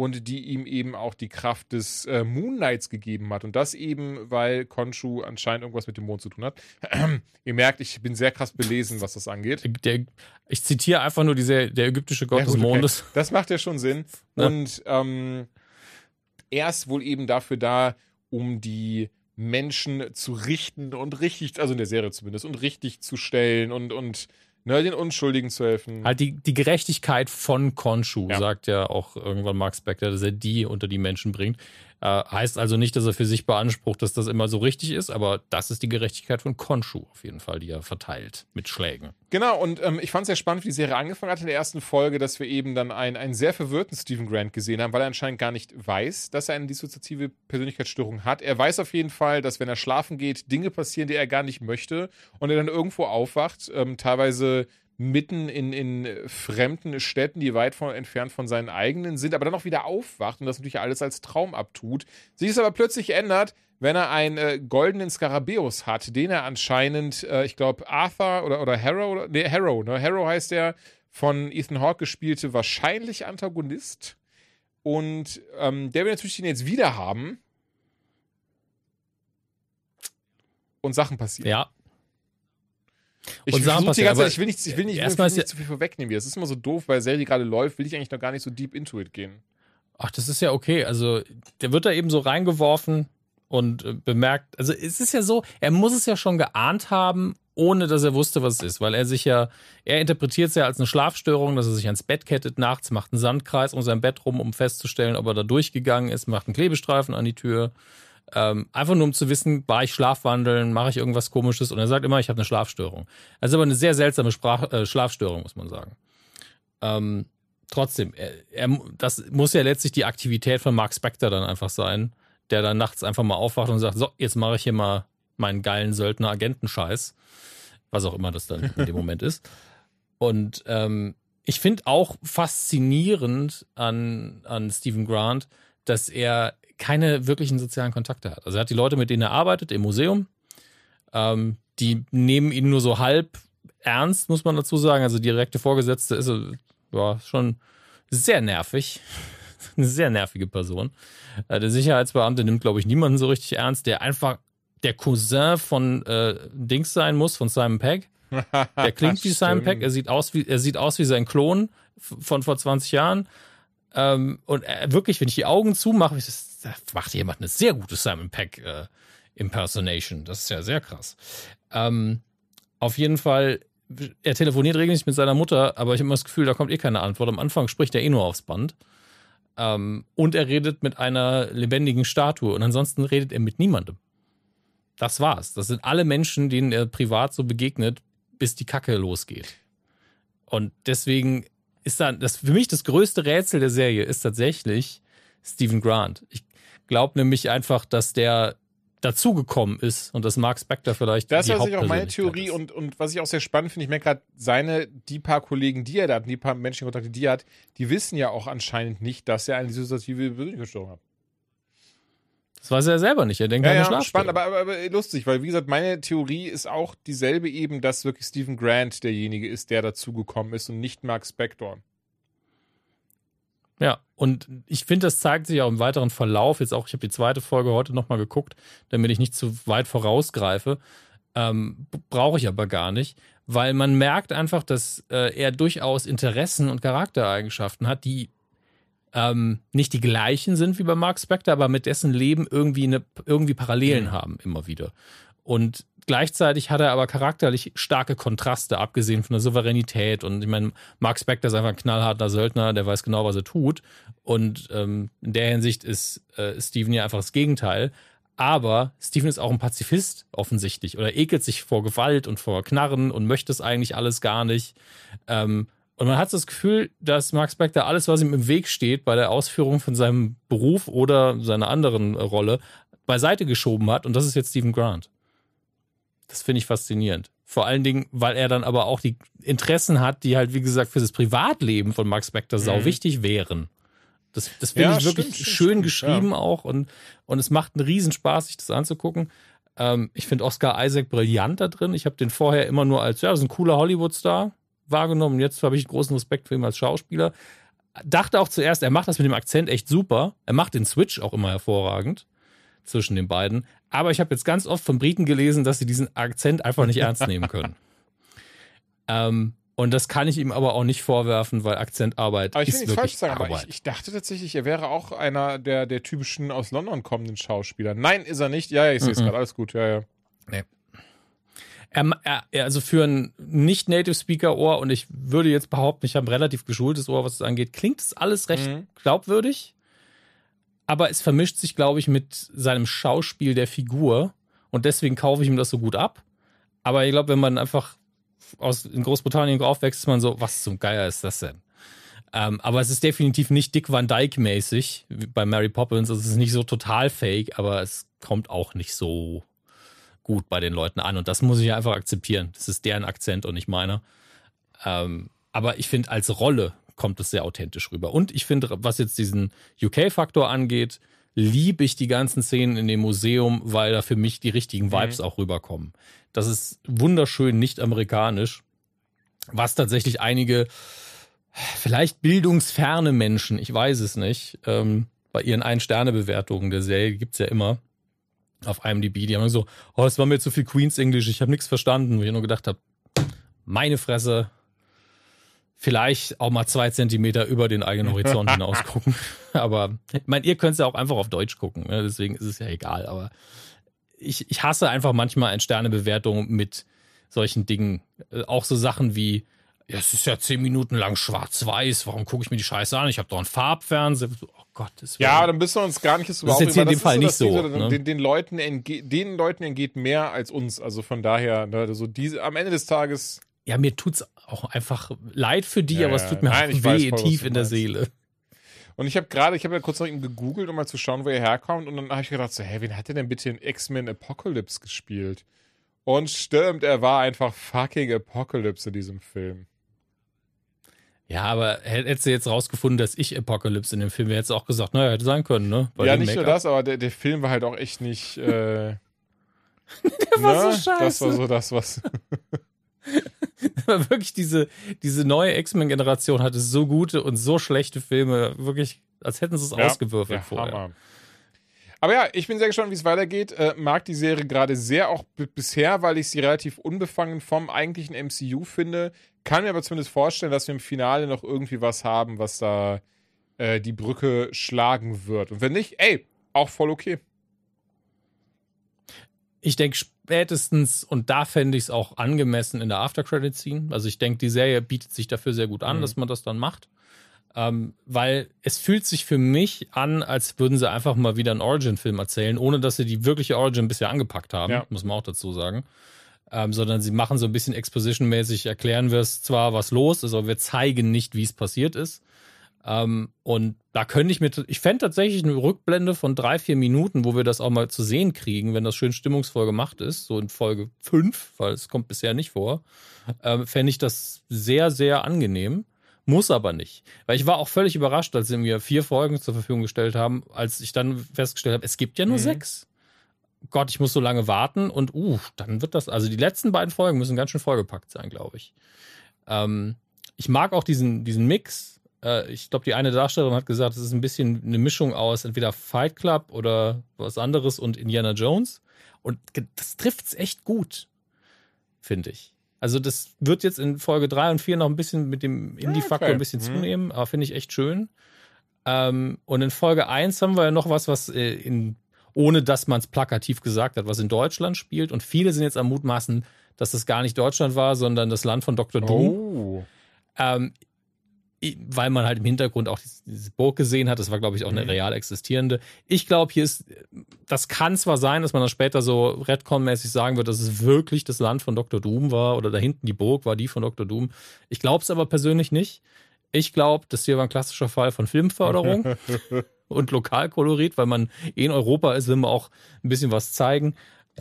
und die ihm eben auch die Kraft des äh, Moonlights gegeben hat. Und das eben, weil Konshu anscheinend irgendwas mit dem Mond zu tun hat. Ihr merkt, ich bin sehr krass belesen, was das angeht. Der, ich zitiere einfach nur diese, der ägyptische Gott ja, gut, des Mondes. Okay. Das macht ja schon Sinn. Ja. Und ähm, er ist wohl eben dafür da, um die Menschen zu richten und richtig, also in der Serie zumindest, und richtig zu stellen und, und Ne, den Unschuldigen zu helfen. Halt die, die Gerechtigkeit von Konshu, ja. sagt ja auch irgendwann Mark Spector, dass er die unter die Menschen bringt. Äh, heißt also nicht, dass er für sich beansprucht, dass das immer so richtig ist, aber das ist die Gerechtigkeit von Konshu auf jeden Fall, die er verteilt mit Schlägen. Genau, und ähm, ich fand es sehr spannend, wie die Serie angefangen hat in der ersten Folge, dass wir eben dann einen, einen sehr verwirrten Stephen Grant gesehen haben, weil er anscheinend gar nicht weiß, dass er eine dissoziative Persönlichkeitsstörung hat. Er weiß auf jeden Fall, dass wenn er schlafen geht, Dinge passieren, die er gar nicht möchte und er dann irgendwo aufwacht, ähm, teilweise mitten in, in fremden Städten, die weit von, entfernt von seinen eigenen sind, aber dann auch wieder aufwacht und das natürlich alles als Traum abtut. Sich es aber plötzlich ändert, wenn er einen äh, goldenen Skarabäus hat, den er anscheinend, äh, ich glaube, Arthur oder, oder Harrow, nee, Harrow, ne? Harrow heißt der, von Ethan Hawke gespielte, wahrscheinlich Antagonist. Und ähm, der will natürlich den jetzt wieder haben. Und Sachen passieren. Ja, ich, und Sachen passieren, Zeit, ich will nicht, ich will nicht, ich will nicht zu viel vorwegnehmen. Das ist immer so doof, weil Serie gerade läuft, will ich eigentlich noch gar nicht so deep into it gehen. Ach, das ist ja okay. Also, der wird da eben so reingeworfen und äh, bemerkt, also es ist ja so, er muss es ja schon geahnt haben, ohne dass er wusste, was es ist, weil er sich ja, er interpretiert es ja als eine Schlafstörung, dass er sich ans Bett kettet nachts, macht einen Sandkreis um sein Bett rum, um festzustellen, ob er da durchgegangen ist, macht einen Klebestreifen an die Tür ähm, einfach nur um zu wissen, war ich schlafwandeln, mache ich irgendwas komisches und er sagt immer, ich habe eine Schlafstörung. Ist aber eine sehr seltsame Sprach, äh, Schlafstörung, muss man sagen. Ähm, trotzdem, er, er, das muss ja letztlich die Aktivität von Mark Spector dann einfach sein, der dann nachts einfach mal aufwacht und sagt, so, jetzt mache ich hier mal meinen geilen Söldner-Agentenscheiß. Was auch immer das dann in dem Moment ist. Und ähm, ich finde auch faszinierend an, an Stephen Grant, dass er keine wirklichen sozialen Kontakte hat. Also er hat die Leute, mit denen er arbeitet im Museum, ähm, die nehmen ihn nur so halb ernst, muss man dazu sagen. Also direkte Vorgesetzte ist ja, schon sehr nervig. Eine sehr nervige Person. Äh, der Sicherheitsbeamte nimmt, glaube ich, niemanden so richtig ernst, der einfach der Cousin von äh, Dings sein muss, von Simon Pegg. Der klingt wie Simon Pegg, er sieht aus wie, er sieht aus wie sein Klon von vor 20 Jahren. Ähm, und äh, wirklich, wenn ich die Augen zumache, das, da macht jemand eine sehr gute Simon Pegg äh, Impersonation. Das ist ja sehr krass. Ähm, auf jeden Fall, er telefoniert regelmäßig mit seiner Mutter, aber ich habe immer das Gefühl, da kommt eh keine Antwort. Am Anfang spricht er eh nur aufs Band. Ähm, und er redet mit einer lebendigen Statue und ansonsten redet er mit niemandem. Das war's. Das sind alle Menschen, denen er privat so begegnet, bis die Kacke losgeht. Und deswegen ist dann das für mich das größte Rätsel der Serie ist tatsächlich Stephen Grant. Ich glaube nämlich einfach, dass der dazugekommen ist und dass Mark Spector vielleicht. Das ist tatsächlich auch meine Theorie und, und was ich auch sehr spannend finde, ich merke gerade, seine, die paar Kollegen, die er da hat, die paar Menschenkontakte, die er hat, die wissen ja auch anscheinend nicht, dass er eine dissoziative Persönlichkeitsstörung hat. Das weiß er selber nicht. Er denkt ja, an eine ja, spannend, aber, aber, aber lustig, weil wie gesagt, meine Theorie ist auch dieselbe eben, dass wirklich Stephen Grant derjenige ist, der dazugekommen ist und nicht Mark Spector. Ja, und ich finde, das zeigt sich auch im weiteren Verlauf. Jetzt auch, ich habe die zweite Folge heute nochmal geguckt, damit ich nicht zu weit vorausgreife. Ähm, Brauche ich aber gar nicht, weil man merkt einfach, dass äh, er durchaus Interessen und Charaktereigenschaften hat, die ähm, nicht die gleichen sind wie bei Mark Spector, aber mit dessen Leben irgendwie, eine, irgendwie Parallelen mhm. haben, immer wieder. Und gleichzeitig hat er aber charakterlich starke Kontraste, abgesehen von der Souveränität. Und ich meine, Mark Spector ist einfach ein knallharter Söldner, der weiß genau, was er tut. Und ähm, in der Hinsicht ist äh, Steven ja einfach das Gegenteil. Aber Steven ist auch ein Pazifist offensichtlich oder ekelt sich vor Gewalt und vor Knarren und möchte es eigentlich alles gar nicht. Ähm, und man hat das Gefühl, dass Mark Spector alles, was ihm im Weg steht bei der Ausführung von seinem Beruf oder seiner anderen Rolle, beiseite geschoben hat. Und das ist jetzt Stephen Grant. Das finde ich faszinierend. Vor allen Dingen, weil er dann aber auch die Interessen hat, die halt, wie gesagt, für das Privatleben von Mark Spector sau mhm. wichtig wären. Das, das finde ja, ich wirklich stimmt, schön stimmt, geschrieben ja. auch und, und es macht einen Riesenspaß, sich das anzugucken. Ähm, ich finde Oscar Isaac brillant da drin. Ich habe den vorher immer nur als, ja, das ist ein cooler Hollywood-Star wahrgenommen. Jetzt habe ich großen Respekt für ihn als Schauspieler. Dachte auch zuerst, er macht das mit dem Akzent echt super. Er macht den Switch auch immer hervorragend zwischen den beiden. Aber ich habe jetzt ganz oft von Briten gelesen, dass sie diesen Akzent einfach nicht ernst nehmen können. ähm, und das kann ich ihm aber auch nicht vorwerfen, weil Akzentarbeit aber ich ist will nicht falsch sagen, Arbeit. Aber ich, ich, dachte tatsächlich, er wäre auch einer der, der typischen aus London kommenden Schauspieler. Nein, ist er nicht. Ja, ja ich sehe es mm -mm. gerade. Alles gut. Ja, ja. Nee. Er, er, also für ein Nicht-Native-Speaker-Ohr, und ich würde jetzt behaupten, ich habe ein relativ geschultes Ohr, was es angeht, klingt das alles recht mhm. glaubwürdig. Aber es vermischt sich, glaube ich, mit seinem Schauspiel der Figur. Und deswegen kaufe ich ihm das so gut ab. Aber ich glaube, wenn man einfach aus, in Großbritannien aufwächst, ist man so, was zum Geier ist das denn? Ähm, aber es ist definitiv nicht Dick Van Dyke mäßig wie bei Mary Poppins. Es ist nicht so total fake, aber es kommt auch nicht so gut bei den Leuten an. Und das muss ich einfach akzeptieren. Das ist deren Akzent und nicht meiner. Ähm, aber ich finde, als Rolle kommt es sehr authentisch rüber. Und ich finde, was jetzt diesen UK-Faktor angeht, liebe ich die ganzen Szenen in dem Museum, weil da für mich die richtigen mhm. Vibes mhm. auch rüberkommen. Das ist wunderschön nicht amerikanisch, was tatsächlich einige vielleicht bildungsferne Menschen, ich weiß es nicht, ähm, bei ihren Ein-Sterne-Bewertungen der Serie gibt es ja immer, auf IMDb, die haben so, oh, es war mir zu viel Queens English, ich habe nichts verstanden, wo ich nur gedacht habe, meine Fresse, vielleicht auch mal zwei Zentimeter über den eigenen Horizont hinaus gucken. Aber ich meine, ihr könnt es ja auch einfach auf Deutsch gucken, ne? deswegen ist es ja egal. Aber ich, ich hasse einfach manchmal eine Sternebewertung mit solchen Dingen. Äh, auch so Sachen wie, ja, es ist ja zehn Minuten lang schwarz-weiß, warum gucke ich mir die Scheiße an? Ich habe doch einen Farbfernseher. Oh Gott, das Ja, dann bist du uns gar nicht so Das ist jetzt hier in dem Fall so, nicht so. Ne? Den, den, Leuten entgeht, den Leuten entgeht mehr als uns. Also von daher, ne, also diese, am Ende des Tages. Ja, mir tut's auch einfach leid für die, ja, aber es tut mir Nein, auch weh voll, tief in der Seele. Und ich habe gerade, ich habe ja kurz nach ihm gegoogelt, um mal zu schauen, wo er herkommt. Und dann habe ich gedacht, so, hä, wen hat er denn bitte in X-Men Apocalypse gespielt? Und stimmt, er war einfach fucking Apocalypse in diesem Film. Ja, aber hättest du jetzt rausgefunden, dass ich Apocalypse in dem Film wäre, hättest du auch gesagt, naja, hätte sein können, ne? Bei ja, nicht nur das, aber der, der Film war halt auch echt nicht. Äh, der war ne? so scheiße. Das war so das, was. aber wirklich diese, diese neue X-Men-Generation hatte so gute und so schlechte Filme, wirklich, als hätten sie es ja, ausgewürfelt vorher. Hammer. Aber ja, ich bin sehr gespannt, wie es weitergeht. Äh, mag die Serie gerade sehr, auch bisher, weil ich sie relativ unbefangen vom eigentlichen MCU finde. Kann mir aber zumindest vorstellen, dass wir im Finale noch irgendwie was haben, was da äh, die Brücke schlagen wird. Und wenn nicht, ey, auch voll okay. Ich denke spätestens, und da fände ich es auch angemessen in der After-Credit-Scene. Also ich denke, die Serie bietet sich dafür sehr gut an, mhm. dass man das dann macht. Ähm, weil es fühlt sich für mich an, als würden sie einfach mal wieder einen Origin-Film erzählen, ohne dass sie die wirkliche Origin bisher angepackt haben, ja. muss man auch dazu sagen. Ähm, sondern sie machen so ein bisschen Exposition-mäßig, erklären wir es zwar, was los ist, aber wir zeigen nicht, wie es passiert ist. Ähm, und da könnte ich mir, ich fände tatsächlich eine Rückblende von drei, vier Minuten, wo wir das auch mal zu sehen kriegen, wenn das schön stimmungsvoll gemacht ist, so in Folge fünf, weil es kommt bisher nicht vor, ähm, fände ich das sehr, sehr angenehm. Muss aber nicht. Weil ich war auch völlig überrascht, als sie mir vier Folgen zur Verfügung gestellt haben, als ich dann festgestellt habe, es gibt ja nur mhm. sechs. Gott, ich muss so lange warten und uh, dann wird das, also die letzten beiden Folgen müssen ganz schön vollgepackt sein, glaube ich. Ähm, ich mag auch diesen, diesen Mix. Äh, ich glaube, die eine Darstellerin hat gesagt, es ist ein bisschen eine Mischung aus entweder Fight Club oder was anderes und Indiana Jones. Und das trifft es echt gut, finde ich. Also das wird jetzt in Folge 3 und 4 noch ein bisschen mit dem Indie-Faktor okay. ein bisschen mhm. zunehmen, aber finde ich echt schön. Ähm, und in Folge 1 haben wir ja noch was, was äh, in, ohne dass man es plakativ gesagt hat, was in Deutschland spielt. Und viele sind jetzt am Mutmaßen, dass das gar nicht Deutschland war, sondern das Land von Dr. Doom. Oh. Ähm, weil man halt im Hintergrund auch diese Burg gesehen hat. Das war, glaube ich, auch eine mhm. real existierende. Ich glaube, hier ist, das kann zwar sein, dass man dann später so Redcon-mäßig sagen wird, dass es wirklich das Land von Dr. Doom war oder da hinten die Burg war die von Dr. Doom. Ich glaube es aber persönlich nicht. Ich glaube, das hier war ein klassischer Fall von Filmförderung und Lokalkolorit, weil man eh in Europa ist, will man auch ein bisschen was zeigen.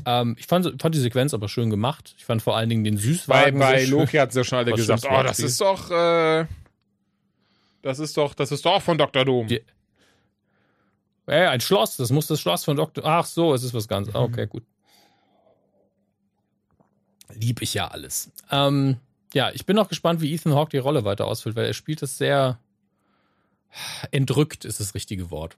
Ähm, ich fand, fand die Sequenz aber schön gemacht. Ich fand vor allen Dingen den Süßwagen. Bei, bei Loki hat es ja schon alle gesagt, oh, das ist doch äh, das ist doch, das ist doch von Dr. Doom. Die, äh, ein Schloss, das muss das Schloss von Dr. Ach so, es ist was ganz. Ah, okay, gut. Lieb ich ja alles. Ähm, ja, ich bin noch gespannt, wie Ethan Hawke die Rolle weiter ausfüllt, weil er spielt es sehr entrückt, ist das richtige Wort.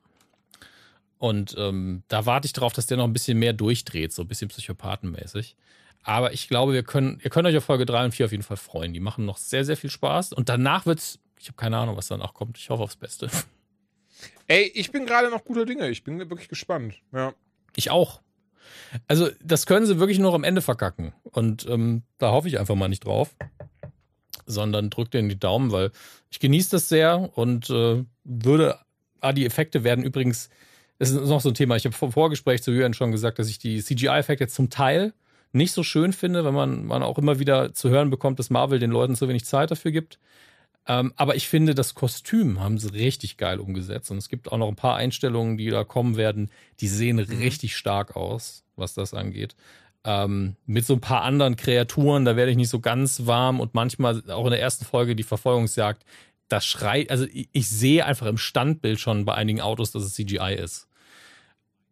Und ähm, da warte ich darauf, dass der noch ein bisschen mehr durchdreht, so ein bisschen psychopathenmäßig. Aber ich glaube, wir können, ihr könnt euch auf Folge 3 und 4 auf jeden Fall freuen. Die machen noch sehr, sehr viel Spaß. Und danach wird es ich habe keine Ahnung, was danach kommt. Ich hoffe aufs Beste. Ey, ich bin gerade noch guter Dinge. Ich bin wirklich gespannt. Ja. Ich auch. Also, das können sie wirklich nur am Ende verkacken. Und ähm, da hoffe ich einfach mal nicht drauf. Sondern drückt in die Daumen, weil ich genieße das sehr und äh, würde. Ah, die Effekte werden übrigens. Das ist noch so ein Thema. Ich habe vor Vorgespräch zu Jürgen schon gesagt, dass ich die CGI-Effekte zum Teil nicht so schön finde, wenn man, man auch immer wieder zu hören bekommt, dass Marvel den Leuten zu wenig Zeit dafür gibt. Ähm, aber ich finde, das Kostüm haben sie richtig geil umgesetzt. Und es gibt auch noch ein paar Einstellungen, die da kommen werden, die sehen mhm. richtig stark aus, was das angeht. Ähm, mit so ein paar anderen Kreaturen, da werde ich nicht so ganz warm und manchmal auch in der ersten Folge die Verfolgungsjagd, das schreit, also ich, ich sehe einfach im Standbild schon bei einigen Autos, dass es CGI ist.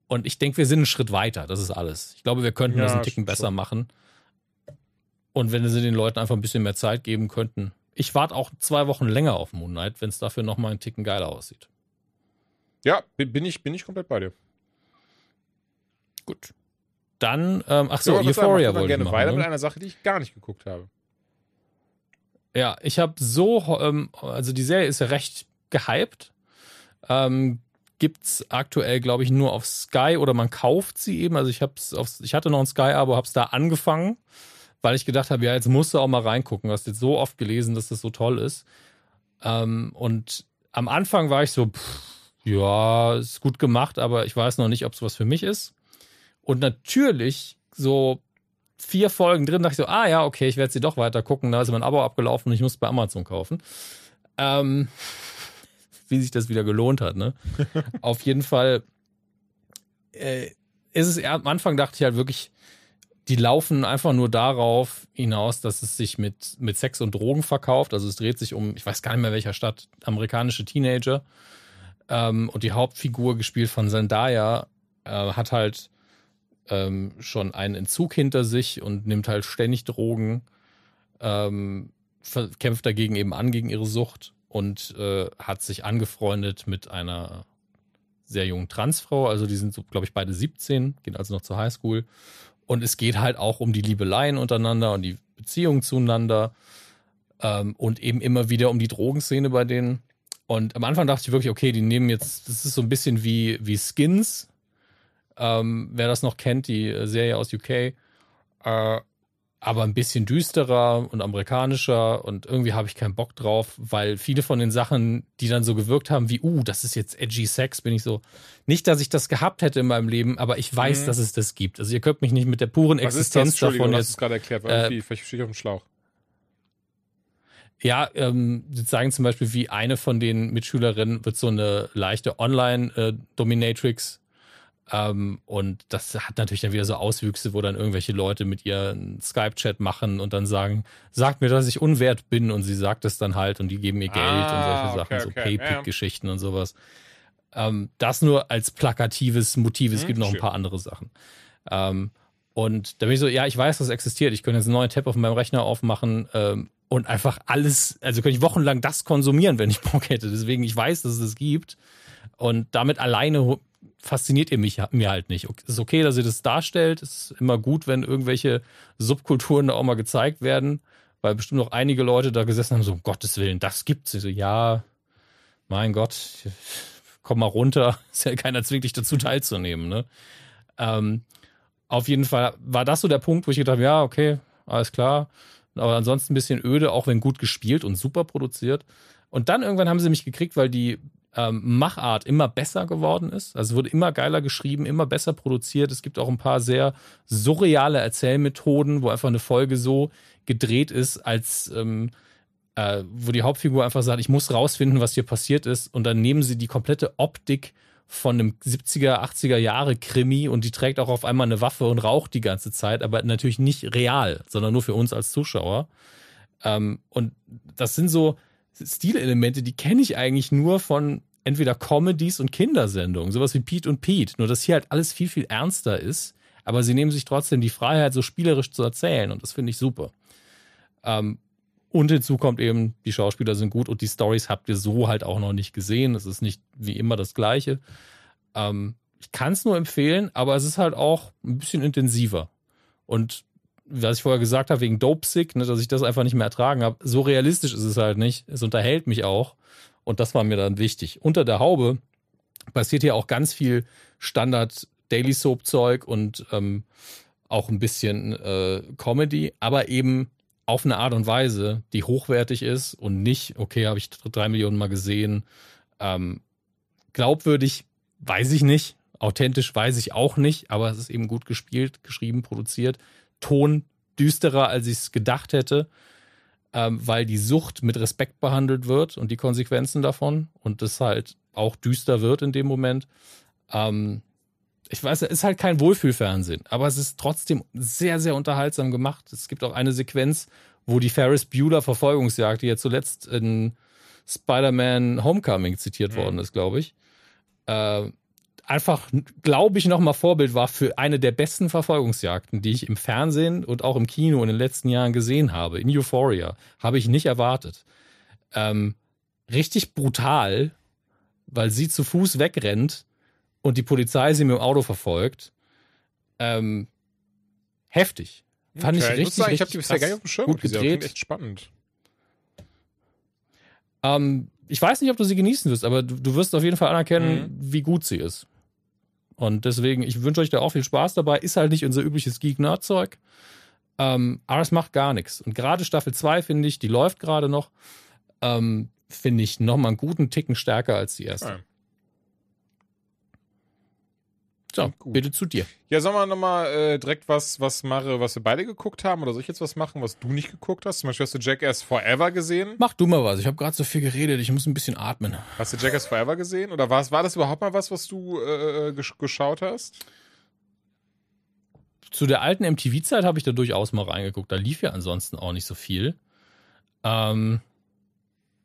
Und ich denke, wir sind einen Schritt weiter, das ist alles. Ich glaube, wir könnten ja, das einen Ticken besser schon. machen. Und wenn sie den Leuten einfach ein bisschen mehr Zeit geben könnten, ich warte auch zwei Wochen länger auf Moon Knight, wenn es dafür nochmal einen Ticken geiler aussieht. Ja, bin ich, bin ich komplett bei dir. Gut. Dann, ähm, ach so, ja, Euphoria wollte ich gerne machen, weiter ne? mit einer Sache, die ich gar nicht geguckt habe. Ja, ich habe so, ähm, also die Serie ist ja recht gehypt. Ähm, gibt's aktuell, glaube ich, nur auf Sky oder man kauft sie eben. Also ich hab's auf, ich hatte noch ein Sky-Abo, hab's da angefangen weil ich gedacht habe, ja, jetzt musst du auch mal reingucken. Du hast jetzt so oft gelesen, dass das so toll ist. Ähm, und am Anfang war ich so, pff, ja, ist gut gemacht, aber ich weiß noch nicht, ob es was für mich ist. Und natürlich, so vier Folgen drin, dachte ich so, ah ja, okay, ich werde sie doch weiter gucken. Da ist mein Abo abgelaufen und ich muss bei Amazon kaufen. Ähm, wie sich das wieder gelohnt hat, ne? Auf jeden Fall äh, ist es, am Anfang dachte ich halt wirklich, die laufen einfach nur darauf hinaus, dass es sich mit, mit Sex und Drogen verkauft. Also es dreht sich um, ich weiß gar nicht mehr welcher Stadt, amerikanische Teenager. Ähm, und die Hauptfigur, gespielt von Zendaya, äh, hat halt ähm, schon einen Entzug hinter sich und nimmt halt ständig Drogen, ähm, kämpft dagegen eben an gegen ihre Sucht und äh, hat sich angefreundet mit einer sehr jungen Transfrau. Also die sind, so, glaube ich, beide 17, gehen also noch zur Highschool. Und es geht halt auch um die Liebeleien untereinander und die Beziehungen zueinander ähm, und eben immer wieder um die Drogenszene bei denen. Und am Anfang dachte ich wirklich, okay, die nehmen jetzt, das ist so ein bisschen wie, wie Skins. Ähm, wer das noch kennt, die Serie aus UK. Äh, aber ein bisschen düsterer und amerikanischer und irgendwie habe ich keinen Bock drauf, weil viele von den Sachen, die dann so gewirkt haben, wie, uh, das ist jetzt edgy Sex, bin ich so, nicht, dass ich das gehabt hätte in meinem Leben, aber ich weiß, mhm. dass es das gibt. Also ihr könnt mich nicht mit der puren Was Existenz ist das? davon jetzt. gerade erklärt, weil äh, vielleicht stehe ich auf dem Schlauch. Ja, ähm, sie zeigen zum Beispiel, wie eine von den Mitschülerinnen wird so eine leichte Online-Dominatrix äh, ähm, und das hat natürlich dann wieder so Auswüchse, wo dann irgendwelche Leute mit ihr einen Skype-Chat machen und dann sagen, sag mir, dass ich unwert bin und sie sagt es dann halt und die geben ihr Geld ah, und solche Sachen, okay, so okay. Paypick-Geschichten ja. und sowas. Ähm, das nur als plakatives Motiv, es hm, gibt noch schön. ein paar andere Sachen. Ähm, und da bin ich so, ja, ich weiß, dass es existiert. Ich könnte jetzt einen neuen Tab auf meinem Rechner aufmachen ähm, und einfach alles, also könnte ich wochenlang das konsumieren, wenn ich Bock hätte. Deswegen, ich weiß, dass es das gibt. Und damit alleine fasziniert ihr mich mir halt nicht. Es ist okay, dass ihr das darstellt. Es ist immer gut, wenn irgendwelche Subkulturen da auch mal gezeigt werden, weil bestimmt noch einige Leute da gesessen haben, so um Gottes Willen, das gibt's. Ich so, ja, mein Gott, komm mal runter. Ist ja keiner zwingt dich dazu teilzunehmen, ne? Ähm, auf jeden Fall war das so der Punkt, wo ich gedacht habe, ja, okay, alles klar. Aber ansonsten ein bisschen öde, auch wenn gut gespielt und super produziert. Und dann irgendwann haben sie mich gekriegt, weil die ähm, Machart immer besser geworden ist. Also wurde immer geiler geschrieben, immer besser produziert. Es gibt auch ein paar sehr surreale Erzählmethoden, wo einfach eine Folge so gedreht ist, als ähm, äh, wo die Hauptfigur einfach sagt, ich muss rausfinden, was hier passiert ist. Und dann nehmen sie die komplette Optik von einem 70er, 80er Jahre Krimi und die trägt auch auf einmal eine Waffe und raucht die ganze Zeit, aber natürlich nicht real, sondern nur für uns als Zuschauer. Ähm, und das sind so, Stilelemente, die kenne ich eigentlich nur von entweder Comedies und Kindersendungen, sowas wie Pete und Pete. Nur dass hier halt alles viel, viel ernster ist, aber sie nehmen sich trotzdem die Freiheit, so spielerisch zu erzählen und das finde ich super. Ähm, und hinzu kommt eben, die Schauspieler sind gut und die Stories habt ihr so halt auch noch nicht gesehen. Es ist nicht wie immer das Gleiche. Ähm, ich kann es nur empfehlen, aber es ist halt auch ein bisschen intensiver. Und was ich vorher gesagt habe, wegen Dope Sick, ne, dass ich das einfach nicht mehr ertragen habe. So realistisch ist es halt nicht. Es unterhält mich auch. Und das war mir dann wichtig. Unter der Haube passiert hier auch ganz viel Standard Daily Soap Zeug und ähm, auch ein bisschen äh, Comedy, aber eben auf eine Art und Weise, die hochwertig ist und nicht, okay, habe ich drei Millionen Mal gesehen. Ähm, glaubwürdig, weiß ich nicht. Authentisch weiß ich auch nicht, aber es ist eben gut gespielt, geschrieben, produziert. Ton düsterer, als ich es gedacht hätte, ähm, weil die Sucht mit Respekt behandelt wird und die Konsequenzen davon und das halt auch düster wird in dem Moment. Ähm, ich weiß, es ist halt kein Wohlfühlfernsehen, aber es ist trotzdem sehr, sehr unterhaltsam gemacht. Es gibt auch eine Sequenz, wo die Ferris Bueller Verfolgungsjagd, die ja zuletzt in Spider-Man Homecoming zitiert mhm. worden ist, glaube ich, äh, einfach, glaube ich, nochmal Vorbild war für eine der besten Verfolgungsjagden, die ich im Fernsehen und auch im Kino in den letzten Jahren gesehen habe. In Euphoria. Habe ich nicht erwartet. Ähm, richtig brutal, weil sie zu Fuß wegrennt und die Polizei sie mit dem Auto verfolgt. Ähm, heftig. Fand okay, ich richtig, ich, sagen, ich habe die bisher gar nicht auf dem Schirm gut gedreht. echt spannend. Ähm, ich weiß nicht, ob du sie genießen wirst, aber du, du wirst auf jeden Fall anerkennen, mhm. wie gut sie ist. Und deswegen, ich wünsche euch da auch viel Spaß dabei. Ist halt nicht unser übliches Geek-Nerd-Zeug. Ähm, aber es macht gar nichts. Und gerade Staffel 2, finde ich, die läuft gerade noch, ähm, finde ich nochmal einen guten Ticken stärker als die erste. Ja. So, Gut. bitte zu dir. Ja, sollen wir nochmal äh, direkt was, was mache, was wir beide geguckt haben? Oder soll ich jetzt was machen, was du nicht geguckt hast? Zum Beispiel hast du Jackass Forever gesehen? Mach du mal was. Ich habe gerade so viel geredet. Ich muss ein bisschen atmen. Hast du Jackass Forever gesehen? Oder war, war das überhaupt mal was, was du äh, äh geschaut hast? zu der alten MTV-Zeit habe ich da durchaus mal reingeguckt. Da lief ja ansonsten auch nicht so viel. Ähm,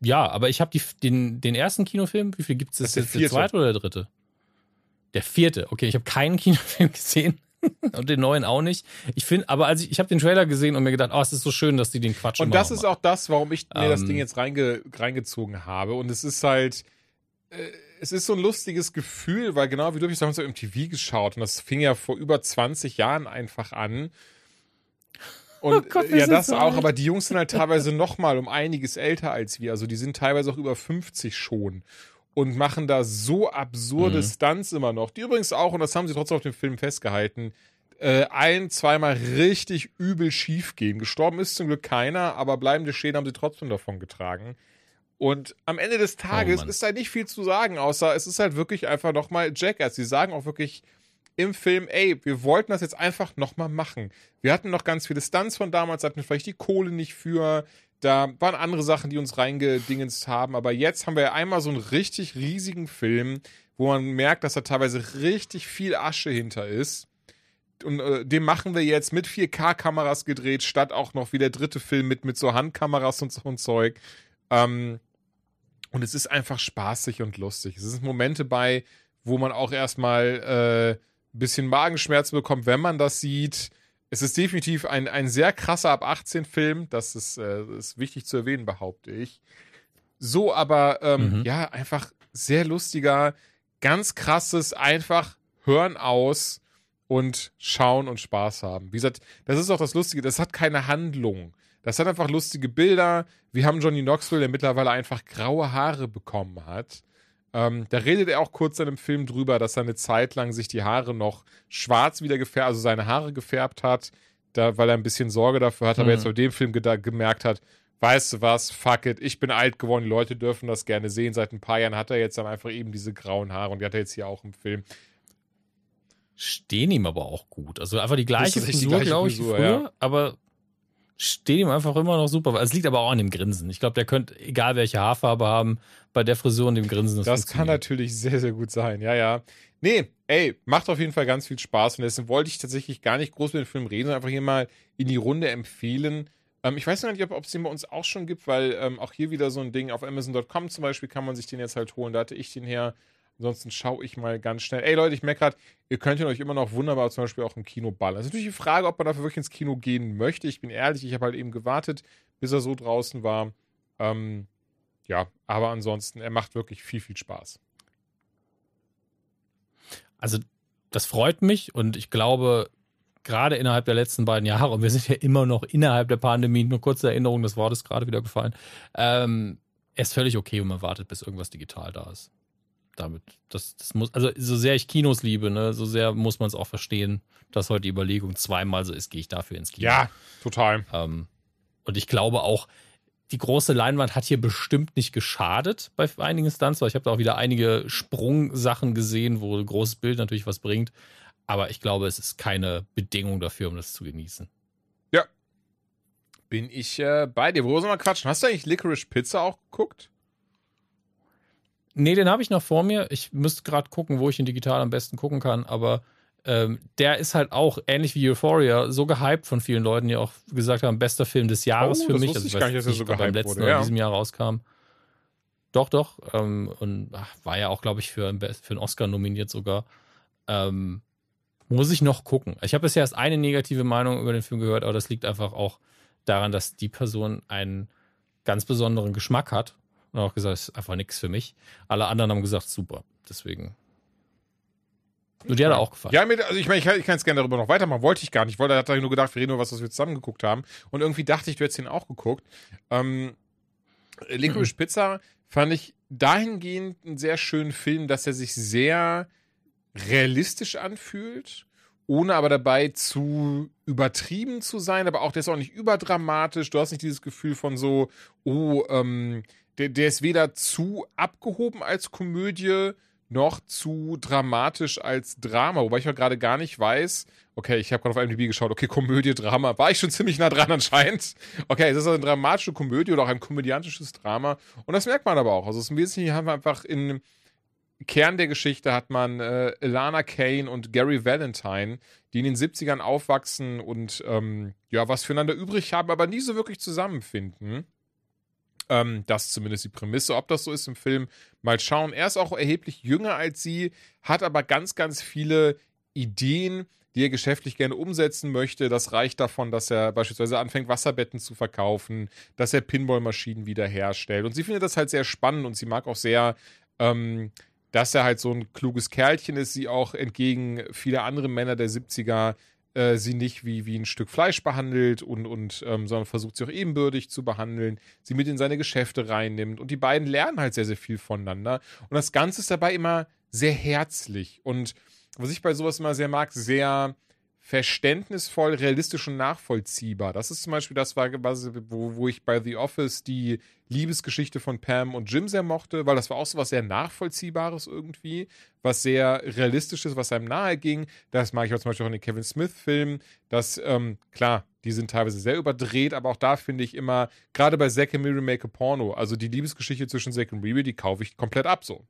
ja, aber ich habe den, den ersten Kinofilm, wie viel gibt es? Das ist der der zweite oder der dritte? Der vierte. Okay, ich habe keinen Kinofilm gesehen und den neuen auch nicht. Ich finde, aber als ich, ich habe den Trailer gesehen und mir gedacht, oh, es ist so schön, dass die den Quatsch Und das ist auch das, warum ich mir das Ähm. Ding jetzt reinge, reingezogen habe. Und es ist halt, äh, es ist so ein lustiges Gefühl, weil genau wie du, hab ich damals so im TV geschaut und das fing ja vor über 20 Jahren einfach an. Und Oh Gott, ja, das so auch, alt. aber die Jungs sind halt teilweise noch mal um einiges älter als wir. Also die sind teilweise auch über 50 schon und machen da so absurde Mhm. Stunts immer noch. Die übrigens auch, und das haben sie trotzdem auf dem Film festgehalten, äh, ein, zweimal richtig übel schief gehen. Gestorben ist zum Glück keiner, aber bleibende Schäden haben sie trotzdem davon getragen. Und am Ende des Tages Mann. ist halt nicht viel zu sagen, außer es ist halt wirklich einfach nochmal Jackass. Sie sagen auch wirklich im Film, ey, wir wollten das jetzt einfach nochmal machen. Wir hatten noch ganz viele Stunts von damals, hatten vielleicht die Kohle nicht für. Da waren andere Sachen, die uns reingedingenst haben. Aber jetzt haben wir einmal so einen richtig riesigen Film, wo man merkt, dass da teilweise richtig viel Asche hinter ist. Und äh, den machen wir jetzt mit 4K-Kameras gedreht, statt auch noch wie der dritte Film mit, mit so Handkameras und so ein Zeug. Ähm, und es ist einfach spaßig und lustig. Es sind Momente bei, wo man auch erstmal äh, ein bisschen Magenschmerzen bekommt, wenn man das sieht. Es ist definitiv ein, ein sehr krasser ab 18 Film. Das ist, äh, ist wichtig zu erwähnen, behaupte ich. So, aber ähm, Mhm. ja, einfach sehr lustiger, ganz krasses, einfach hören aus und schauen und Spaß haben. Wie gesagt, das ist auch das Lustige, das hat keine Handlung. Das hat einfach lustige Bilder. Wir haben Johnny Knoxville, der mittlerweile einfach graue Haare bekommen hat. Ähm, da redet er auch kurz in einem Film drüber, dass er eine Zeit lang sich die Haare noch schwarz wieder gefärbt, also seine Haare gefärbt hat, da, weil er ein bisschen Sorge dafür hat, aber Mhm. jetzt bei dem Film gemerkt hat, weißt du was, fuck it, ich bin alt geworden, die Leute dürfen das gerne sehen. Seit ein paar Jahren hat er jetzt dann einfach eben diese grauen Haare und die hat er jetzt hier auch im Film. Stehen ihm aber auch gut. Also einfach die gleiche Frisur, glaube ich, Frisur, früher, ja. aber stehen ihm einfach immer noch super. Es liegt aber auch an dem Grinsen. Ich glaube, der könnte, egal welche Haarfarbe haben, bei der Frisur und dem Grinsen Das kann funktioniert. natürlich sehr, sehr gut sein, ja, ja. Nee, ey, macht auf jeden Fall ganz viel Spaß und deswegen wollte ich tatsächlich gar nicht groß mit dem Film reden, sondern einfach hier mal in die Runde empfehlen. Ähm, ich weiß noch nicht, ob es den bei uns auch schon gibt, weil ähm, auch hier wieder so ein Ding auf Amazon.com zum Beispiel kann man sich den jetzt halt holen. Da hatte ich den her. Ansonsten schaue ich mal ganz schnell. Ey Leute, ich merke gerade, ihr könnt ihn euch immer noch wunderbar zum Beispiel auch im Kino ballern. Das ist natürlich die Frage, ob man dafür wirklich ins Kino gehen möchte. Ich bin ehrlich, ich habe halt eben gewartet, bis er so draußen war. Ähm, ja, aber ansonsten, er macht wirklich viel, viel Spaß. Also, das freut mich und ich glaube, gerade innerhalb der letzten beiden Jahre, und wir sind ja immer noch innerhalb der Pandemie, nur kurze Erinnerung, das Wort ist gerade wieder gefallen, ähm, ist völlig okay, wenn man wartet, bis irgendwas digital da ist. Damit, das, das muss, also so sehr ich Kinos liebe, ne, so sehr muss man es auch verstehen, dass heute die Überlegung zweimal so ist, gehe ich dafür ins Kino. Ja, total. Ähm, und ich glaube auch, die große Leinwand hat hier bestimmt nicht geschadet bei einigen Stunts, weil ich habe da auch wieder einige Sprungsachen gesehen, wo ein großes Bild natürlich was bringt. Aber ich glaube, es ist keine Bedingung dafür, um das zu genießen. Bin ich äh, bei dir. Wo soll man quatschen? Hast du eigentlich Licorice Pizza auch geguckt? Nee, den habe ich noch vor mir. Ich müsste gerade gucken, wo ich ihn digital am besten gucken kann. Aber ähm, der ist halt auch, ähnlich wie Euphoria, so gehypt von vielen Leuten, die auch gesagt haben, bester Film des Jahres Oh, für mich. wusste ich weiß gar nicht, dass er so er beim gehypt letzten wurde, oder ja. diesem Jahr rauskam. Doch, doch. Ähm, und ach, war ja auch, glaube ich, für, für einen Oscar nominiert sogar. Ähm, muss ich noch gucken. Ich habe bisher erst eine negative Meinung über den Film gehört, aber das liegt einfach auch daran, dass die Person einen ganz besonderen Geschmack hat und auch gesagt, es ist einfach nichts für mich. Alle anderen haben gesagt, super. Deswegen. Und die hat er auch gefallen. Ja, mir, also ich meine, ich, ich kann jetzt gerne darüber noch weitermachen. Wollte ich gar nicht. Ich wollte, hatte nur gedacht, wir reden nur was, was wir zusammen geguckt haben. Und irgendwie dachte ich, du hättest den auch geguckt. Ähm, Licorice Mhm. Pizza fand ich dahingehend einen sehr schönen Film, dass er sich sehr realistisch anfühlt, ohne aber dabei zu übertrieben zu sein, aber auch der ist auch nicht überdramatisch. Du hast nicht dieses Gefühl von so, oh, ähm, der, der ist weder zu abgehoben als Komödie noch zu dramatisch als Drama, wobei ich ja gerade gar nicht weiß. Okay, ich habe gerade auf IMDb geschaut. Okay, Komödie, Drama. War ich schon ziemlich nah dran anscheinend. Okay, es ist eine dramatische Komödie oder auch ein komödiantisches Drama. Und das merkt man aber auch. Also im Wesentlichen haben wir einfach in Kern der Geschichte hat man äh, Ilana Kane und Gary Valentine, die in den 70ern aufwachsen und ähm, ja, was füreinander übrig haben, aber nie so wirklich zusammenfinden. Ähm, das ist zumindest die Prämisse. Ob das so ist im Film, mal schauen. Er ist auch erheblich jünger als sie, hat aber ganz, ganz viele Ideen, die er geschäftlich gerne umsetzen möchte. Das reicht davon, dass er beispielsweise anfängt, Wasserbetten zu verkaufen, dass er Pinballmaschinen wiederherstellt. Und sie findet das halt sehr spannend und sie mag auch sehr, ähm, dass er halt so ein kluges Kerlchen ist, sie auch entgegen vieler andere Männer der 70er äh, sie nicht wie, wie ein Stück Fleisch behandelt und, und ähm, sondern versucht sie auch ebenbürtig zu behandeln, sie mit in seine Geschäfte reinnimmt und die beiden lernen halt sehr, sehr viel voneinander. Und das Ganze ist dabei immer sehr herzlich und was ich bei sowas immer sehr mag, sehr verständnisvoll, realistisch und nachvollziehbar. Das ist zum Beispiel das, was, wo, wo ich bei The Office die Liebesgeschichte von Pam und Jim sehr mochte, weil das war auch so was sehr Nachvollziehbares irgendwie, was sehr Realistisches, was einem nahe ging. Das mag ich auch zum Beispiel auch in den Kevin Smith-Filmen. Das, ähm, klar, die sind teilweise sehr überdreht, aber auch da finde ich immer, gerade bei Zack and Miri Make a Porno, also die Liebesgeschichte zwischen Zack und Miri, die kaufe ich komplett ab so.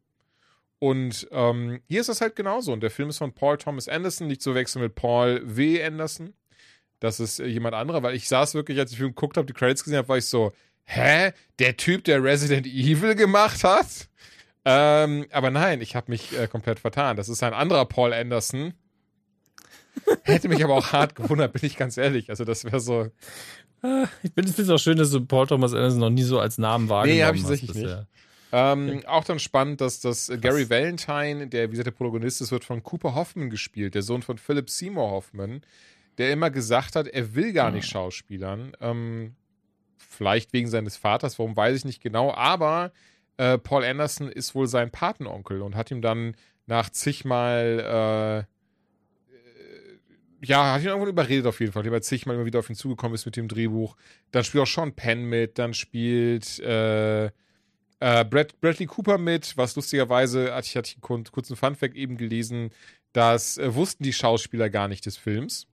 Und ähm, hier ist das halt genauso. Und der Film ist von Paul Thomas Anderson, nicht zu wechseln mit Paul W. Anderson. Das ist äh, jemand anderer, weil ich saß wirklich, als ich den Film geguckt habe, die Credits gesehen habe, war ich so, hä? Der Typ, der Resident Evil gemacht hat? Ähm, aber nein, ich habe mich äh, komplett vertan. Das ist ein anderer Paul Anderson. Hätte mich aber auch hart gewundert, bin ich ganz ehrlich. Also das wäre so. Ich finde es auch schön, dass du Paul Thomas Anderson noch nie so als Namen wahrgenommen nee, hab ich hast. Sicherlich nicht. Ähm, ja. Auch dann spannend, dass das Gary Valentine, der wie gesagt der Protagonist ist, wird von Cooper Hoffman gespielt, der Sohn von Philip Seymour Hoffman, der immer gesagt hat, er will gar nicht schauspielern. Ähm, vielleicht wegen seines Vaters, warum weiß ich nicht genau, aber äh, Paul Anderson ist wohl sein Patenonkel und hat ihm dann nach zigmal äh, ja, hat ihn irgendwann überredet auf jeden Fall, weil zigmal immer wieder auf ihn zugekommen ist mit dem Drehbuch. Dann spielt auch Sean Penn mit, dann spielt äh, äh, Brad, Bradley Cooper mit, was lustigerweise, hatte ich, hatte einen kurzen Funfact eben gelesen, das äh, wussten die Schauspieler gar nicht des Films,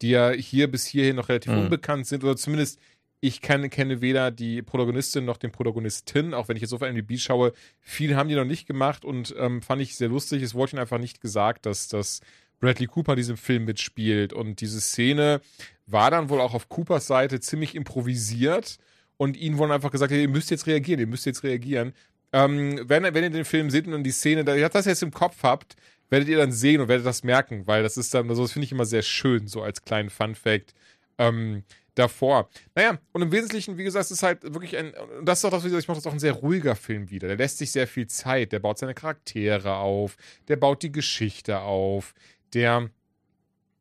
die ja hier bis hierhin noch relativ mhm. unbekannt sind, oder zumindest ich kann, kenne weder die Protagonistin noch den Protagonistin, auch wenn ich jetzt auf MDB schaue. Viel haben die noch nicht gemacht und ähm, fand ich sehr lustig. Es wurde ihnen einfach nicht gesagt, dass, dass Bradley Cooper in diesem Film mitspielt. Und diese Szene war dann wohl auch auf Coopers Seite ziemlich improvisiert und ihnen wurden einfach gesagt, ihr müsst jetzt reagieren, ihr müsst jetzt reagieren. Ähm, wenn, wenn ihr den Film seht und die Szene, da ihr das jetzt im Kopf habt, werdet ihr dann sehen und werdet das merken, weil das ist dann, also das finde ich immer sehr schön, so als kleinen Fun-Fact. Ähm, davor. Naja, und im Wesentlichen, wie gesagt, es ist halt wirklich ein, das ist auch das, was ich mache, das auch ein sehr ruhiger Film wieder. Der lässt sich sehr viel Zeit, der baut seine Charaktere auf, der baut die Geschichte auf, der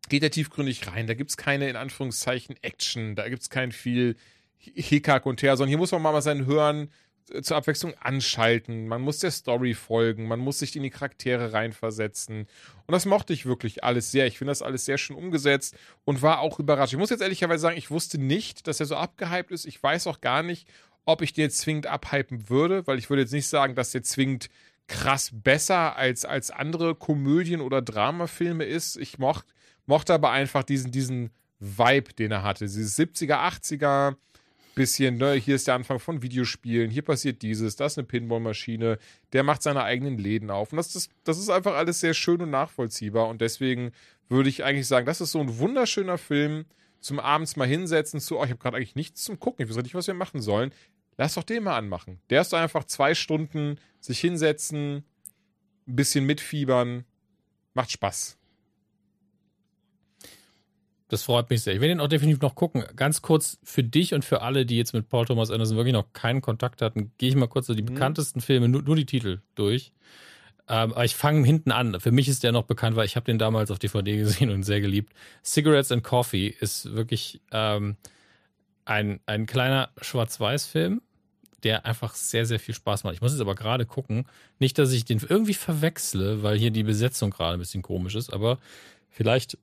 geht da tiefgründig rein, da gibt es keine, in Anführungszeichen, Action, da gibt es kein viel Hickhack und Her, sondern hier muss man mal sein Hören äh, zur Abwechslung anschalten. Man muss der Story folgen, man muss sich in die Charaktere reinversetzen. Und das mochte ich wirklich alles sehr. Ich finde das alles sehr schön umgesetzt und war auch überrascht. Ich muss jetzt ehrlicherweise sagen, ich wusste nicht, dass er so abgehypt ist. Ich weiß auch gar nicht, ob ich den jetzt zwingend abhypen würde, weil ich würde jetzt nicht sagen, dass der zwingend krass besser als, als andere Komödien oder Dramafilme ist. Ich mocht, mochte aber einfach diesen, diesen Vibe, den er hatte. Dieses 70er, 80er bisschen, ne, hier ist der Anfang von Videospielen, hier passiert dieses, das ist eine Pinballmaschine, der macht seine eigenen Läden auf. Und das ist, das ist einfach alles sehr schön und nachvollziehbar. Und deswegen würde ich eigentlich sagen, das ist so ein wunderschöner Film zum abends mal hinsetzen zu, oh, ich habe gerade eigentlich nichts zum Gucken, ich weiß nicht, was wir machen sollen. Lass doch den mal anmachen. Der ist einfach zwei Stunden sich hinsetzen, ein bisschen mitfiebern, macht Spaß. Das freut mich sehr. Ich werde ihn auch definitiv noch gucken. Ganz kurz für dich und für alle, die jetzt mit Paul Thomas Anderson wirklich noch keinen Kontakt hatten, gehe ich mal kurz so die mhm. bekanntesten Filme, nur, nur die Titel durch. Ähm, aber ich fange hinten an. Für mich ist der noch bekannt, weil ich habe den damals auf DVD gesehen und sehr geliebt. Cigarettes and Coffee ist wirklich ähm, ein, ein kleiner Schwarz-Weiß-Film, der einfach sehr, sehr viel Spaß macht. Ich muss jetzt aber gerade gucken. Nicht, dass ich den irgendwie verwechsle, weil hier die Besetzung gerade ein bisschen komisch ist, aber vielleicht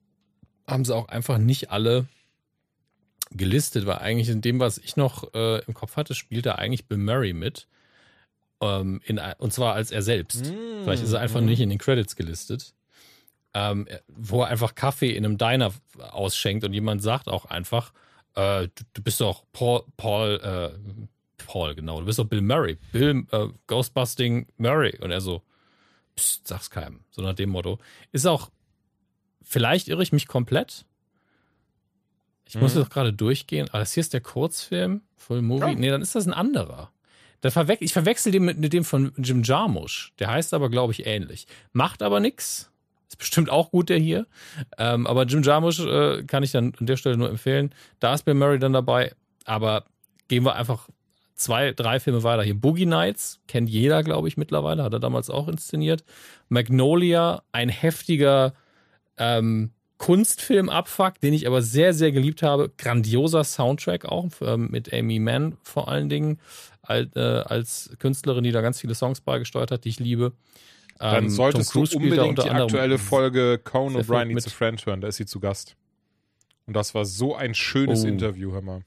haben sie auch einfach nicht alle gelistet, weil eigentlich in dem, was ich noch äh, im Kopf hatte, spielt da eigentlich Bill Murray mit. Ähm, in, und zwar als er selbst. Mm, Vielleicht ist er einfach mm. nicht in den Credits gelistet. Ähm, wo er einfach Kaffee in einem Diner ausschenkt und jemand sagt auch einfach, äh, du, du, bist doch Paul, Paul, äh, Paul, genau, du bist doch Bill Murray, Bill äh, Ghostbusting Murray. Und er so, pst, sag's keinem. So nach dem Motto. Ist auch, vielleicht irre ich mich komplett. Ich muss Mhm. doch gerade durchgehen. Aber das hier ist der Kurzfilm, Full Movie. Ja. Nee, dann ist das ein anderer. Da verwech ich verwechsel den mit, mit dem von Jim Jarmusch. Der heißt aber, glaube ich, ähnlich. Macht aber nix. Ist bestimmt auch gut, der hier. Ähm, aber Jim Jarmusch äh, kann ich dann an der Stelle nur empfehlen. Da ist Bill Murray dann dabei. Aber gehen wir einfach zwei, drei Filme weiter. Hier Boogie Nights, kennt jeder, glaube ich, mittlerweile. Hat er damals auch inszeniert. Magnolia, ein heftiger ähm, Kunstfilm-Abfuck, den ich aber sehr, sehr geliebt habe. Grandioser Soundtrack auch, ähm, mit Amy Mann vor allen Dingen, als, äh, als Künstlerin, die da ganz viele Songs beigesteuert hat, die ich liebe. Dann Ähm, solltest du unbedingt die aktuelle Folge Conan O'Brien Needs a. Friend hören. Da ist sie zu Gast. Und das war so ein schönes Oh. Interview, hör mal.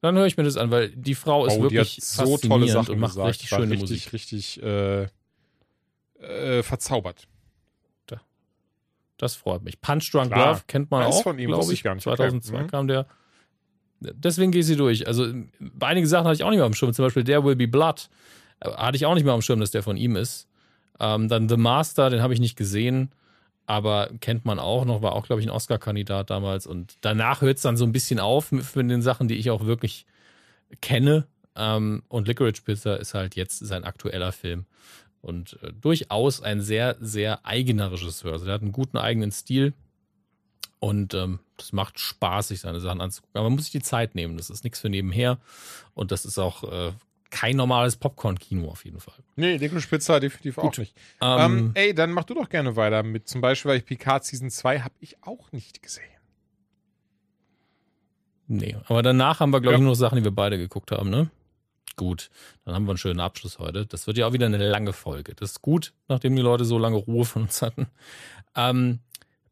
Dann höre ich mir das an, weil die Frau ist oh, wirklich so tolle Sachen und macht gesagt. richtig schöne richtig, Musik. Richtig, äh, äh, verzaubert. Das freut mich. Punch Drunk Klar. Love kennt man ist auch, von ihm, glaube ich. ich gar nicht. Okay. 2002 Mhm. kam der. Deswegen gehe ich sie durch. Also bei einigen Sachen hatte ich auch nicht mehr am Schirm. Zum Beispiel There Will Be Blood. Äh, Hatte ich auch nicht mehr am Schirm, dass der von ihm ist. Ähm, dann The Master, den habe ich nicht gesehen. Aber kennt man auch noch, war auch, glaube ich, ein Oscar-Kandidat damals. Und danach hört es dann so ein bisschen auf mit mit den Sachen, die ich auch wirklich kenne. Ähm, und Licorice Pizza ist halt jetzt sein aktueller Film. Und äh, durchaus ein sehr, sehr eigener Regisseur. Also der hat einen guten eigenen Stil. Und ähm, das macht Spaß, sich seine Sachen anzugucken. Aber man muss sich die Zeit nehmen. Das ist nichts für nebenher. Und das ist auch äh, kein normales Popcorn-Kino auf jeden Fall. Nee, Licorice Pizza definitiv auch nicht. Ähm, Ähm, ey, dann mach du doch gerne weiter mit. Zum Beispiel, weil ich Picard Season 2 habe ich auch nicht gesehen. nee, aber danach haben wir, glaube ich, Ja. nur noch Sachen, die wir beide geguckt haben, ne? Gut, dann haben wir einen schönen Abschluss heute. Das wird ja auch wieder eine lange Folge. Das ist gut, nachdem die Leute so lange Ruhe von uns hatten. Ähm,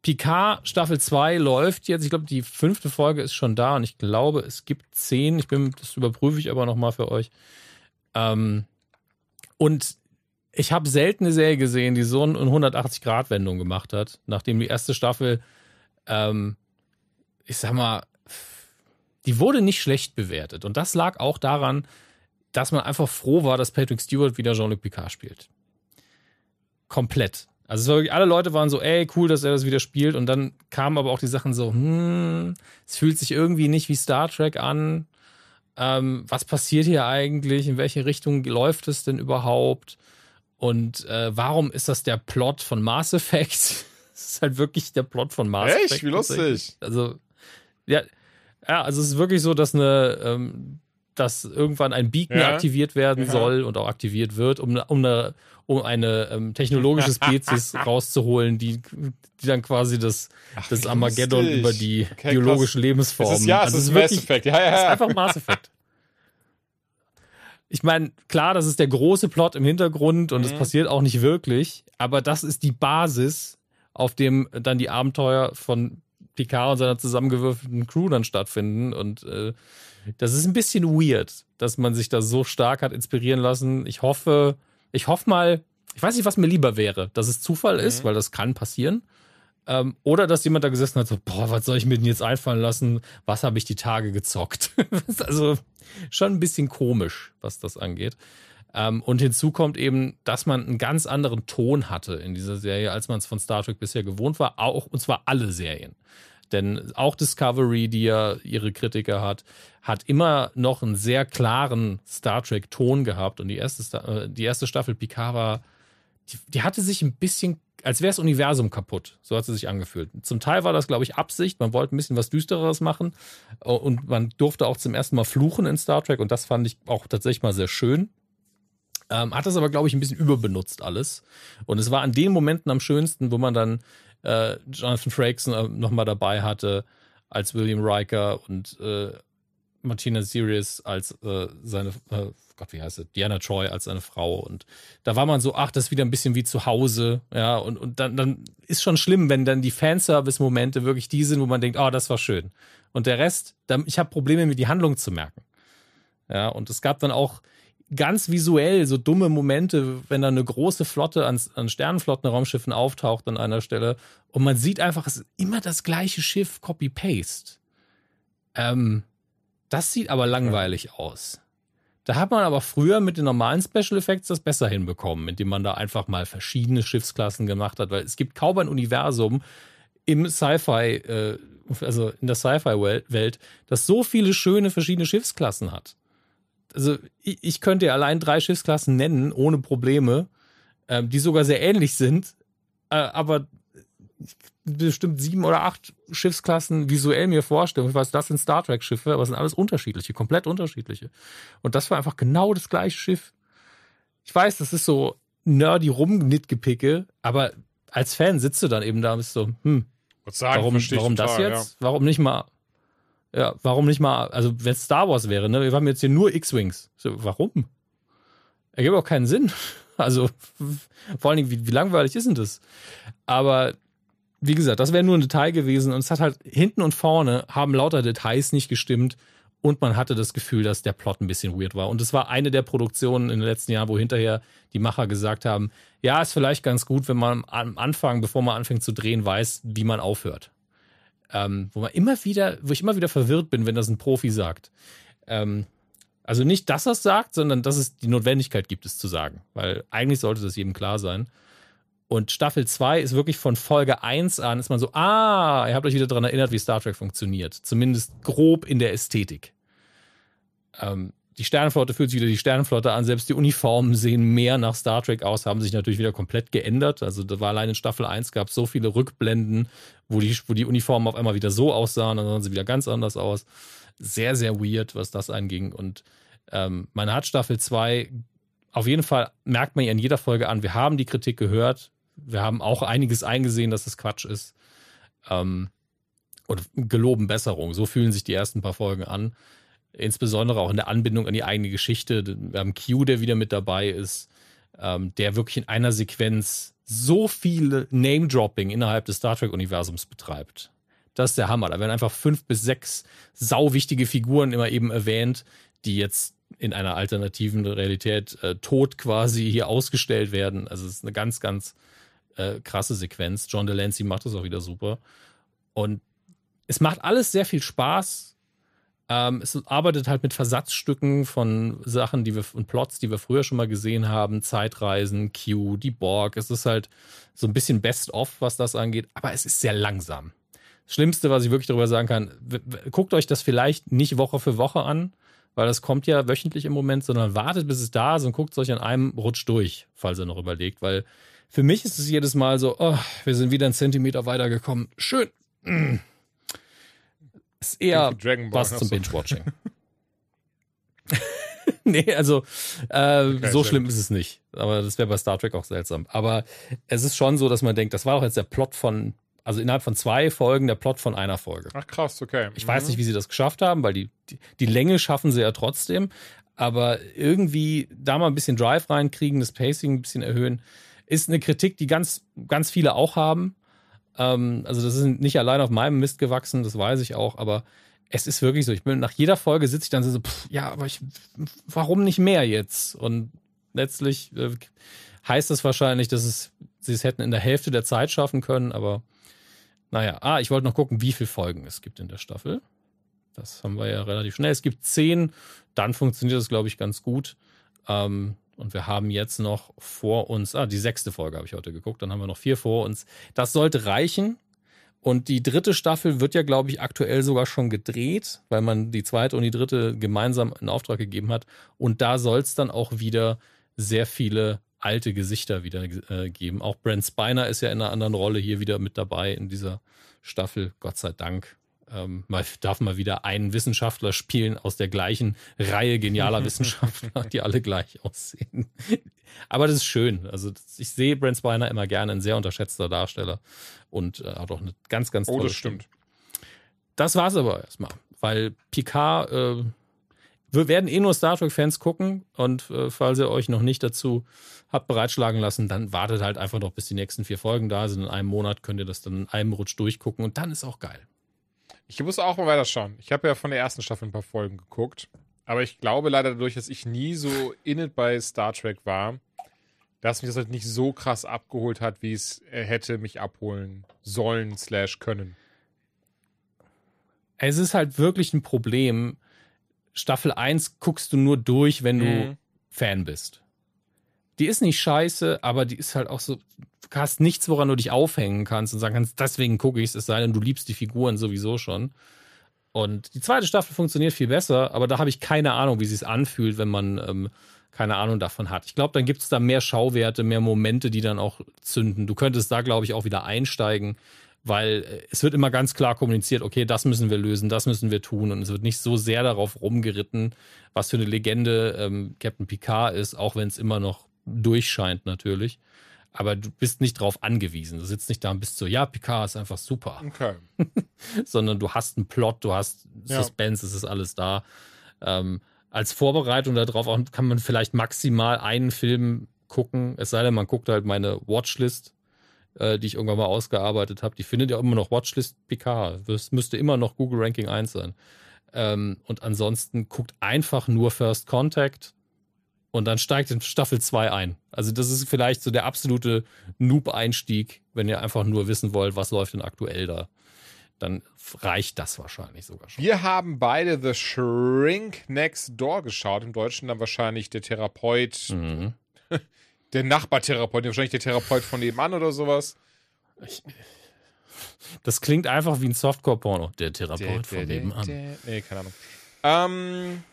Picard Staffel 2 läuft jetzt. Ich glaube, die fünfte Folge ist schon da und ich glaube, es gibt zehn. Ich bin, das überprüfe ich aber nochmal für euch. Ähm, und ich habe selten eine Serie gesehen, die so eine 180-Grad-Wendung gemacht hat, nachdem die erste Staffel, ähm, ich sag mal, die wurde nicht schlecht bewertet. Und das lag auch daran, dass man einfach froh war, dass Patrick Stewart wieder Jean-Luc Picard spielt. Komplett. Also wirklich, alle Leute waren so, ey, cool, dass er das wieder spielt. Und dann kamen aber auch die Sachen so, hm, es fühlt sich irgendwie nicht wie Star Trek an. Ähm, was passiert hier eigentlich? In welche Richtung läuft es denn überhaupt? Und äh, warum ist das der Plot von Mass Effect? Es ist halt wirklich der Plot von Mass Echt? Effect. Wie lustig. Also, ja, ja, also es ist wirklich so, dass eine, ähm, dass irgendwann ein Beacon Ja. aktiviert werden Ja. soll und auch aktiviert wird, um, um eine, um eine ähm, technologische Spezies rauszuholen, die, die dann quasi das, Ach, das Armageddon lustig. über die Okay, biologische krass. Lebensform. Es ist, ja, es Also ist Mass wirklich- Effect. Ja, ja, das ist ja. einfach Mass Effect. Ich meine, klar, das ist der große Plot im Hintergrund und es Mhm. passiert auch nicht wirklich, aber das ist die Basis, auf dem dann die Abenteuer von Picard und seiner zusammengewürfelten Crew dann stattfinden und äh, das ist ein bisschen weird, dass man sich da so stark hat inspirieren lassen. Ich hoffe, ich hoffe mal, ich weiß nicht, was mir lieber wäre, dass es Zufall ist, Mhm. weil das kann passieren. Ähm, oder dass jemand da gesessen hat, so, boah, was soll ich mir denn jetzt einfallen lassen? Was habe ich die Tage gezockt? Ist also schon ein bisschen komisch, was das angeht. Ähm, und hinzu kommt eben, dass man einen ganz anderen Ton hatte in dieser Serie, als man es von Star Trek bisher gewohnt war, auch, und zwar alle Serien. Denn auch Discovery, die ja ihre Kritiker hat, hat immer noch einen sehr klaren Star Trek-Ton gehabt. Und die erste, äh, die erste Staffel Picard war, die, die hatte sich ein bisschen, als wäre das Universum kaputt. So hat sie sich angefühlt. Zum Teil war das, glaube ich, Absicht. Man wollte ein bisschen was Düstereres machen. Äh, Und man durfte auch zum ersten Mal fluchen in Star Trek. Und das fand ich auch tatsächlich mal sehr schön. Ähm, hat das aber, glaube ich, ein bisschen überbenutzt alles. Und es war an den Momenten am schönsten, wo man dann äh, Jonathan Frakes äh, nochmal dabei hatte als William Riker und äh, Martina Sirius als äh, seine, äh, Gott, wie heißt sie? Diana Troy als seine Frau. Und da war man so, ach, das ist wieder ein bisschen wie zu Hause. Ja, und, und dann, dann ist schon schlimm, wenn dann die Fanservice-Momente wirklich die sind, wo man denkt, oh, das war schön. Und der Rest, ich habe Probleme, mir die Handlung zu merken. Ja, und es gab dann auch ganz visuell so dumme Momente, wenn da eine große Flotte an, an Sternenflotten-Raumschiffen auftaucht an einer Stelle und man sieht einfach, es ist immer das gleiche Schiff, Copy-Paste. Ähm, das sieht aber langweilig aus. Da hat man aber früher mit den normalen Special Effects das besser hinbekommen, indem man da einfach mal verschiedene Schiffsklassen gemacht hat, weil es gibt kaum ein Universum im Sci-Fi, äh, also in der Sci-Fi-Welt, das so viele schöne verschiedene Schiffsklassen hat. Also ich, ich könnte ja allein drei Schiffsklassen nennen, ohne Probleme, äh, die sogar sehr ähnlich sind, äh, aber bestimmt sieben oder acht Schiffsklassen visuell mir vorstellen. Ich weiß, das sind Star Trek Schiffe, aber es sind alles unterschiedliche, komplett unterschiedliche. Und das war einfach genau das gleiche Schiff. Ich weiß, das ist so nerdy Rumknittgepicke, aber als Fan sitzt du dann eben da und bist so, hm, sagen, warum, warum total, das jetzt? Ja. Warum nicht mal, ja, warum nicht mal, also wenn es Star Wars wäre, ne, wir haben jetzt hier nur X-Wings. So, warum? Ergibt auch keinen Sinn. Also, vor allen Dingen, wie, wie langweilig ist denn das? Aber wie gesagt, das wäre nur ein Detail gewesen und es hat halt hinten und vorne haben lauter Details nicht gestimmt und man hatte das Gefühl, dass der Plot ein bisschen weird war. Und es war eine der Produktionen in den letzten Jahren, wo hinterher die Macher gesagt haben, ja, ist vielleicht ganz gut, wenn man am Anfang, bevor man anfängt zu drehen, weiß, wie man aufhört. Ähm, wo man immer wieder, wo ich immer wieder verwirrt bin, wenn das ein Profi sagt. Ähm, also nicht, dass er es sagt, sondern dass es die Notwendigkeit gibt, es zu sagen. Weil eigentlich sollte das jedem klar sein. Und Staffel 2 ist wirklich von Folge 1 an, ist man so, ah, ihr habt euch wieder daran erinnert, wie Star Trek funktioniert. Zumindest grob in der Ästhetik. Ähm, die Sternenflotte fühlt sich wieder die Sternenflotte an, selbst die Uniformen sehen mehr nach Star Trek aus, haben sich natürlich wieder komplett geändert. Also da war allein in Staffel 1 gab es so viele Rückblenden, wo die, wo die Uniformen auf einmal wieder so aussahen, dann sahen sie wieder ganz anders aus. Sehr, sehr weird, was das anging. Und ähm, man hat Staffel 2, auf jeden Fall merkt man ja in jeder Folge an, wir haben die Kritik gehört, wir haben auch einiges eingesehen, dass es Quatsch ist. Ähm, und geloben Besserung. So fühlen sich die ersten paar Folgen an. Insbesondere auch in der Anbindung an die eigene Geschichte. Wir haben Q, der wieder mit dabei ist, ähm, der wirklich in einer Sequenz so viele Name-Dropping innerhalb des Star Trek-Universums betreibt. Das ist der Hammer. Da werden einfach fünf bis sechs sauwichtige Figuren immer eben erwähnt, die jetzt in einer alternativen Realität äh, tot quasi hier ausgestellt werden. Also es ist eine ganz, ganz äh, krasse Sequenz. John Delancey macht das auch wieder super. Und es macht alles sehr viel Spaß. Ähm, es arbeitet halt mit Versatzstücken von Sachen, die wir und Plots, die wir früher schon mal gesehen haben, Zeitreisen, Q, die Borg. Es ist halt so ein bisschen Best-of, was das angeht, aber es ist sehr langsam. Das Schlimmste, was ich wirklich darüber sagen kann, guckt euch das vielleicht nicht Woche für Woche an, weil das kommt ja wöchentlich im Moment, sondern wartet, bis es da ist und guckt es euch an einem Rutsch durch, falls ihr noch überlegt, weil für mich ist es jedes Mal so, oh, wir sind wieder einen Zentimeter weitergekommen. Schön. Mm. Ist eher Dragon Ball was zum. Binge-Watching. nee, also äh, Okay, so schlimm ist es nicht. Aber das wäre bei Star Trek auch seltsam. Aber es ist schon so, dass man denkt, das war doch jetzt der Plot von, also innerhalb von zwei Folgen der Plot von einer Folge. Ach krass, okay. Ich weiß nicht, wie sie das geschafft haben, weil die, die, die Länge schaffen sie ja trotzdem. Aber irgendwie da mal ein bisschen Drive reinkriegen, das Pacing ein bisschen erhöhen, ist eine Kritik, die ganz, ganz viele auch haben. Ähm, also das ist nicht allein auf meinem Mist gewachsen, das weiß ich auch, aber es ist wirklich so. Ich bin nach jeder Folge sitze ich dann so, pff, ja, aber ich, warum nicht mehr jetzt? Und letztlich äh, heißt das wahrscheinlich, dass es, sie es hätten in der Hälfte der Zeit schaffen können, aber naja, ah, ich wollte noch gucken, wie viele Folgen es gibt in der Staffel. Das haben wir ja relativ schnell. Es gibt zehn, dann funktioniert das, glaube ich, ganz gut. Ähm, und wir haben jetzt noch vor uns, ah, die sechste Folge habe ich heute geguckt, dann haben wir noch vier vor uns. Das sollte reichen. Und die dritte Staffel wird ja, glaube ich, aktuell sogar schon gedreht, weil man die zweite und die dritte gemeinsam in Auftrag gegeben hat. Und da soll es dann auch wieder sehr viele alte Gesichter wieder äh, geben. Auch Brent Spiner ist ja in einer anderen Rolle hier wieder mit dabei in dieser Staffel, Gott sei Dank. Ähm, man darf mal wieder einen Wissenschaftler spielen aus der gleichen Reihe genialer Wissenschaftler, die alle gleich aussehen. Aber das ist schön. Also ich sehe Brent Spiner immer gerne, ein sehr unterschätzter Darsteller und äh, hat auch eine ganz, ganz Oh, tolle das stimmt. das war's aber erstmal, weil Picard, äh, wir werden eh nur Star Trek-Fans gucken und äh, falls ihr euch noch nicht dazu habt bereitschlagen lassen, dann wartet halt einfach noch, bis die nächsten vier Folgen da sind. In einem Monat könnt ihr das dann in einem Rutsch durchgucken und dann ist auch geil. Ich muss auch mal weiter schauen. Ich habe ja von der ersten Staffel ein paar Folgen geguckt. Aber ich glaube leider dadurch, dass ich nie so in it bei Star Trek war, dass mich das halt nicht so krass abgeholt hat, wie es äh, hätte mich abholen sollen slash können. Es ist halt wirklich ein Problem. Staffel 1 guckst du nur durch, wenn du Mhm. Fan bist. Die ist nicht scheiße, aber die ist halt auch so, du hast nichts, woran du dich aufhängen kannst und sagen kannst, deswegen gucke ich es, es sei denn, du liebst die Figuren sowieso schon. Und die zweite Staffel funktioniert viel besser, aber da habe ich keine Ahnung, wie sie es anfühlt, wenn man ähm, keine Ahnung davon hat. Ich glaube, dann gibt es da mehr Schauwerte, mehr Momente, die dann auch zünden. Du könntest da, glaube ich, auch wieder einsteigen, weil äh, es wird immer ganz klar kommuniziert, okay, das müssen wir lösen, das müssen wir tun. Und es wird nicht so sehr darauf rumgeritten, was für eine Legende ähm, Captain Picard ist, auch wenn es immer noch durchscheint natürlich. Aber du bist nicht drauf angewiesen. Du sitzt nicht da und bist so, ja, Picard ist einfach super Okay. sondern du hast einen Plot, du hast Ja. Suspense, es ist alles da. Ähm, als Vorbereitung darauf kann man vielleicht maximal einen Film gucken, es sei denn, man guckt halt meine Watchlist, äh, die ich irgendwann mal ausgearbeitet habe. Die findet ja immer noch Watchlist Picard. Das müsste immer noch Google Ranking 1 sein. Ähm, und ansonsten guckt einfach nur First Contact und dann steigt in Staffel 2 ein. Also das ist vielleicht so der absolute Noob-Einstieg, wenn ihr einfach nur wissen wollt, was läuft denn aktuell da dann reicht das wahrscheinlich sogar schon. Wir haben beide The Shrink Next Door geschaut. Im Deutschen dann wahrscheinlich der Therapeut, Mhm. der Nachbartherapeut, wahrscheinlich der Therapeut von nebenan oder sowas. Das klingt einfach wie ein Softcore-Porno. Der Therapeut von nebenan. Nee, keine Ahnung. Ähm,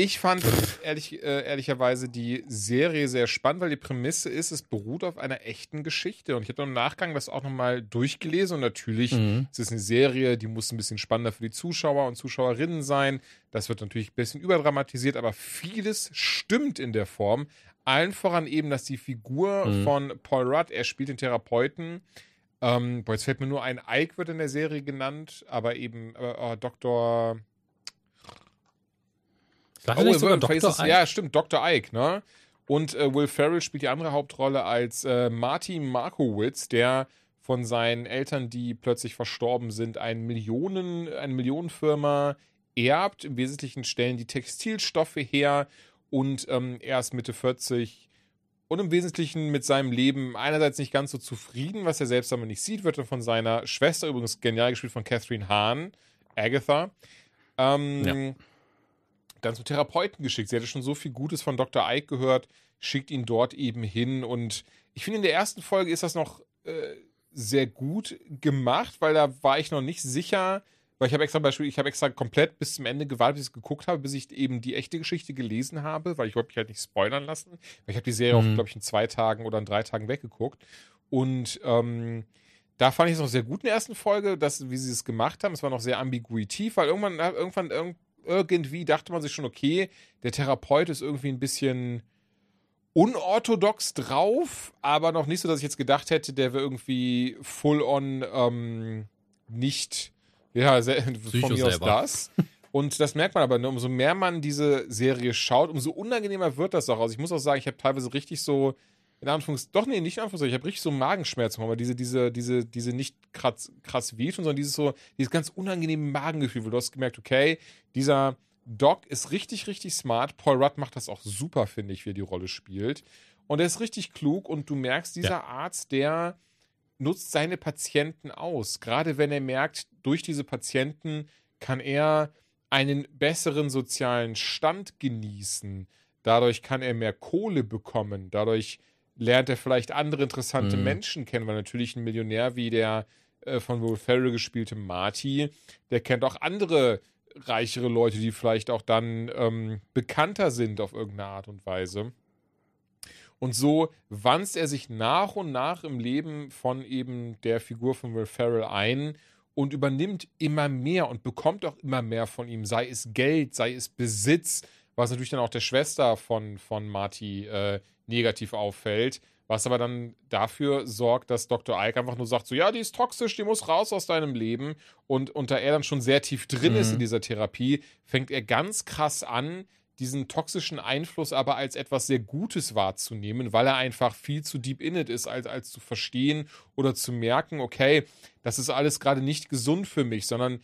ich fand ehrlich, äh, ehrlicherweise die Serie sehr spannend, weil die Prämisse ist, es beruht auf einer echten Geschichte. Und ich habe im Nachgang das auch nochmal durchgelesen. Und natürlich Mhm. es ist eine Serie, die muss ein bisschen spannender für die Zuschauer und Zuschauerinnen sein. Das wird natürlich ein bisschen überdramatisiert, aber vieles stimmt in der Form. Allen voran eben, dass die Figur Mhm. von Paul Rudd, er spielt den Therapeuten, ähm, boah, jetzt fällt mir nur ein, Ike wird in der Serie genannt, aber eben äh, äh, Dr. Sagt er nicht sogar Dr. es- Ike? Ja, stimmt, Dr. Ike, ne? Und äh, Will Ferrell spielt die andere Hauptrolle als äh, Marty Markowitz, der von seinen Eltern, die plötzlich verstorben sind, ein Millionen, eine Millionenfirma erbt. Im Wesentlichen stellen die Textilstoffe her und ähm, er ist Mitte 40 und im Wesentlichen mit seinem Leben einerseits nicht ganz so zufrieden, was er selbst aber nicht sieht, wird dann von seiner Schwester, übrigens genial gespielt von Catherine Hahn, Agatha, ähm, Ja. Dann zum Therapeuten geschickt. Sie hatte schon so viel Gutes von Dr. Ike gehört, schickt ihn dort eben hin. Und ich finde, in der ersten Folge ist das noch äh, sehr gut gemacht, weil da war ich noch nicht sicher, weil ich habe extra Beispiel, ich habe extra komplett bis zum Ende gewartet, bis ich es geguckt habe, bis ich eben die echte Geschichte gelesen habe, weil ich wollte mich halt nicht spoilern lassen. Weil ich habe die Serie auch, Mhm. glaube ich, in zwei Tagen oder in drei Tagen weggeguckt. Und ähm, da fand ich es noch sehr gut in der ersten Folge, dass, wie sie es gemacht haben. Es war noch sehr ambiguitiv, weil irgendwann, irgendwann, irg- irgendwie dachte man sich schon, okay, der Therapeut ist irgendwie ein bisschen unorthodox drauf, aber noch nicht so, dass ich jetzt gedacht hätte, der wäre irgendwie full on ähm, nicht, ja, sehr, von mir aus das. Und das merkt man aber, ne, umso mehr man diese Serie schaut, umso unangenehmer wird das auch. Also ich muss auch sagen, ich habe teilweise richtig so, in Anführungszeichen, doch nee, nicht in Anführungszeichen, ich habe richtig so Magenschmerzen, aber diese, diese, diese, diese nicht krass, krass wehtun, sondern dieses so, dieses ganz unangenehme Magengefühl, wo du hast gemerkt, okay, dieser Doc ist richtig, richtig smart. Paul Rudd macht das auch super, finde ich, wie er die Rolle spielt. Und er ist richtig klug und du merkst, dieser Ja. Arzt, der nutzt seine Patienten aus. Gerade wenn er merkt, durch diese Patienten kann er einen besseren sozialen Stand genießen. Dadurch kann er mehr Kohle bekommen. Dadurch lernt er vielleicht andere interessante Mhm. Menschen kennen, weil natürlich ein Millionär wie der äh, von Will Ferrell gespielte Marty, der kennt auch andere reichere Leute, die vielleicht auch dann ähm, bekannter sind auf irgendeine Art und Weise. Und so wanzt er sich nach und nach im Leben von eben der Figur von Will Ferrell ein und übernimmt immer mehr und bekommt auch immer mehr von ihm, sei es Geld, sei es Besitz, was natürlich dann auch der Schwester von, von Marty äh, negativ auffällt, was aber dann dafür sorgt, dass Dr. Ike einfach nur sagt, so ja, die ist toxisch, die muss raus aus deinem Leben und, und da er dann schon sehr tief drin ist Mhm. in dieser Therapie, fängt er ganz krass an, diesen toxischen Einfluss aber als etwas sehr Gutes wahrzunehmen, weil er einfach viel zu deep in it ist, als, als zu verstehen oder zu merken, okay, das ist alles gerade nicht gesund für mich, sondern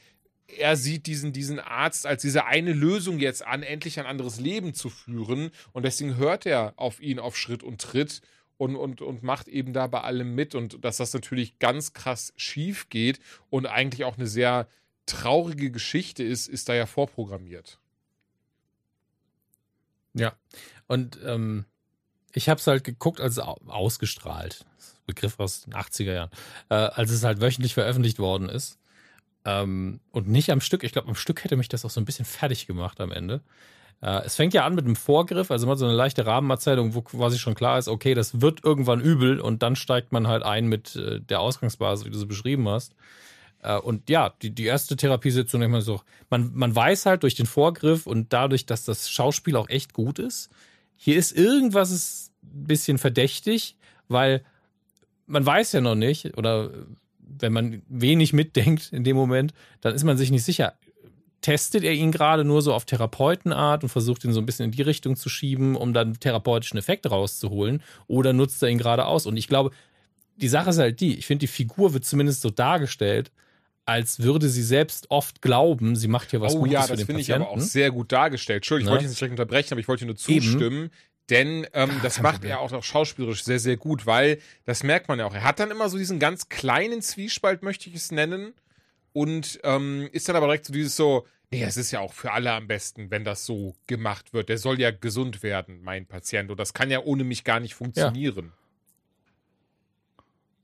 er sieht diesen, diesen Arzt als diese eine Lösung jetzt an, endlich ein anderes Leben zu führen. Und deswegen hört er auf ihn auf Schritt und Tritt und, und, und macht eben da bei allem mit. Und dass das natürlich ganz krass schief geht und eigentlich auch eine sehr traurige Geschichte ist, ist da ja vorprogrammiert. Ja. Und ähm, ich habe es halt geguckt, als es ausgestrahlt. Begriff aus den 80er Jahren. Äh, als es halt wöchentlich veröffentlicht worden ist. Ähm, und nicht am Stück. Ich glaube, am Stück hätte mich das auch so ein bisschen fertig gemacht am Ende. Äh, es fängt ja an mit einem Vorgriff, also mal so eine leichte Rahmenerzählung, wo quasi schon klar ist, okay, das wird irgendwann übel und dann steigt man halt ein mit äh, der Ausgangsbasis, wie du sie beschrieben hast. Äh, und ja, die, die erste Therapiesitzung, ich mal so, man, man weiß halt durch den Vorgriff und dadurch, dass das Schauspiel auch echt gut ist, hier ist irgendwas ein bisschen verdächtig, weil man weiß ja noch nicht, oder wenn man wenig mitdenkt in dem Moment, dann ist man sich nicht sicher. Testet er ihn gerade nur so auf Therapeutenart und versucht ihn so ein bisschen in die Richtung zu schieben, um dann therapeutischen Effekt rauszuholen? Oder nutzt er ihn gerade aus? Und ich glaube, die Sache ist halt die, ich finde, die Figur wird zumindest so dargestellt, als würde sie selbst oft glauben, sie macht hier was oh, Gutes ja, für den das finde ich Patienten. aber auch sehr gut dargestellt. Entschuldigung, ich Ne? wollte dich nicht direkt unterbrechen, aber ich wollte nur zustimmen. Denn ähm, das kein macht er auch, auch schauspielerisch sehr, sehr gut, weil das merkt man ja auch. Er hat dann immer so diesen ganz kleinen Zwiespalt, möchte ich es nennen, und ähm, ist dann aber direkt so dieses so, nee, es ist ja auch für alle am besten, wenn das so gemacht wird. Der soll ja gesund werden, mein Patient, und das kann ja ohne mich gar nicht funktionieren.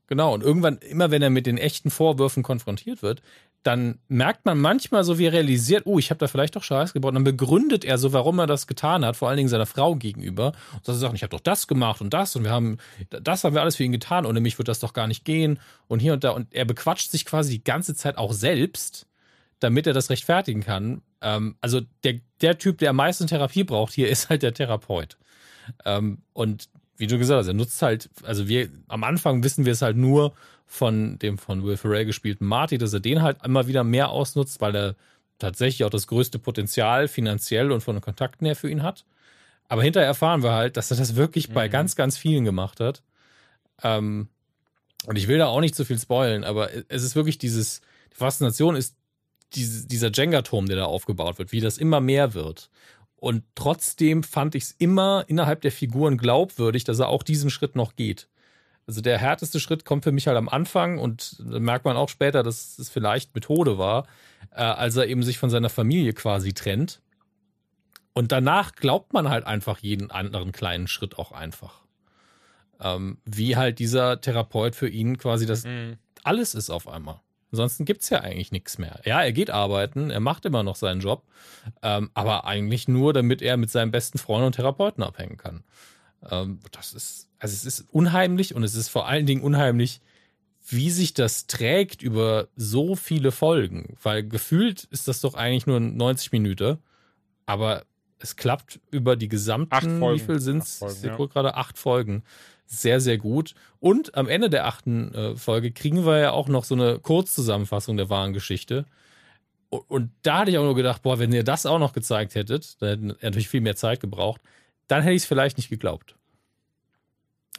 Genau, und irgendwann, immer wenn er mit den echten Vorwürfen konfrontiert wird, dann merkt man manchmal so, wie er realisiert, oh, ich habe da vielleicht doch Scheiß gebaut. Und dann begründet er so, warum er das getan hat, vor allen Dingen seiner Frau gegenüber. Und dass er sagt, ich habe doch das gemacht und das und wir haben, das haben wir alles für ihn getan, ohne mich wird das doch gar nicht gehen. Und hier und da. Und er bequatscht sich quasi die ganze Zeit auch selbst, damit er das rechtfertigen kann. Ähm, also der, der Typ, der am meisten Therapie braucht hier, ist halt der Therapeut. Ähm, und wie du gesagt hast, er nutzt halt, also wir, am Anfang wissen wir es halt nur von dem von Will Ferrell gespielten Marty, dass er den halt immer wieder mehr ausnutzt, weil er tatsächlich auch das größte Potenzial finanziell und von den Kontakten her für ihn hat. Aber hinterher erfahren wir halt, dass er das wirklich bei Mhm. ganz, ganz vielen gemacht hat. Ähm, und ich will da auch nicht zu viel spoilen, aber es ist wirklich dieses, die Faszination ist diese, dieser Jenga-Turm, der da aufgebaut wird, wie das immer mehr wird. Und trotzdem fand ich es immer innerhalb der Figuren glaubwürdig, dass er auch diesen Schritt noch geht. Also der härteste Schritt kommt für mich halt am Anfang und da merkt man auch später, dass es vielleicht Methode war, äh, als er eben sich von seiner Familie quasi trennt. Und danach glaubt man halt einfach jeden anderen kleinen Schritt auch einfach. Ähm, wie halt dieser Therapeut für ihn quasi das Mhm. alles ist auf einmal. Ansonsten gibt's ja eigentlich nichts mehr. Ja, er geht arbeiten, er macht immer noch seinen Job, ähm, aber eigentlich nur, damit er mit seinem besten Freund und Therapeuten abhängen kann. Ähm, das ist, also es ist unheimlich und es ist vor allen Dingen unheimlich, wie sich das trägt über so viele Folgen. Weil gefühlt ist das doch eigentlich nur 90 Minuten, aber es klappt über die gesamten, Acht Folgen. wie viel sind's? Acht Folgen, ich ja. guck gerade acht Folgen. Sehr, sehr gut. Und am Ende der achten äh, Folge kriegen wir ja auch noch so eine Kurzzusammenfassung der wahren Geschichte. Und, und da hatte ich auch nur gedacht, boah, wenn ihr das auch noch gezeigt hättet, dann hätten natürlich viel mehr Zeit gebraucht, dann hätte ich es vielleicht nicht geglaubt.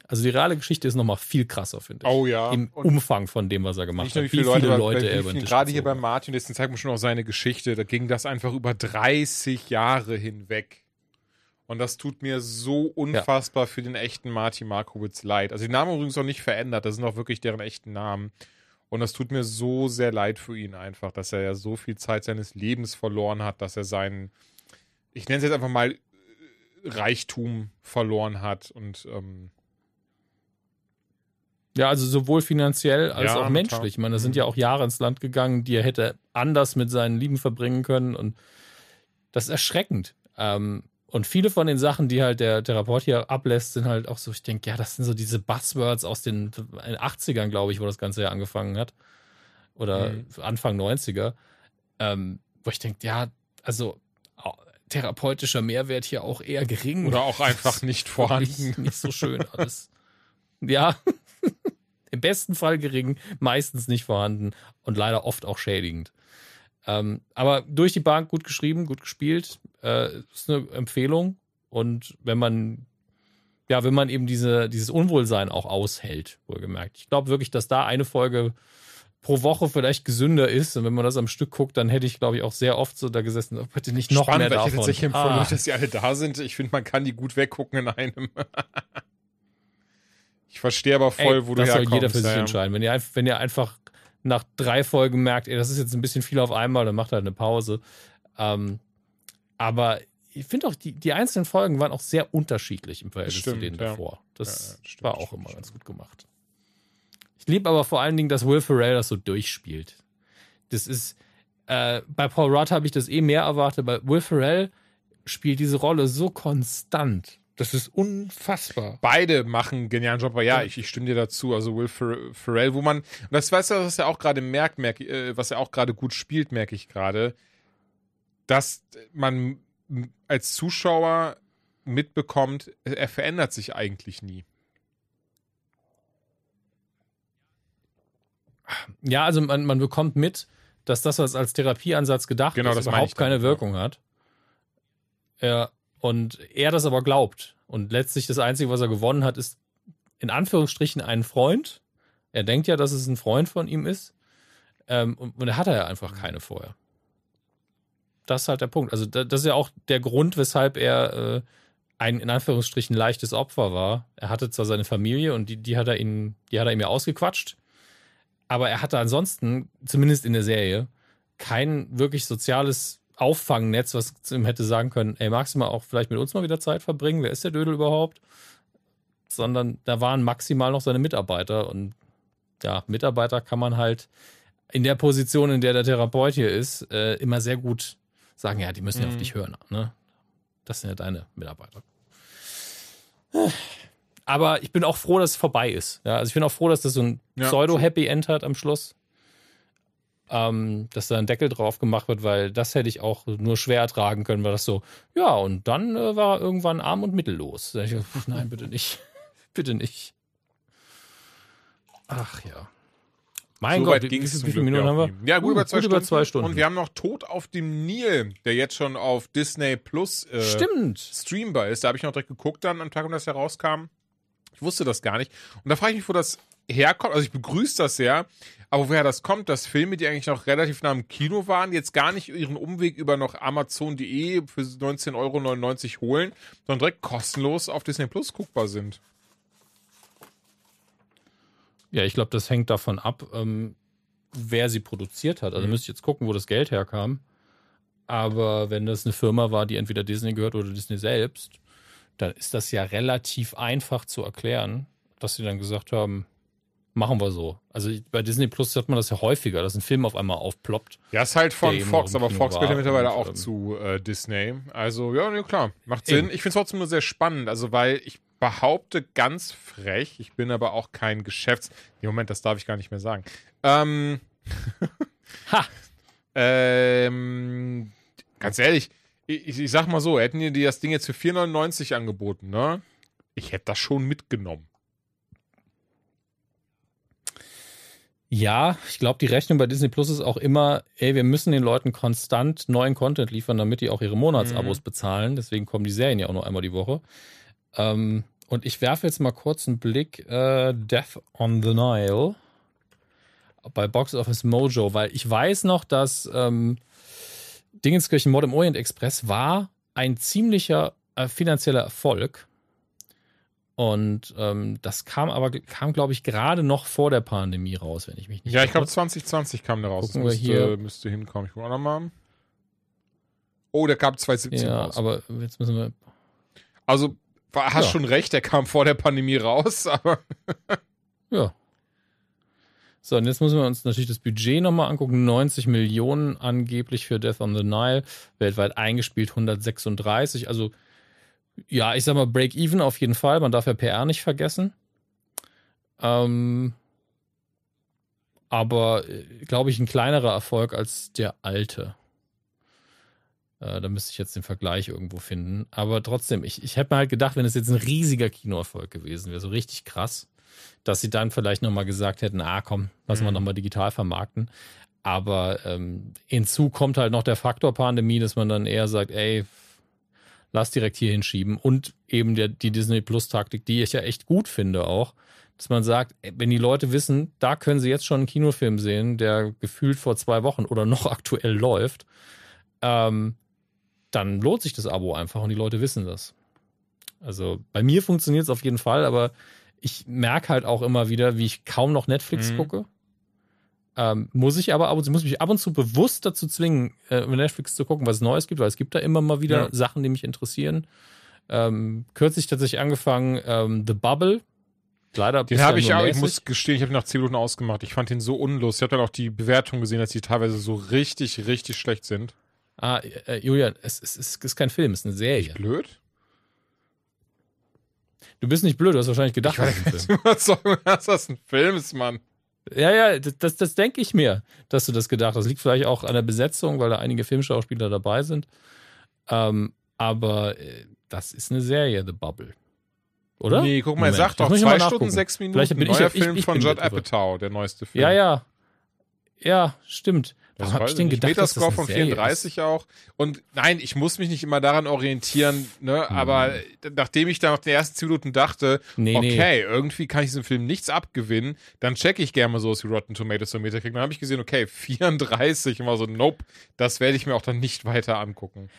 Also die reale Geschichte ist nochmal viel krasser, finde ich. Oh ja. Im Und Umfang von dem, was er gemacht nicht nur, wie hat. viele Leute, er wie über den vielen, Tisch gerade hier bei Martin, jetzt zeigt man schon auch seine Geschichte, da ging das einfach über 30 Jahre hinweg. Und das tut mir so unfassbar für den echten Martin Markowitz leid. Also die Namen übrigens auch nicht verändert, das sind auch wirklich deren echten Namen. Und das tut mir so sehr leid für ihn einfach, dass er ja so viel Zeit seines Lebens verloren hat, dass er seinen, ich nenne es jetzt einfach mal Reichtum verloren hat und ähm, Ja, also sowohl finanziell als Ja, auch menschlich. Ich meine, da sind Mhm. ja auch Jahre ins Land gegangen, die er hätte anders mit seinen Lieben verbringen können. Und das ist erschreckend. Ähm, und viele von den Sachen, die halt der Therapeut hier ablässt, sind halt auch so, ich denke, ja, das sind so diese Buzzwords aus den 80ern, glaube ich, wo das Ganze ja angefangen hat. Oder Mhm. Anfang 90er. Ähm, wo ich denke, ja, also therapeutischer Mehrwert hier auch eher gering. oder auch einfach nicht vorhanden. Nicht, nicht so schön alles. ja, im besten Fall gering, meistens nicht vorhanden und leider oft auch schädigend. Ähm, aber durch die Bank gut geschrieben, gut gespielt, äh, ist eine Empfehlung. Und wenn man, ja, wenn man eben diese, dieses Unwohlsein auch aushält, wohlgemerkt. Ich glaube wirklich, dass da eine Folge pro Woche vielleicht gesünder ist. Und wenn man das am Stück guckt, dann hätte ich, glaube ich, auch sehr oft so da gesessen, oh, bitte nicht noch Spannend, mehr weil ich davon. hätte tatsächlich empfohlen, Ah. dass die alle da sind. Ich finde, man kann die gut weggucken in einem. ich verstehe aber voll, Ey, wo du das soll herkommst. jeder für sich ja. entscheiden. Wenn ihr, wenn ihr einfach nach drei Folgen merkt, ey, das ist jetzt ein bisschen viel auf einmal, dann macht halt eine Pause. Ähm, aber ich finde auch, die, die einzelnen Folgen waren auch sehr unterschiedlich im Verhältnis Stimmt, zu denen ja. davor. Das Ja, ja, stimmt, war auch stimmt, immer ganz gut gemacht. Ich liebe aber vor allen Dingen, dass Will Ferrell das so durchspielt. Das ist, äh, bei Paul Rudd habe ich das eh mehr erwartet, bei Will Ferrell spielt diese Rolle so konstant. Das ist unfassbar. Beide machen einen genialen Job, aber ja, ich, ich stimme dir dazu. Also Will Fer- Ferrell, wo man, und das weißt du, was er auch gerade merkt, merk, äh, was er auch gerade gut spielt, merke ich gerade, dass man als Zuschauer mitbekommt, er verändert sich eigentlich nie. Ja, also man, man bekommt mit, dass das, was als Therapieansatz gedacht Genau, ist, überhaupt keine. Wirkung hat. Ja, und er das aber glaubt. Und letztlich das Einzige, was er gewonnen hat, ist in Anführungsstrichen einen Freund. Er denkt ja, dass es ein Freund von ihm ist. Ähm, und, und er hat er ja einfach keine vorher. Das ist halt der Punkt. Also da, das ist ja auch der Grund, weshalb er äh, ein in Anführungsstrichen leichtes Opfer war. Er hatte zwar seine Familie und die, die hat er ihn, die hat er ihm ja ausgequatscht, aber er hatte ansonsten, zumindest in der Serie, kein wirklich soziales Auffangnetz, was zu ihm hätte sagen können, ey, magst du mal auch vielleicht mit uns mal wieder Zeit verbringen? Wer ist der Dödel überhaupt? Sondern da waren maximal noch seine Mitarbeiter und ja, Mitarbeiter kann man halt in der Position, in der der Therapeut hier ist, äh, immer sehr gut sagen, ja, die müssen ja auf Mhm. dich hören. Ne? Das sind ja deine Mitarbeiter. Aber ich bin auch froh, dass es vorbei ist. Ja, also ich bin auch froh, dass das so ein Ja, Pseudo-Happy End hat am Schluss. Ähm, dass da ein Deckel drauf gemacht wird, weil das hätte ich auch nur schwer ertragen können, weil das so, ja, und dann äh, war er irgendwann arm und mittellos. Da ich, pf, nein, bitte nicht. bitte nicht. Ach ja. Mein so Gott, ging wie, es wie zum viele Minuten ja haben wir? Ja, gut, Uh, über, zwei gut Stunden. über zwei Stunden. Und wir haben noch Tod auf dem Nil, der jetzt schon auf Disney Plus äh, streambar ist. Da habe ich noch direkt geguckt dann am Tag, um das herauskam. Ich wusste das gar nicht. Und da frage ich mich, wo das herkommt. Also ich begrüße das sehr, aber woher das kommt, dass Filme, die eigentlich noch relativ nah im Kino waren, jetzt gar nicht ihren Umweg über noch Amazon.de für 19,99 Euro holen, sondern direkt kostenlos auf Disney Plus guckbar sind. Ja, ich glaube, das hängt davon ab, ähm, wer sie produziert hat. Also Mhm. müsste ich jetzt gucken, wo das Geld herkam. Aber wenn das eine Firma war, die entweder Disney gehört oder Disney selbst, dann ist das ja relativ einfach zu erklären, dass sie dann gesagt haben, machen wir so. Also bei Disney Plus hat man das ja häufiger, dass ein Film auf einmal aufploppt. Ja, ist halt von Fox, aber Fox gehört ja mittlerweile und, auch ähm, zu äh, Disney. Also, ja, nee, klar, macht Sinn. Eben. Ich finde es trotzdem nur sehr spannend, also weil ich behaupte ganz frech, ich bin aber auch kein Geschäfts... Nee, Moment, das darf ich gar nicht mehr sagen. Ähm, Ha! ähm, ganz ehrlich, ich, ich sag mal so, hätten die das Ding jetzt für 4,99 angeboten, ne? Ich hätte das schon mitgenommen. Ja, ich glaube, die Rechnung bei Disney Plus ist auch immer, ey, wir müssen den Leuten konstant neuen Content liefern, damit die auch ihre Monatsabos Mhm. bezahlen. Deswegen kommen die Serien ja auch nur einmal die Woche. Ähm, und ich werfe jetzt mal kurz einen Blick äh, Death on the Nile bei Box Office Mojo, weil ich weiß noch, dass ähm, Dingenskirchen Mord im Orient Express war ein ziemlicher äh, finanzieller Erfolg. Und ähm, das kam aber, kam, glaube ich, gerade noch vor der Pandemie raus, wenn ich mich nicht Ja, ich glaube irre. 2020 kam der raus. Gucken das wir müsste, hier. müsste hinkommen. Ich gucke auch nochmal. Oh, der kam 2017 Ja, raus. aber jetzt müssen wir. Also, hast Ja. schon recht, der kam vor der Pandemie raus, aber Ja. So, und jetzt müssen wir uns natürlich das Budget nochmal angucken. 90 Millionen angeblich für Death on the Nile. Weltweit eingespielt 136. Also, ja, ich sag mal, Break-Even auf jeden Fall. Man darf ja PR nicht vergessen. Ähm, aber, glaube ich, ein kleinerer Erfolg als der alte. Äh, da müsste ich jetzt den Vergleich irgendwo finden. Aber trotzdem, ich, ich hätte mir halt gedacht, wenn es jetzt ein riesiger Kinoerfolg gewesen wäre, so richtig krass, dass sie dann vielleicht nochmal gesagt hätten, ah komm, lassen wir Mhm. nochmal digital vermarkten. Aber ähm, hinzu kommt halt noch der Faktor Pandemie, dass man dann eher sagt, ey, lass direkt hier hinschieben. Und eben der, die Disney Plus-Taktik, die ich ja echt gut finde auch, dass man sagt, wenn die Leute wissen, da können sie jetzt schon einen Kinofilm sehen, der gefühlt vor zwei Wochen oder noch aktuell läuft, ähm, dann lohnt sich das Abo einfach und die Leute wissen das. Also bei mir funktioniert es auf jeden Fall, aber ich merke halt auch immer wieder, wie ich kaum noch Netflix Mhm. gucke. Ähm, muss ich aber ab und zu, muss mich ab und zu bewusst dazu zwingen, äh, Netflix zu gucken, was Neues gibt, weil es gibt da immer mal wieder Ja. Sachen, die mich interessieren. Ähm, kürzlich tatsächlich angefangen, ähm, The Bubble. Leider Den habe ich auch, ich muss gestehen, ich habe ihn nach 10 Minuten ausgemacht. Ich fand ihn so unlust. Ich habe dann auch die Bewertung gesehen, dass die teilweise so richtig, richtig schlecht sind. Ah, äh, Julian, es, es, es ist kein Film, es ist eine Serie. Blöd? Du bist nicht blöd, du hast wahrscheinlich gedacht, Ich das ist ein Film. Überzeugung, dass das ein Film ist, Mann. Ja, ja, das, das, denke ich mir, dass du das gedacht hast. Liegt vielleicht auch an der Besetzung, weil da einige Filmschauspieler dabei sind. Ähm, aber äh, das ist eine Serie, The Bubble. Oder? Nee, guck mal, er sagt doch ich zwei Stunden, sechs Minuten. Vielleicht bin ich Neuer ich- Film ich von bin Judd Apatow, der neueste Film. Ja, ja. Ja, stimmt. Das Warum hab weiß ich denn gedacht, dass das Metascore eine von Serie 34 auch. Und nein, ich muss mich nicht immer daran orientieren, ne? Hm. Aber nachdem ich da nach den ersten 10 Minuten dachte, Nee, nee. okay, irgendwie kann ich diesem Film nichts abgewinnen, dann checke ich gerne mal sowas wie Rotten Tomatoes und Metacritic. Dann habe ich gesehen, okay, 34 und war so, nope, das werde ich mir auch dann nicht weiter angucken.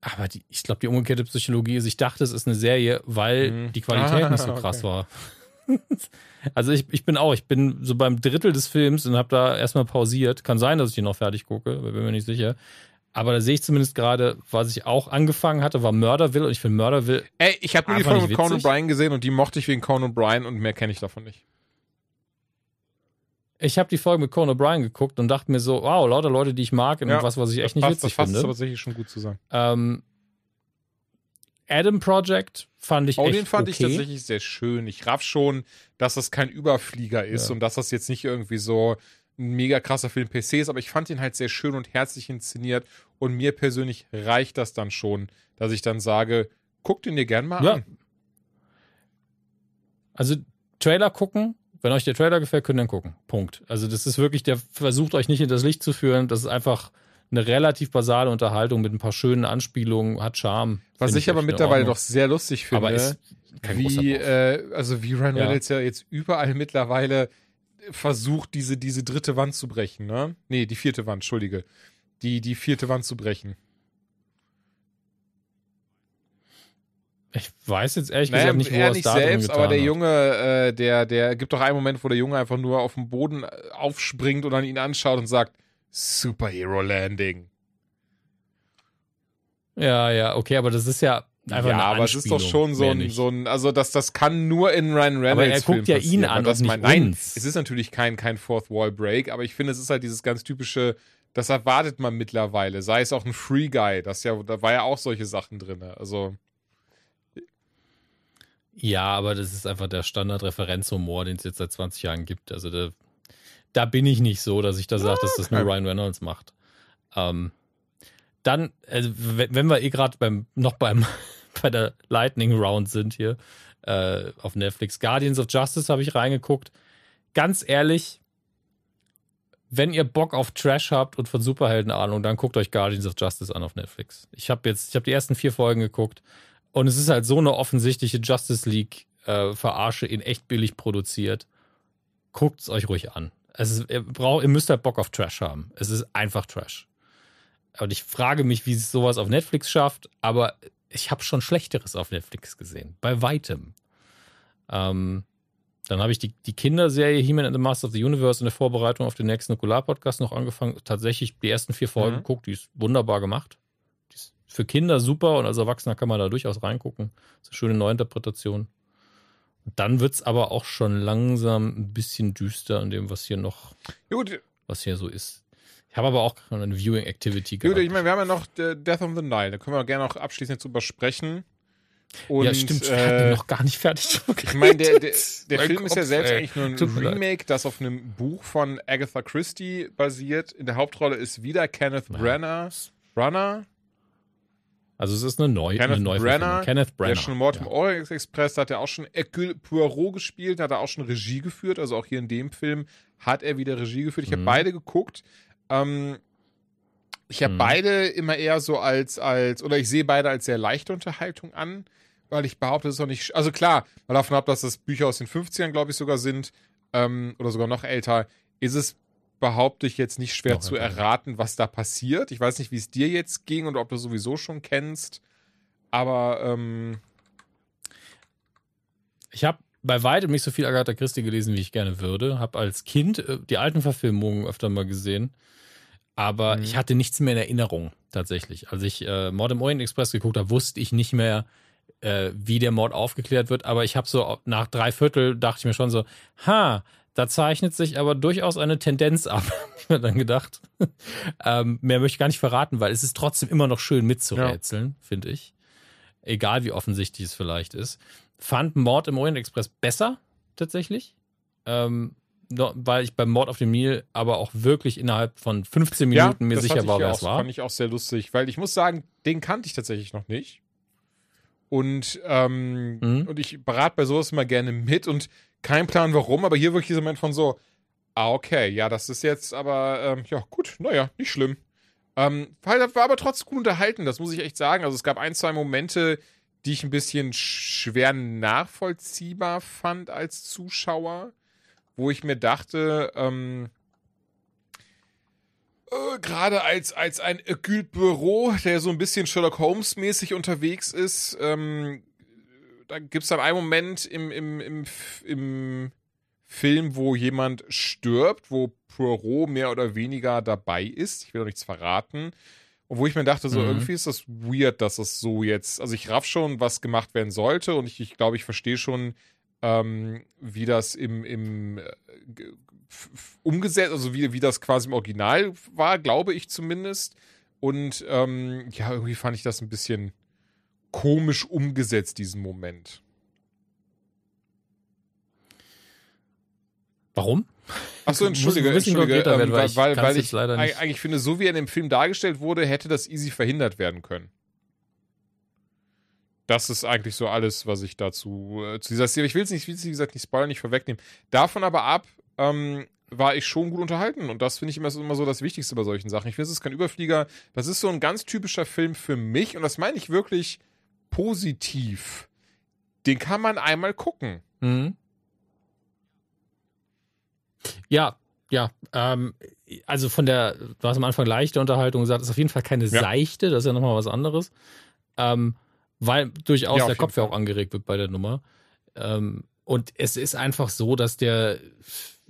Aber die, ich glaube, die umgekehrte Psychologie ist, ich dachte, es ist eine Serie, weil Mhm. die Qualität Ah, nicht so krass okay. war. Also ich, ich bin auch, ich bin so beim Drittel des Films und habe da erstmal pausiert. Kann sein, dass ich den noch fertig gucke, bin mir nicht sicher. Aber da sehe ich zumindest gerade, was ich auch angefangen hatte, war Murderville und ich finde Murderville, Ey, ich habe nur die Folge mit Conan? O'Brien gesehen und die mochte ich wegen Conan O'Brien und mehr kenne ich davon nicht. ich habe die Folge mit Conan O'Brien geguckt und dachte mir so, wow, lauter Leute, die ich mag und Ja, was, was ich echt das nicht passt, witzig das fasst finde. aber tatsächlich schon gut zusammen. Ähm, Adam Project fand ich Oh, den fand ich okay. tatsächlich sehr schön. Ich raff schon, dass das kein Überflieger ist Ja. und dass das jetzt nicht irgendwie so ein mega krasser Film PC ist, aber ich fand ihn halt sehr schön und herzlich inszeniert und mir persönlich reicht das dann schon, dass ich dann sage, guck den dir gern mal Ja. an. Also Trailer gucken, wenn euch der Trailer gefällt, könnt ihr ihn gucken. Punkt. Also das ist wirklich, der versucht euch nicht in das Licht zu führen. Das ist einfach eine relativ basale Unterhaltung mit ein paar schönen Anspielungen, hat Charme. Was Finde ich aber mittlerweile doch sehr lustig finde, aber ist kein wie, äh, also wie Ryan Ja. Reynolds ja jetzt überall mittlerweile versucht, diese, diese dritte Wand zu brechen, ne? Nee, die vierte Wand, entschuldige. Die, die vierte Wand zu brechen. Ich weiß jetzt ehrlich Naja, gesagt nicht, wo er es nicht selbst, aber der. Junge, äh, der, der gibt doch einen Moment, wo der Junge einfach nur auf dem Boden aufspringt und dann ihn anschaut und sagt, Superhero Landing. Ja, ja, okay, aber das ist ja einfach ja, aber es ist doch schon so ein, so ein, also das, das kann nur in Ryan Reynolds Aber er Film guckt ja ihn an das und mein, Nein, uns. es ist natürlich kein, kein Fourth Wall Break, aber ich finde, es ist halt dieses ganz typische, das erwartet man mittlerweile. Sei es auch ein Free Guy, das ja, da war ja auch solche Sachen drin. Also, Ja, aber das ist einfach der Standard-Referenzhumor, den es jetzt seit 20 Jahren gibt. Also da, da bin ich nicht so, dass ich da sage, dass das nur. Ryan Reynolds macht. Ähm, dann, also, wenn wenn wir eh gerade beim noch beim bei der Lightning Round sind hier äh, auf Netflix, Guardians of Justice habe ich reingeguckt. Ganz ehrlich, wenn ihr Bock auf Trash habt und von Superhelden Ahnung, dann guckt euch Guardians of Justice an auf Netflix. Ich habe jetzt, ich habe die ersten vier Folgen geguckt und es ist halt so eine offensichtliche Justice League äh, Verarsche in echt billig produziert. Guckt es euch ruhig an. Es ist, ihr, braucht, ihr müsst halt Bock auf Trash haben. Es ist einfach Trash. Und ich frage mich, wie es sowas auf Netflix schafft, aber ich habe schon Schlechteres auf Netflix gesehen. Bei weitem. Ähm, dann habe ich die, die Kinderserie He-Man and the Master of the Universe in der Vorbereitung auf den nächsten Nukular-Podcast noch angefangen. Tatsächlich die ersten vier Folgen Mhm. geguckt, die ist wunderbar gemacht. Die ist für Kinder super und als Erwachsener kann man da durchaus reingucken. Das ist eine schöne Neuinterpretation. Dann wird es aber auch schon langsam ein bisschen düster an dem, was hier noch, gut, was hier so ist. Ich habe aber auch eine Viewing Activity gut gehabt. ich meine, wir haben ja noch Death on the Nile, da können wir gerne auch abschließend drüber sprechen. Und, ja, stimmt, wir äh, noch gar nicht fertig. Ich meine, der, der, der Film ist ja Kopf, selbst ey. eigentlich nur ein Tut. Remake, das auf einem Buch von Agatha Christie basiert. In der Hauptrolle ist wieder Kenneth Ja. Brenner. Brunner? Also es ist eine, Neu Kenneth eine Neuverfilmung. Brenner, Kenneth Brenner. Der schon Mord im ja. Orient Express, da hat er auch schon Hercule Poirot gespielt, da hat er auch schon Regie geführt. Also auch hier in dem Film hat er wieder Regie geführt. Ich habe Mhm. beide geguckt. Ähm, ich habe Mhm. beide immer eher so als, als, oder ich sehe beide als sehr leichte Unterhaltung an, weil ich behaupte, es ist auch nicht, also klar, mal davon ab, dass das Bücher aus den 50ern, glaube ich, sogar sind, ähm, oder sogar noch älter, ist es, behaupte ich, jetzt nicht schwer Noch zu erraten, was da passiert. Ich weiß nicht, wie es dir jetzt ging und ob du sowieso schon kennst, aber, ähm, Ich habe bei weitem nicht so viel Agatha Christie gelesen, wie ich gerne würde. Habe als Kind äh, die alten Verfilmungen öfter mal gesehen. Aber mhm. ich hatte nichts mehr in Erinnerung, tatsächlich. Als ich äh, Mord im Orient Express geguckt habe, wusste ich nicht mehr, äh, wie der Mord aufgeklärt wird. Aber ich habe so nach drei Viertel dachte ich mir schon so, ha, da zeichnet sich aber durchaus eine Tendenz ab, ich mir dann gedacht. ähm, mehr möchte ich gar nicht verraten, weil es ist trotzdem immer noch schön mitzurätseln, ja. finde ich. Egal wie offensichtlich es vielleicht ist. Fand Mord im Orient Express besser, tatsächlich. Ähm, weil ich beim Mord auf dem Nil aber auch wirklich innerhalb von 15 Minuten ja, mir sicher war, wer es war. Fand ich auch sehr lustig, weil ich muss sagen, den kannte ich tatsächlich noch nicht. Und, ähm, mhm. und ich berate bei sowas immer gerne mit und kein Plan warum, aber hier wirklich dieser Moment von so, ah, okay, ja, das ist jetzt aber, ähm, ja, gut, naja, nicht schlimm. Ähm, war, aber trotzdem gut unterhalten, das muss ich echt sagen. Also es gab ein, zwei Momente, die ich ein bisschen schwer nachvollziehbar fand als Zuschauer, wo ich mir dachte, ähm, äh, gerade als, als ein Hercule Poirot, der so ein bisschen Sherlock Holmes-mäßig unterwegs ist, ähm, da gibt es dann einen Moment im, im, im, im Film, wo jemand stirbt, wo Poirot mehr oder weniger dabei ist. Ich will doch nichts verraten. Und wo ich mir dachte, so mhm. irgendwie ist das weird, dass es so jetzt, also ich raff schon, was gemacht werden sollte und ich, ich glaube, ich verstehe schon, ähm, wie das im, im äh, umgesetzt, also wie, wie das quasi im Original war, glaube ich zumindest. Und ähm, ja, irgendwie fand ich das ein bisschen komisch umgesetzt, diesen Moment. Warum? Achso, entschuldige, entschuldige, ähm, werden, weil, weil, weil ich, weil ich eigentlich finde, so wie er in dem Film dargestellt wurde, hätte das easy verhindert werden können. Das ist eigentlich so alles, was ich dazu äh, zu dieser Serie. Ich will es nicht, wie gesagt, nicht spoilern, nicht vorwegnehmen. Davon aber ab, ähm, war ich schon gut unterhalten. Und das finde ich immer, immer so das Wichtigste bei solchen Sachen. Ich finde, es ist kein Überflieger. Das ist so ein ganz typischer Film für mich. Und das meine ich wirklich positiv. Den kann man einmal gucken. Mhm. Ja, ja. Ähm, also von der, du hast am Anfang leichte Unterhaltung gesagt, ist auf jeden Fall keine ja. seichte. Das ist ja nochmal was anderes. Ähm, weil durchaus ja, der Kopf ja auch angeregt wird bei der Nummer. Ähm, und es ist einfach so, dass der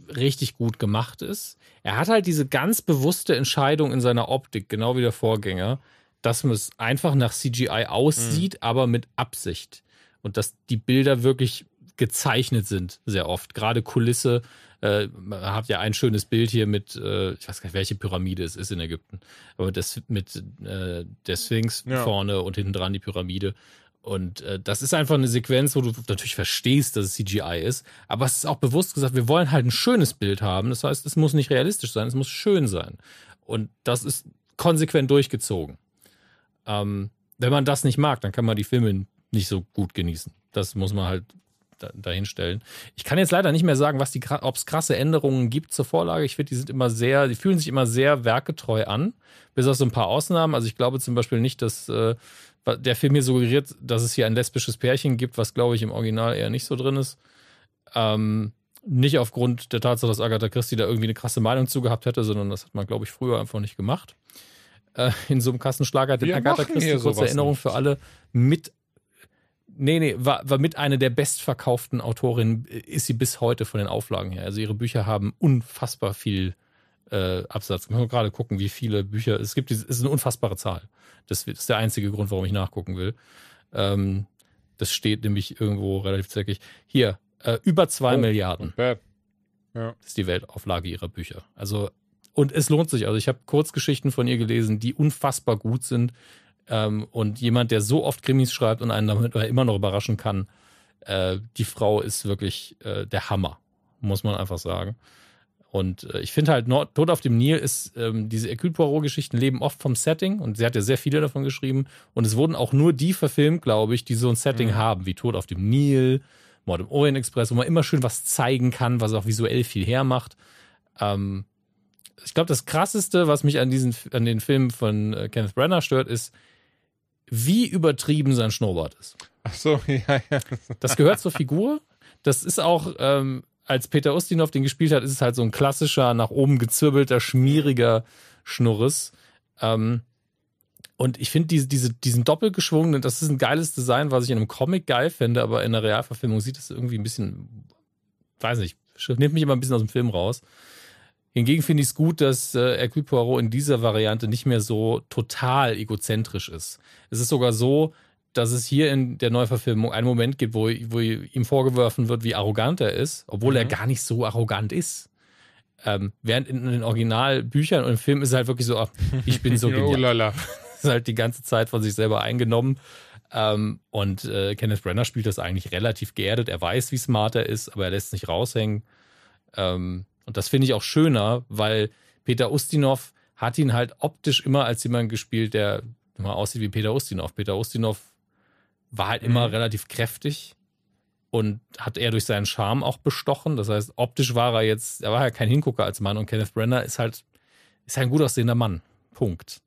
richtig gut gemacht ist. Er hat halt diese ganz bewusste Entscheidung in seiner Optik, genau wie der Vorgänger, dass es einfach nach CGI aussieht, mhm. aber mit Absicht. Und dass die Bilder wirklich gezeichnet sind, sehr oft. Gerade Kulisse. Äh, man hat ja ein schönes Bild hier mit, äh, ich weiß gar nicht, welche Pyramide es ist in Ägypten, aber das mit äh, der Sphinx ja. vorne und hinten dran die Pyramide. Und äh, das ist einfach eine Sequenz, wo du natürlich verstehst, dass es CGI ist, aber es ist auch bewusst gesagt, wir wollen halt ein schönes Bild haben. Das heißt, es muss nicht realistisch sein, es muss schön sein. Und das ist konsequent durchgezogen. Ähm, wenn man das nicht mag, dann kann man die Filme nicht so gut genießen. Das muss man halt dahinstellen. Ich kann jetzt leider nicht mehr sagen, ob es krasse Änderungen gibt zur Vorlage. Ich finde, die sind immer sehr, die fühlen sich immer sehr werketreu an, bis auf so ein paar Ausnahmen. Also ich glaube zum Beispiel nicht, dass äh, der Film mir suggeriert, dass es hier ein lesbisches Pärchen gibt, was glaube ich im Original eher nicht so drin ist. Ähm, nicht aufgrund der Tatsache, dass Agatha Christie da irgendwie eine krasse Meinung zu gehabt hätte, sondern das hat man, glaube ich, früher einfach nicht gemacht. Äh, in so einem Kassenschlager. Denn Agatha Christie, kurze Erinnerung nicht. für alle, mit Nee, nee, war, war mit einer der bestverkauften Autorinnen, ist sie bis heute von den Auflagen her. Also ihre Bücher haben unfassbar viel äh, Absatz. Wir müssen gerade gucken, wie viele Bücher. Es gibt, es ist eine unfassbare Zahl. Das ist der einzige Grund, warum ich nachgucken will. Ähm, das steht nämlich irgendwo relativ zackig. Hier, äh, über zwei oh, Milliarden. Ja. Das ist die Weltauflage ihrer Bücher. Also, und es lohnt sich. Also, ich habe Kurzgeschichten von ihr gelesen, die unfassbar gut sind. Ähm, und jemand, der so oft Krimis schreibt und einen damit immer noch überraschen kann, äh, die Frau ist wirklich äh, der Hammer, muss man einfach sagen. Und äh, ich finde halt, Nord Tod auf dem Nil ist, ähm, diese Hercule Poirot-Geschichten leben oft vom Setting und sie hat ja sehr viele davon geschrieben. Und es wurden auch nur die verfilmt, glaube ich, die so ein Setting mhm. haben, wie Tod auf dem Nil, Mord im Orient Express, wo man immer schön was zeigen kann, was auch visuell viel hermacht. Ähm, ich glaube, das krasseste, was mich an diesen, an den Filmen von äh, Kenneth Branagh stört, ist, wie übertrieben sein Schnurrbart ist. Ach so, ja, ja. Das gehört zur Figur. Das ist auch, ähm, als Peter Ustinov den gespielt hat, ist es halt so ein klassischer, nach oben gezirbelter, schmieriger Schnurres. Ähm, und ich finde diese, diese, diesen doppelgeschwungenen, das ist ein geiles Design, was ich in einem Comic geil finde, aber in der Realverfilmung sieht es irgendwie ein bisschen, weiß nicht, nimmt mich immer ein bisschen aus dem Film raus. Hingegen finde ich es gut, dass äh, Hercule Poirot in dieser Variante nicht mehr so total egozentrisch ist. Es ist sogar so, dass es hier in der Neuverfilmung einen Moment gibt, wo, wo ihm vorgeworfen wird, wie arrogant er ist, obwohl mhm. er gar nicht so arrogant ist. Ähm, während in, den Originalbüchern und im Film ist er halt wirklich so, ich bin so genial. oh lala. ist halt die ganze Zeit von sich selber eingenommen. Ähm, und äh, Kenneth Brenner spielt das eigentlich relativ geerdet. Er weiß, wie smart er ist, aber er lässt nicht raushängen. Ähm, und das finde ich auch schöner, weil Peter Ustinov hat ihn halt optisch immer als jemand gespielt, der immer aussieht wie Peter Ustinov. Peter Ustinov war halt immer mhm. relativ kräftig und hat er durch seinen Charme auch bestochen. Das heißt, optisch war er jetzt, er war ja kein Hingucker als Mann und Kenneth Brenner ist halt, ist ein gut aussehender Mann. Punkt.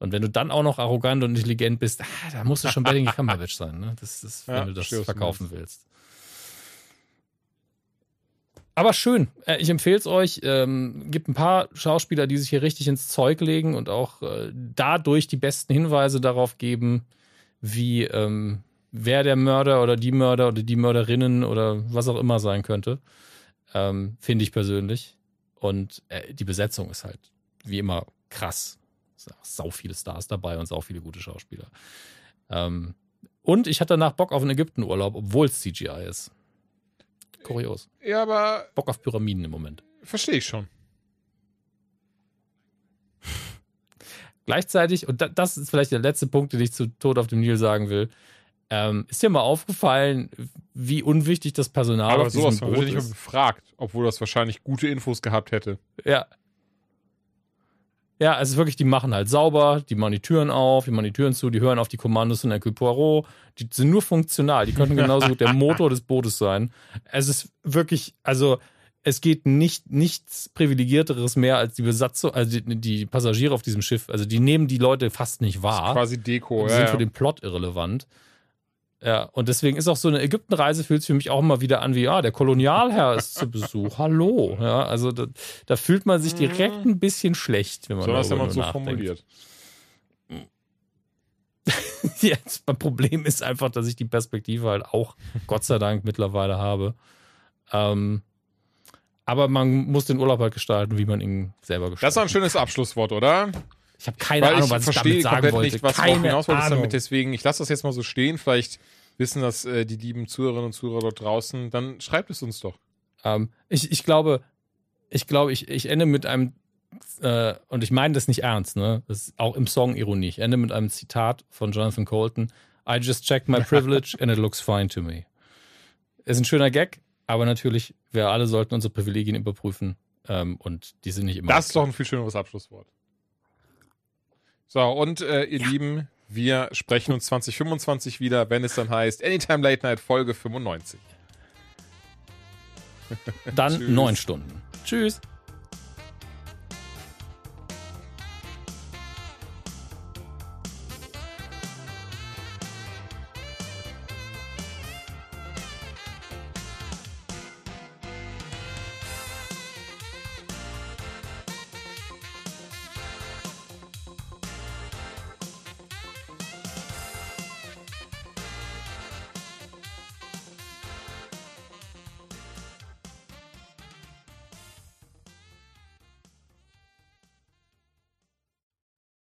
Und wenn du dann auch noch arrogant und intelligent bist, ah, da musst du schon Benedict Cumberbatch sein, ne? Das ist, wenn ja, du das verkaufen willst. Aber schön. Äh, ich empfehle es euch. Ähm, gibt ein paar Schauspieler, die sich hier richtig ins Zeug legen und auch äh, dadurch die besten Hinweise darauf geben, wie ähm, wer der Mörder oder die Mörder oder die Mörderinnen oder was auch immer sein könnte. Ähm, Finde ich persönlich. Und äh, die Besetzung ist halt wie immer krass. Sau viele Stars dabei und sau viele gute Schauspieler. Ähm, und ich hatte danach Bock auf einen Ägyptenurlaub, obwohl es CGI ist. Kurios. Ja, aber. Bock auf Pyramiden im Moment. Verstehe ich schon. Gleichzeitig, und das ist vielleicht der letzte Punkt, den ich zu Tod auf dem Nil sagen will. Ähm, ist dir mal aufgefallen, wie unwichtig das Personal aber auf sowas diesem Boot ist? Aber sowas gefragt, obwohl das wahrscheinlich gute Infos gehabt hätte. Ja, ja, es ist wirklich, die machen halt sauber, die machen die Türen auf, die machen die Türen zu, die hören auf die Kommandos von Hercule Poirot. Die sind nur funktional. Die könnten genauso gut der Motor des Bootes sein. Es ist wirklich, also es geht nicht nichts privilegierteres mehr als die Besatzung, also die, die, Passagiere auf diesem Schiff. Also die nehmen die Leute fast nicht wahr. quasi Deko, ja. Die sind für den Plot irrelevant. Ja, und deswegen ist auch so eine Ägyptenreise fühlt sich für mich auch immer wieder an wie, ja, der Kolonialherr ist zu Besuch. Hallo. Ja, also da, da, fühlt man sich direkt ein bisschen schlecht, wenn man so das immer so formuliert. ja, mein Problem ist einfach, dass ich die Perspektive halt auch Gott sei Dank mittlerweile habe. Ähm, aber man muss den Urlaub halt gestalten, wie man ihn selber gestaltet. Das ist ein schönes Abschlusswort, oder? Ich habe keine Weil Ahnung, was ich damit sagen wollte. Nicht, was keine hinaus wolltest damit. Deswegen, ich lasse das jetzt mal so stehen. Vielleicht wissen das äh, die lieben Zuhörerinnen und Zuhörer dort draußen. Dann schreibt es uns doch. Ähm, ich, ich glaube, ich glaube, ich, ich ende mit einem, äh, und ich meine das nicht ernst, ne? Das ist auch im Song Ironie. Ich ende mit einem Zitat von Jonathan Colton. I just checked my privilege and it looks fine to me. Ist ein schöner Gag, aber natürlich, wir alle sollten unsere Privilegien überprüfen. Ähm, und die sind nicht immer. Das ist doch ein viel schöneres Abschlusswort. So, und äh, ihr ja. Lieben, wir sprechen uns 2025 wieder, wenn es dann heißt Anytime Late Night Folge 95. Dann neun Stunden. Tschüss.